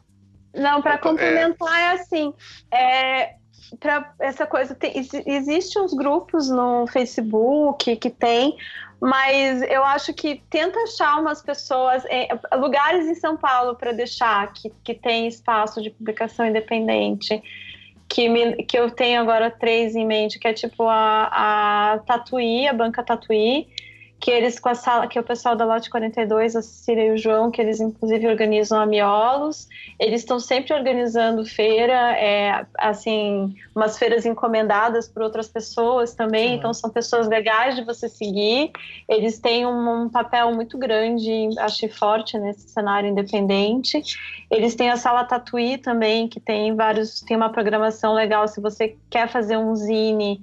não, para complementar é assim, é, para essa coisa tem, existe uns grupos no Facebook que tem mas eu acho que tenta achar umas pessoas, é, lugares em São Paulo para deixar que, que tem espaço de publicação independente. Que, me, que eu tenho agora três em mente, que é tipo a, a Tatuí, a banca Tatuí, que eles com a sala, que é o pessoal da Lote 42, a Cecília e o João, que eles inclusive organizam a Miolos, eles estão sempre organizando feira, é, assim, umas feiras encomendadas por outras pessoas também, uhum. então são pessoas legais de você seguir, eles têm um, um papel muito grande, acho forte nesse cenário independente, eles têm a Sala Tatuí também, que tem vários, tem uma programação legal, se você quer fazer um zine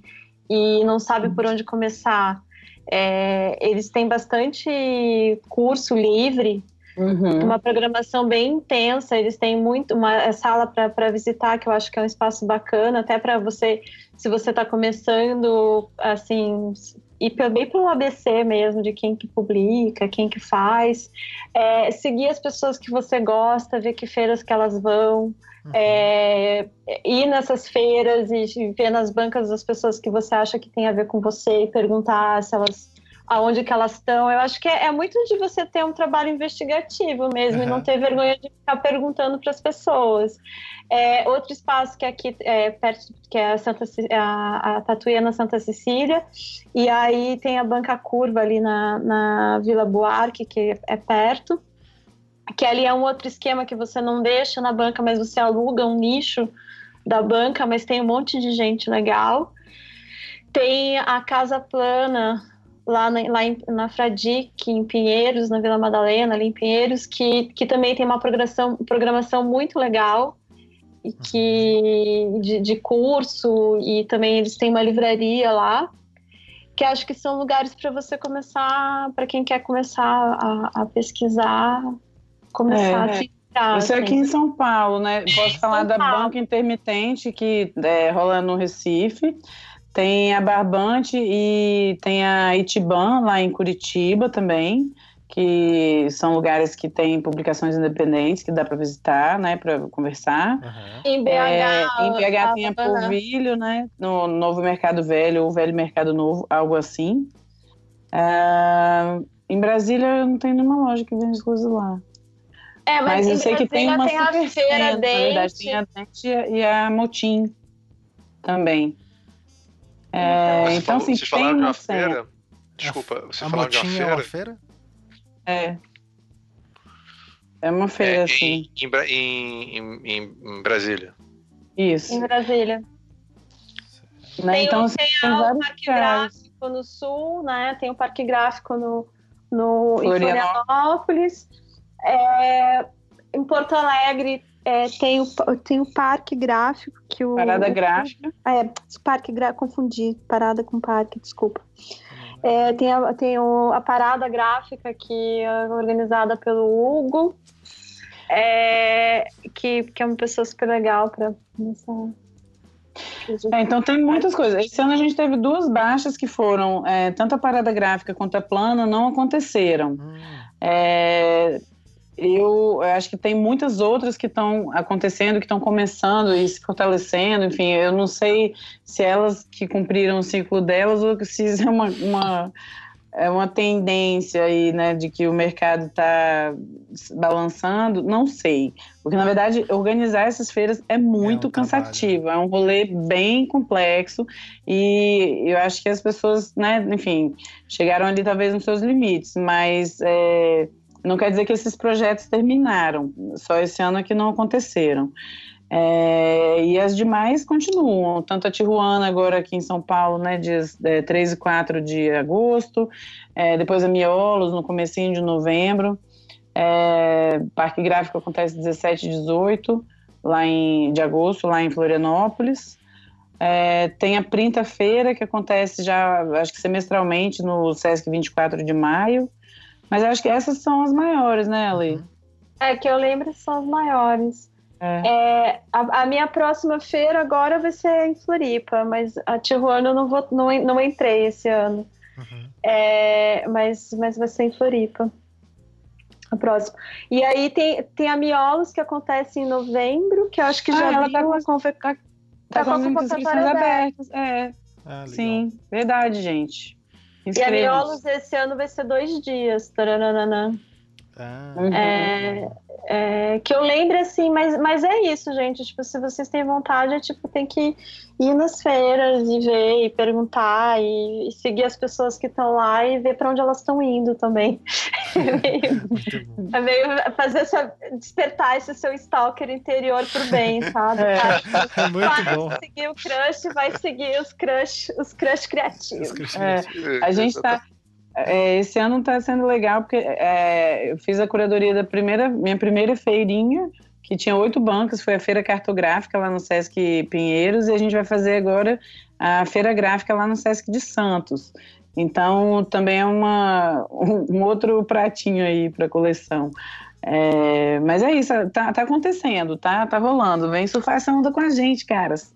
e não sabe por onde começar, é, eles têm bastante curso livre, uhum. uma programação bem intensa. Eles têm muito uma sala para visitar, que eu acho que é um espaço bacana, até para você, se você está começando, assim, ir bem pelo ABC mesmo, de quem que publica, quem que faz, é, seguir as pessoas que você gosta, ver que feiras que elas vão. Uhum. É, ir nessas feiras e ver nas bancas as pessoas que você acha que tem a ver com você e perguntar se elas aonde que elas estão. Eu acho que é, é, muito de você ter um trabalho investigativo mesmo uhum. e não ter vergonha de ficar perguntando para as pessoas. É, outro espaço que é aqui é, perto, que é a, Santa, a, a Tatuína Santa Cecília, e aí tem a Banca Curva ali na, na Vila Buarque, que é perto, que ali é um outro esquema que você não deixa na banca, mas você aluga um nicho da banca, mas tem um monte de gente legal. Tem a Casa Plana, lá na, lá em, na Fradic, em Pinheiros, na Vila Madalena, ali em Pinheiros, que, que também tem uma programação, programação muito legal e que de, de curso e também eles têm uma livraria lá que acho que são lugares para você começar, para quem quer começar a, a pesquisar, começar é, a Você assim. aqui em São Paulo, né? Posso falar da banca intermitente que é, rola no Recife. Tem a Barbante e tem a Itiban lá em Curitiba também, que são lugares que têm publicações independentes que dá para visitar, né, para conversar. Uhum. Em BH, é, em BH tem a Polvilho, né, no Novo Mercado Velho ou Velho Mercado Novo, algo assim. Uh, em Brasília não tem nenhuma loja que vende coisas lá. É, mas, mas eu sei que tem uma tem a feira dente. Na verdade, tem a Dente e a Motim também. É, então, assim, vocês falaram de uma feira. Desculpa, você falou de uma feira? É uma feira? É. É uma feira, é, assim. Em, em, em, em, Brasília. Isso. Em Brasília. Né? Tem, então, assim, tem, tem o Parque Gráfico no Sul, né? Tem o Parque Gráfico no, no, Florianópolis. em Florianópolis. É, em Porto Alegre é, tem, o, tem o parque gráfico que o. Parada gráfica. É, parque gráfico, confundi, parada com parque, desculpa. É, tem a, tem o, a parada gráfica que é organizada pelo Hugo, é, que, que é uma pessoa super legal para começar. É, então tem muitas coisas. Esse ano a gente teve duas baixas que foram, é, tanto a parada gráfica quanto a plana não aconteceram. Hum. É, eu acho que tem muitas outras que estão acontecendo, que estão começando e se fortalecendo. Enfim, eu não sei se elas que cumpriram o ciclo delas ou se isso é uma, uma, é uma tendência aí, né, de que o mercado está balançando. Não sei. Porque, na verdade, organizar essas feiras é muito é um cansativo, trabalho. é um rolê bem complexo e eu acho que as pessoas, né, enfim, chegaram ali talvez nos seus limites, mas. É, não quer dizer que esses projetos terminaram, só esse ano é que não aconteceram. É, e as demais continuam, tanto a Tijuana agora aqui em São Paulo, né, dias é, 3 e 4 de agosto, é, depois a Miolos no comecinho de novembro, é, Parque Gráfico acontece 17 e 18 lá em, de agosto, lá em Florianópolis, é, tem a Printa Feira, que acontece já, acho que semestralmente, no Sesc 24 de maio, mas acho que essas são as maiores, né, Ali? Uhum. É, que eu lembro são as maiores. É. É, a, a, minha próxima feira agora vai ser em Floripa, mas a Tijuana eu não, vou, não, não entrei esse ano. Uhum. É, mas, mas vai ser em Floripa. A próxima. E aí tem, tem a Miolos, que acontece em novembro, que eu acho que ah, já ela tá com, a, conver... tá, tá com, com as inscrições abertas. É. Ah, Sim, verdade, gente. E a Miolos esse ano vai ser dois dias. Taranana. Ah. É, é, que eu lembre assim, mas, mas é isso, gente. Tipo, se vocês têm vontade, é, tipo, tem que ir nas feiras e ver e perguntar e, e seguir as pessoas que estão lá e ver para onde elas estão indo também. é meio, fazer essa, despertar esse seu stalker interior pro bem, sabe? É, é muito bom. Vai seguir o crush, vai seguir os crush, os crush criativos. Os crush criativos. É, a gente tá é, esse ano está sendo legal porque é, eu fiz a curadoria da primeira, minha primeira feirinha, que tinha oito bancos, foi a feira cartográfica lá no Sesc Pinheiros, e a gente vai fazer agora a feira gráfica lá no Sesc de Santos. Então também é uma, um, outro pratinho aí para coleção. É, mas é isso, tá, tá, acontecendo, tá, tá rolando. Vem surfar essa onda com a gente, caras.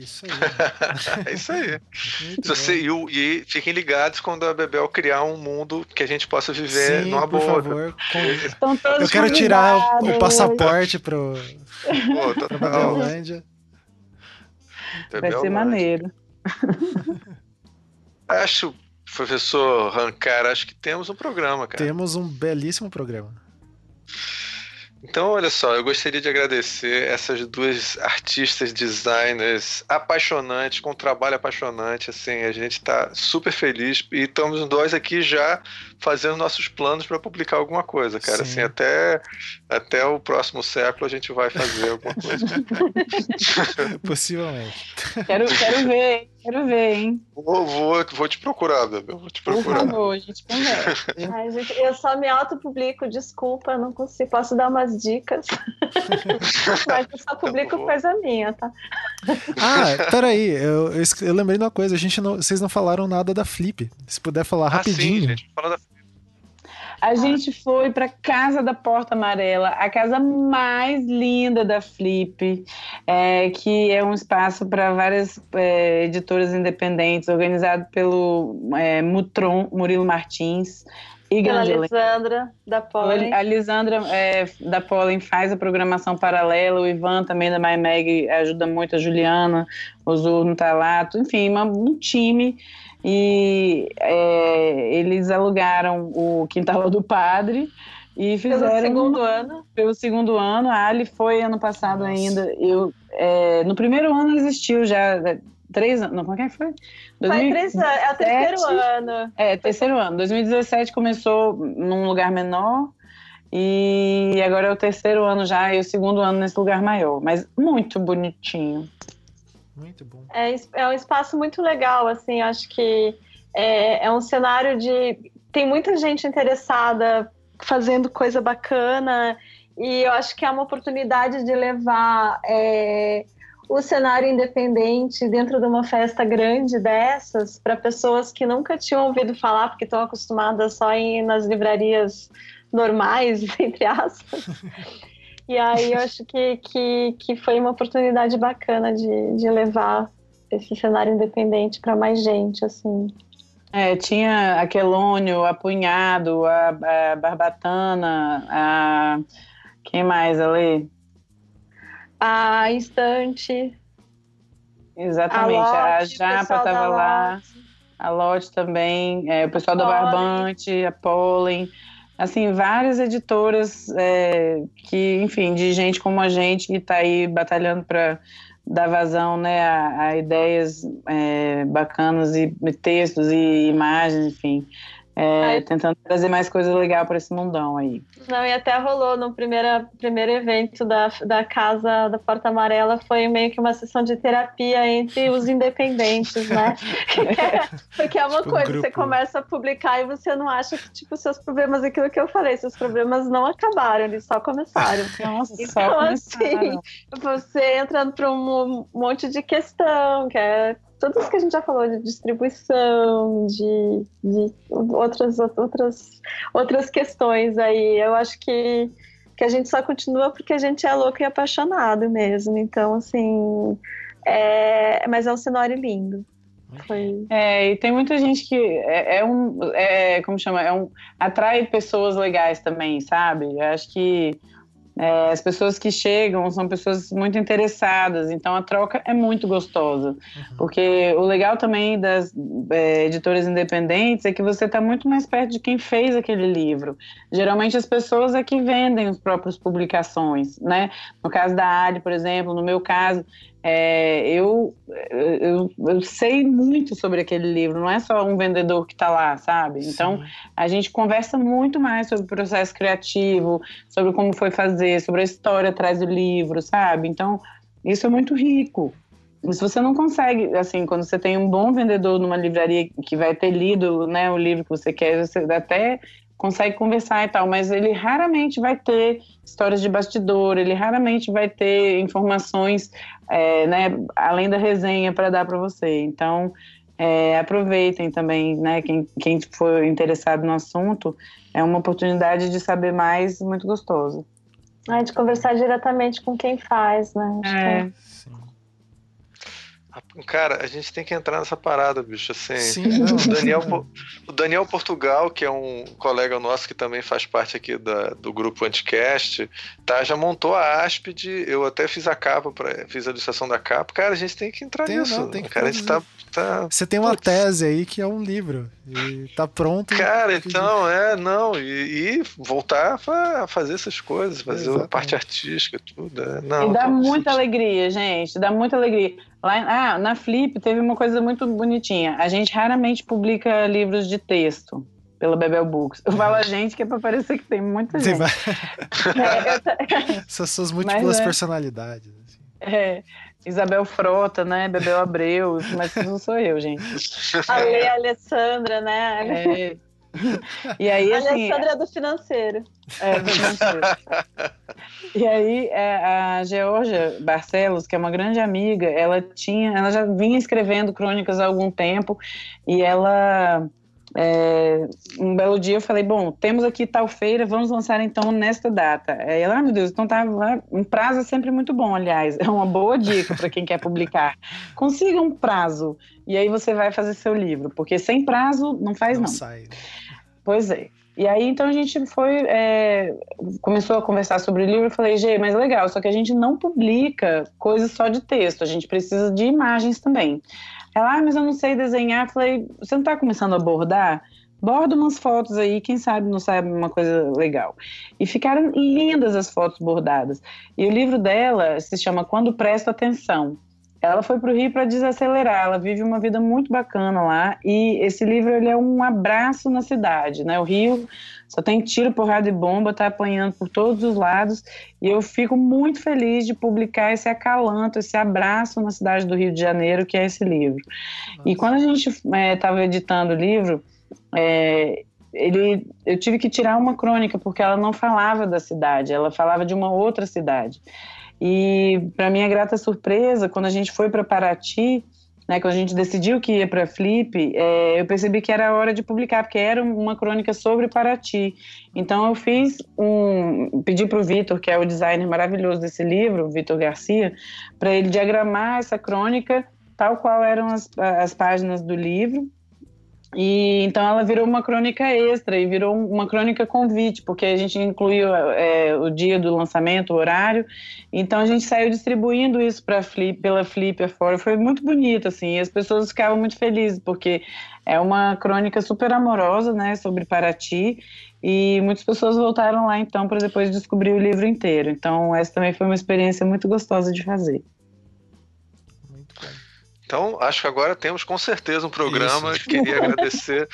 Isso aí. é isso aí. Você, e, e, fiquem ligados quando a Bebel criar um mundo que a gente possa viver Sim, numa por boa. Favor, com... Eu quero tirar o, o passaporte pro, Pô, pra Bebelândia. Vai ser maneiro. Acho Professor Rancar, acho que temos um programa, cara. Temos um belíssimo programa. Então, olha só, eu gostaria de agradecer essas duas artistas, designers apaixonantes, com um trabalho apaixonante. Assim, a gente está super feliz e estamos nós aqui já fazendo nossos planos para publicar alguma coisa, cara. Sim. Assim, até, até o próximo século a gente vai fazer alguma coisa. Possivelmente. Quero, quero ver, quero ver, hein? Vou, vou, vou te procurar, Bebel. Vou te procurar. Por favor, a gente conversa. Ai, gente, eu só me autopublico, desculpa, não consigo. Posso dar umas dicas. Mas eu só publico tá coisa minha, tá? Ah, peraí, eu, eu, eu lembrei de uma coisa, a gente não, vocês não falaram nada da Flip. Se puder falar ah, rapidinho. Sim, gente, fala da a gente foi para casa da Porta Amarela, a casa mais linda da Flip, é, que é um espaço para várias é, editoras independentes, organizado pelo é, Mutron, Murilo Martins. E Pela Lisandra da Pollen. A Lisandra é, da Pollen faz a programação paralela, o Ivan também da MyMag ajuda muito, a Juliana, o Zur no Talato, enfim, um time e é, eles alugaram o quintal do padre e fizeram pelo segundo ano. pelo segundo ano a Ali foi ano passado Nossa. ainda. Eu é, no primeiro ano existiu já é, três anos não como é que foi? 2017, foi três anos é o terceiro ano. É terceiro ano. 2017 começou num lugar menor e agora é o terceiro ano já e o segundo ano nesse lugar maior. Mas muito bonitinho muito bom. É, é um espaço muito legal, assim, acho que é, é um cenário de. Tem muita gente interessada fazendo coisa bacana, e eu acho que é uma oportunidade de levar é, o cenário independente dentro de uma festa grande dessas para pessoas que nunca tinham ouvido falar, porque estão acostumadas só em nas livrarias normais, entre aspas. E aí eu acho que, que, que foi uma oportunidade bacana de, de levar esse cenário independente para mais gente, assim. É, tinha a Quelônio, a Punhado, a, Barbatana, a. Quem mais ali? A Instante. Exatamente, a, a Japa estava lá, a Lotte também, é, o pessoal da Barbante, a Pollen assim, várias editoras é, que, enfim, de gente como a gente que está aí batalhando para dar vazão né, a, a ideias é, bacanas e textos e imagens, enfim é, tentando trazer mais coisa legal para esse mundão aí. Não, e até rolou no primeiro, primeiro evento da, da Casa da Porta Amarela, foi meio que uma sessão de terapia entre os independentes, né? Porque é uma tipo coisa, um você começa a publicar e você não acha que, tipo, seus problemas, aquilo que eu falei, seus problemas não acabaram, eles só começaram. Nossa, então, só começaram. assim, você entrando para um monte de questão, que é tudo isso que a gente já falou de distribuição, de, de outras, outras, outras questões aí. Eu acho que, que a gente só continua porque a gente é louco e apaixonado mesmo. Então, assim, é, mas é um cenário lindo. Foi. É, e tem muita gente que é, é um, é, como chama, é um, atrai pessoas legais também, sabe? Eu acho que é, as pessoas que chegam são pessoas muito interessadas, então a troca é muito gostosa. Uhum. Porque o legal também das é, editoras independentes é que você está muito mais perto de quem fez aquele livro. Geralmente as pessoas é que vendem as próprias publicações, né? No caso da Ali, por exemplo, no meu caso, é, eu, eu, eu, sei muito sobre aquele livro, não é só um vendedor que está lá, sabe? Então, Sim. a gente conversa muito mais sobre o processo criativo, sobre como foi fazer, sobre a história atrás do livro, sabe? Então, isso é muito rico. Se você não consegue, assim, quando você tem um bom vendedor numa livraria que vai ter lido né, o livro que você quer, você até consegue conversar e tal, mas ele raramente vai ter histórias de bastidor, ele raramente vai ter informações, é, né, além da resenha para dar para você. Então, é, aproveitem também, né, quem, quem for interessado no assunto, é uma oportunidade de saber mais muito gostoso. É, de conversar diretamente com quem faz, né? Acho é. Cara, a gente tem que entrar nessa parada, bicho. Assim, Sim, o, Daniel, o Daniel Portugal, que é um colega nosso que também faz parte aqui da, do grupo Anticast, tá, já montou a Aspid. Eu até fiz a capa, pra, fiz a ilustração da capa. Cara, a gente tem que entrar tem, nisso. Não, tem que cara, a gente tá, tá, Você tem uma Putz. tese aí que é um livro. E tá pronto. Cara, então, é, não. E, e voltar a fazer essas coisas, fazer Exatamente. a parte artística, tudo. É, não, e dá muita alegria, gente. Dá muita alegria. Lá, ah, na Flip teve uma coisa muito bonitinha. A gente raramente publica livros de texto pela Bebel Books. Eu falo a gente que é para parecer que tem muita gente. Sim, é, Essas suas múltiplas mas, é, personalidades. Assim. É, Isabel Frota, né? Bebel Abreu, mas não sou eu, gente. A Lê Alessandra, né? É. E aí, assim, Alessandra é do financeiro. É, do financeiro. e aí, é, a Georgia Barcelos, que é uma grande amiga, ela tinha, ela já vinha escrevendo crônicas há algum tempo e ela é, um belo dia eu falei, bom, temos aqui tal feira, vamos lançar então nesta data. Aí ela, ah, meu Deus, então tá, um prazo é sempre muito bom, aliás, é uma boa dica para quem quer publicar. Consiga um prazo e aí você vai fazer seu livro, porque sem prazo não faz não. não. Sai. Pois é. E aí, então, a gente foi, é, começou a conversar sobre o livro, eu falei, Gê, mas legal, só que a gente não publica coisas só de texto, a gente precisa de imagens também. Ela, ah, mas eu não sei desenhar. Eu falei, você não está começando a bordar? Borda umas fotos aí, quem sabe não sabe uma coisa legal. E ficaram lindas as fotos bordadas. E o livro dela se chama Quando Presto Atenção. Ela foi para o Rio para desacelerar, ela vive uma vida muito bacana lá e esse livro ele é um abraço na cidade, né? O Rio só tem tiro, porrada e bomba, tá apanhando por todos os lados e eu fico muito feliz de publicar esse acalanto, esse abraço na cidade do Rio de Janeiro, que é esse livro. Nossa. E quando a gente estava é, editando o livro, é, ele, eu tive que tirar uma crônica porque ela não falava da cidade, ela falava de uma outra cidade. E para minha grata surpresa, quando a gente foi para Paraty, né, quando a gente decidiu que ia para Flip, é, eu percebi que era hora de publicar, porque era uma crônica sobre Paraty. Então eu fiz um, pedi para o Vitor, que é o designer maravilhoso desse livro, Vitor Garcia, para ele diagramar essa crônica tal qual eram as, as páginas do livro e então ela virou uma crônica extra e virou uma crônica convite, porque a gente incluiu é, o dia do lançamento, o horário. Então a gente saiu distribuindo isso para Flip, pela Flip afora. Foi muito bonito assim, e as pessoas ficavam muito felizes porque é uma crônica super amorosa, né, sobre Paraty. E muitas pessoas voltaram lá então para depois descobrir o livro inteiro. Então essa também foi uma experiência muito gostosa de fazer. Então, acho que agora temos com certeza um programa. Isso. Queria agradecer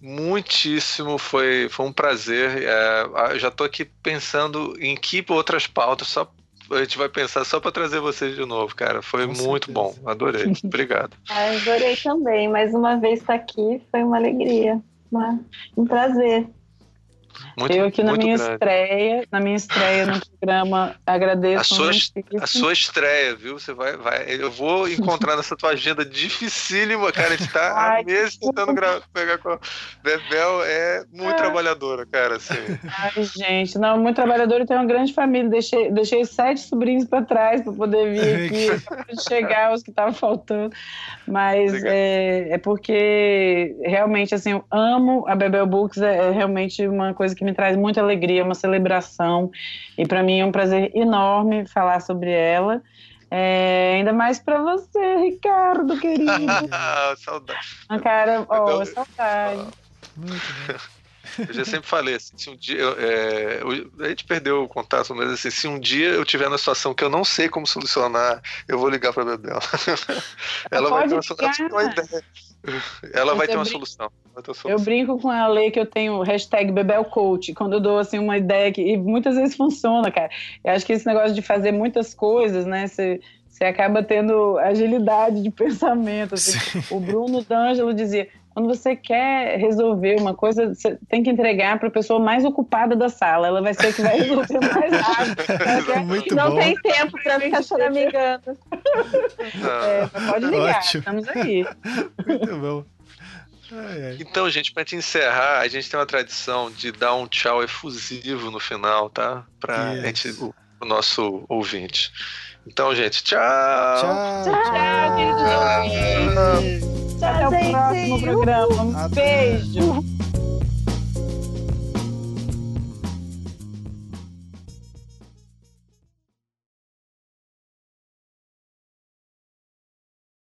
muitíssimo, foi, foi um prazer. É, já estou aqui pensando em que outras pautas, só a gente vai pensar só para trazer vocês de novo, cara. Foi com muito certeza. bom, adorei. Obrigado. Adorei também. Mais uma vez estar aqui foi uma alegria, um prazer. Muito, eu aqui na minha grande. estreia, na minha estreia no programa, agradeço. A sua, a sua estreia, viu? Você vai, vai. Eu vou encontrar nessa tua agenda dificílima, cara. A gente tá Ai, há meses tentando gravar, pegar com a Bebel. É muito trabalhadora, cara. Assim. Ai, gente, não, muito trabalhadora e tem uma grande família. Deixei, deixei sete sobrinhos para trás para poder vir aqui, para chegar os que estavam faltando. Mas é, é, porque realmente, assim, eu amo a Bebel Books, é, é realmente uma coisa que me traz muita alegria, uma celebração. E para mim é um prazer enorme falar sobre ela. É, ainda mais para você, Ricardo, querido. saudade. Ah, cara, oh, saudade. Eu já sempre falei assim, se um dia é, a gente perdeu o contato, mas assim, se um dia eu tiver na situação que eu não sei como solucionar, eu vou ligar para a Bebel. Ela vai ter uma ideia. Ela vai ter uma solução. Eu brinco com a lei que eu tenho hashtag Bebel Coach, quando eu dou assim uma ideia que e muitas vezes funciona, cara. Eu acho que esse negócio de fazer muitas coisas, né? Você, você acaba tendo agilidade de pensamento. Assim. O Bruno D'Angelo dizia: quando você quer resolver uma coisa, você tem que entregar para a pessoa mais ocupada da sala. Ela vai ser a que vai resolver mais rápido. Muito não bom. tem tempo para ficar choramingando. É, pode ligar, Ótimo. estamos aí. Muito bom. Então, gente, para te encerrar, a gente tem uma tradição de dar um tchau efusivo no final, tá? Gente, o, o nosso ouvinte. Então, gente, tchau! Tchau! Tchau, queridos ouvintes! Até o próximo programa. Um beijo!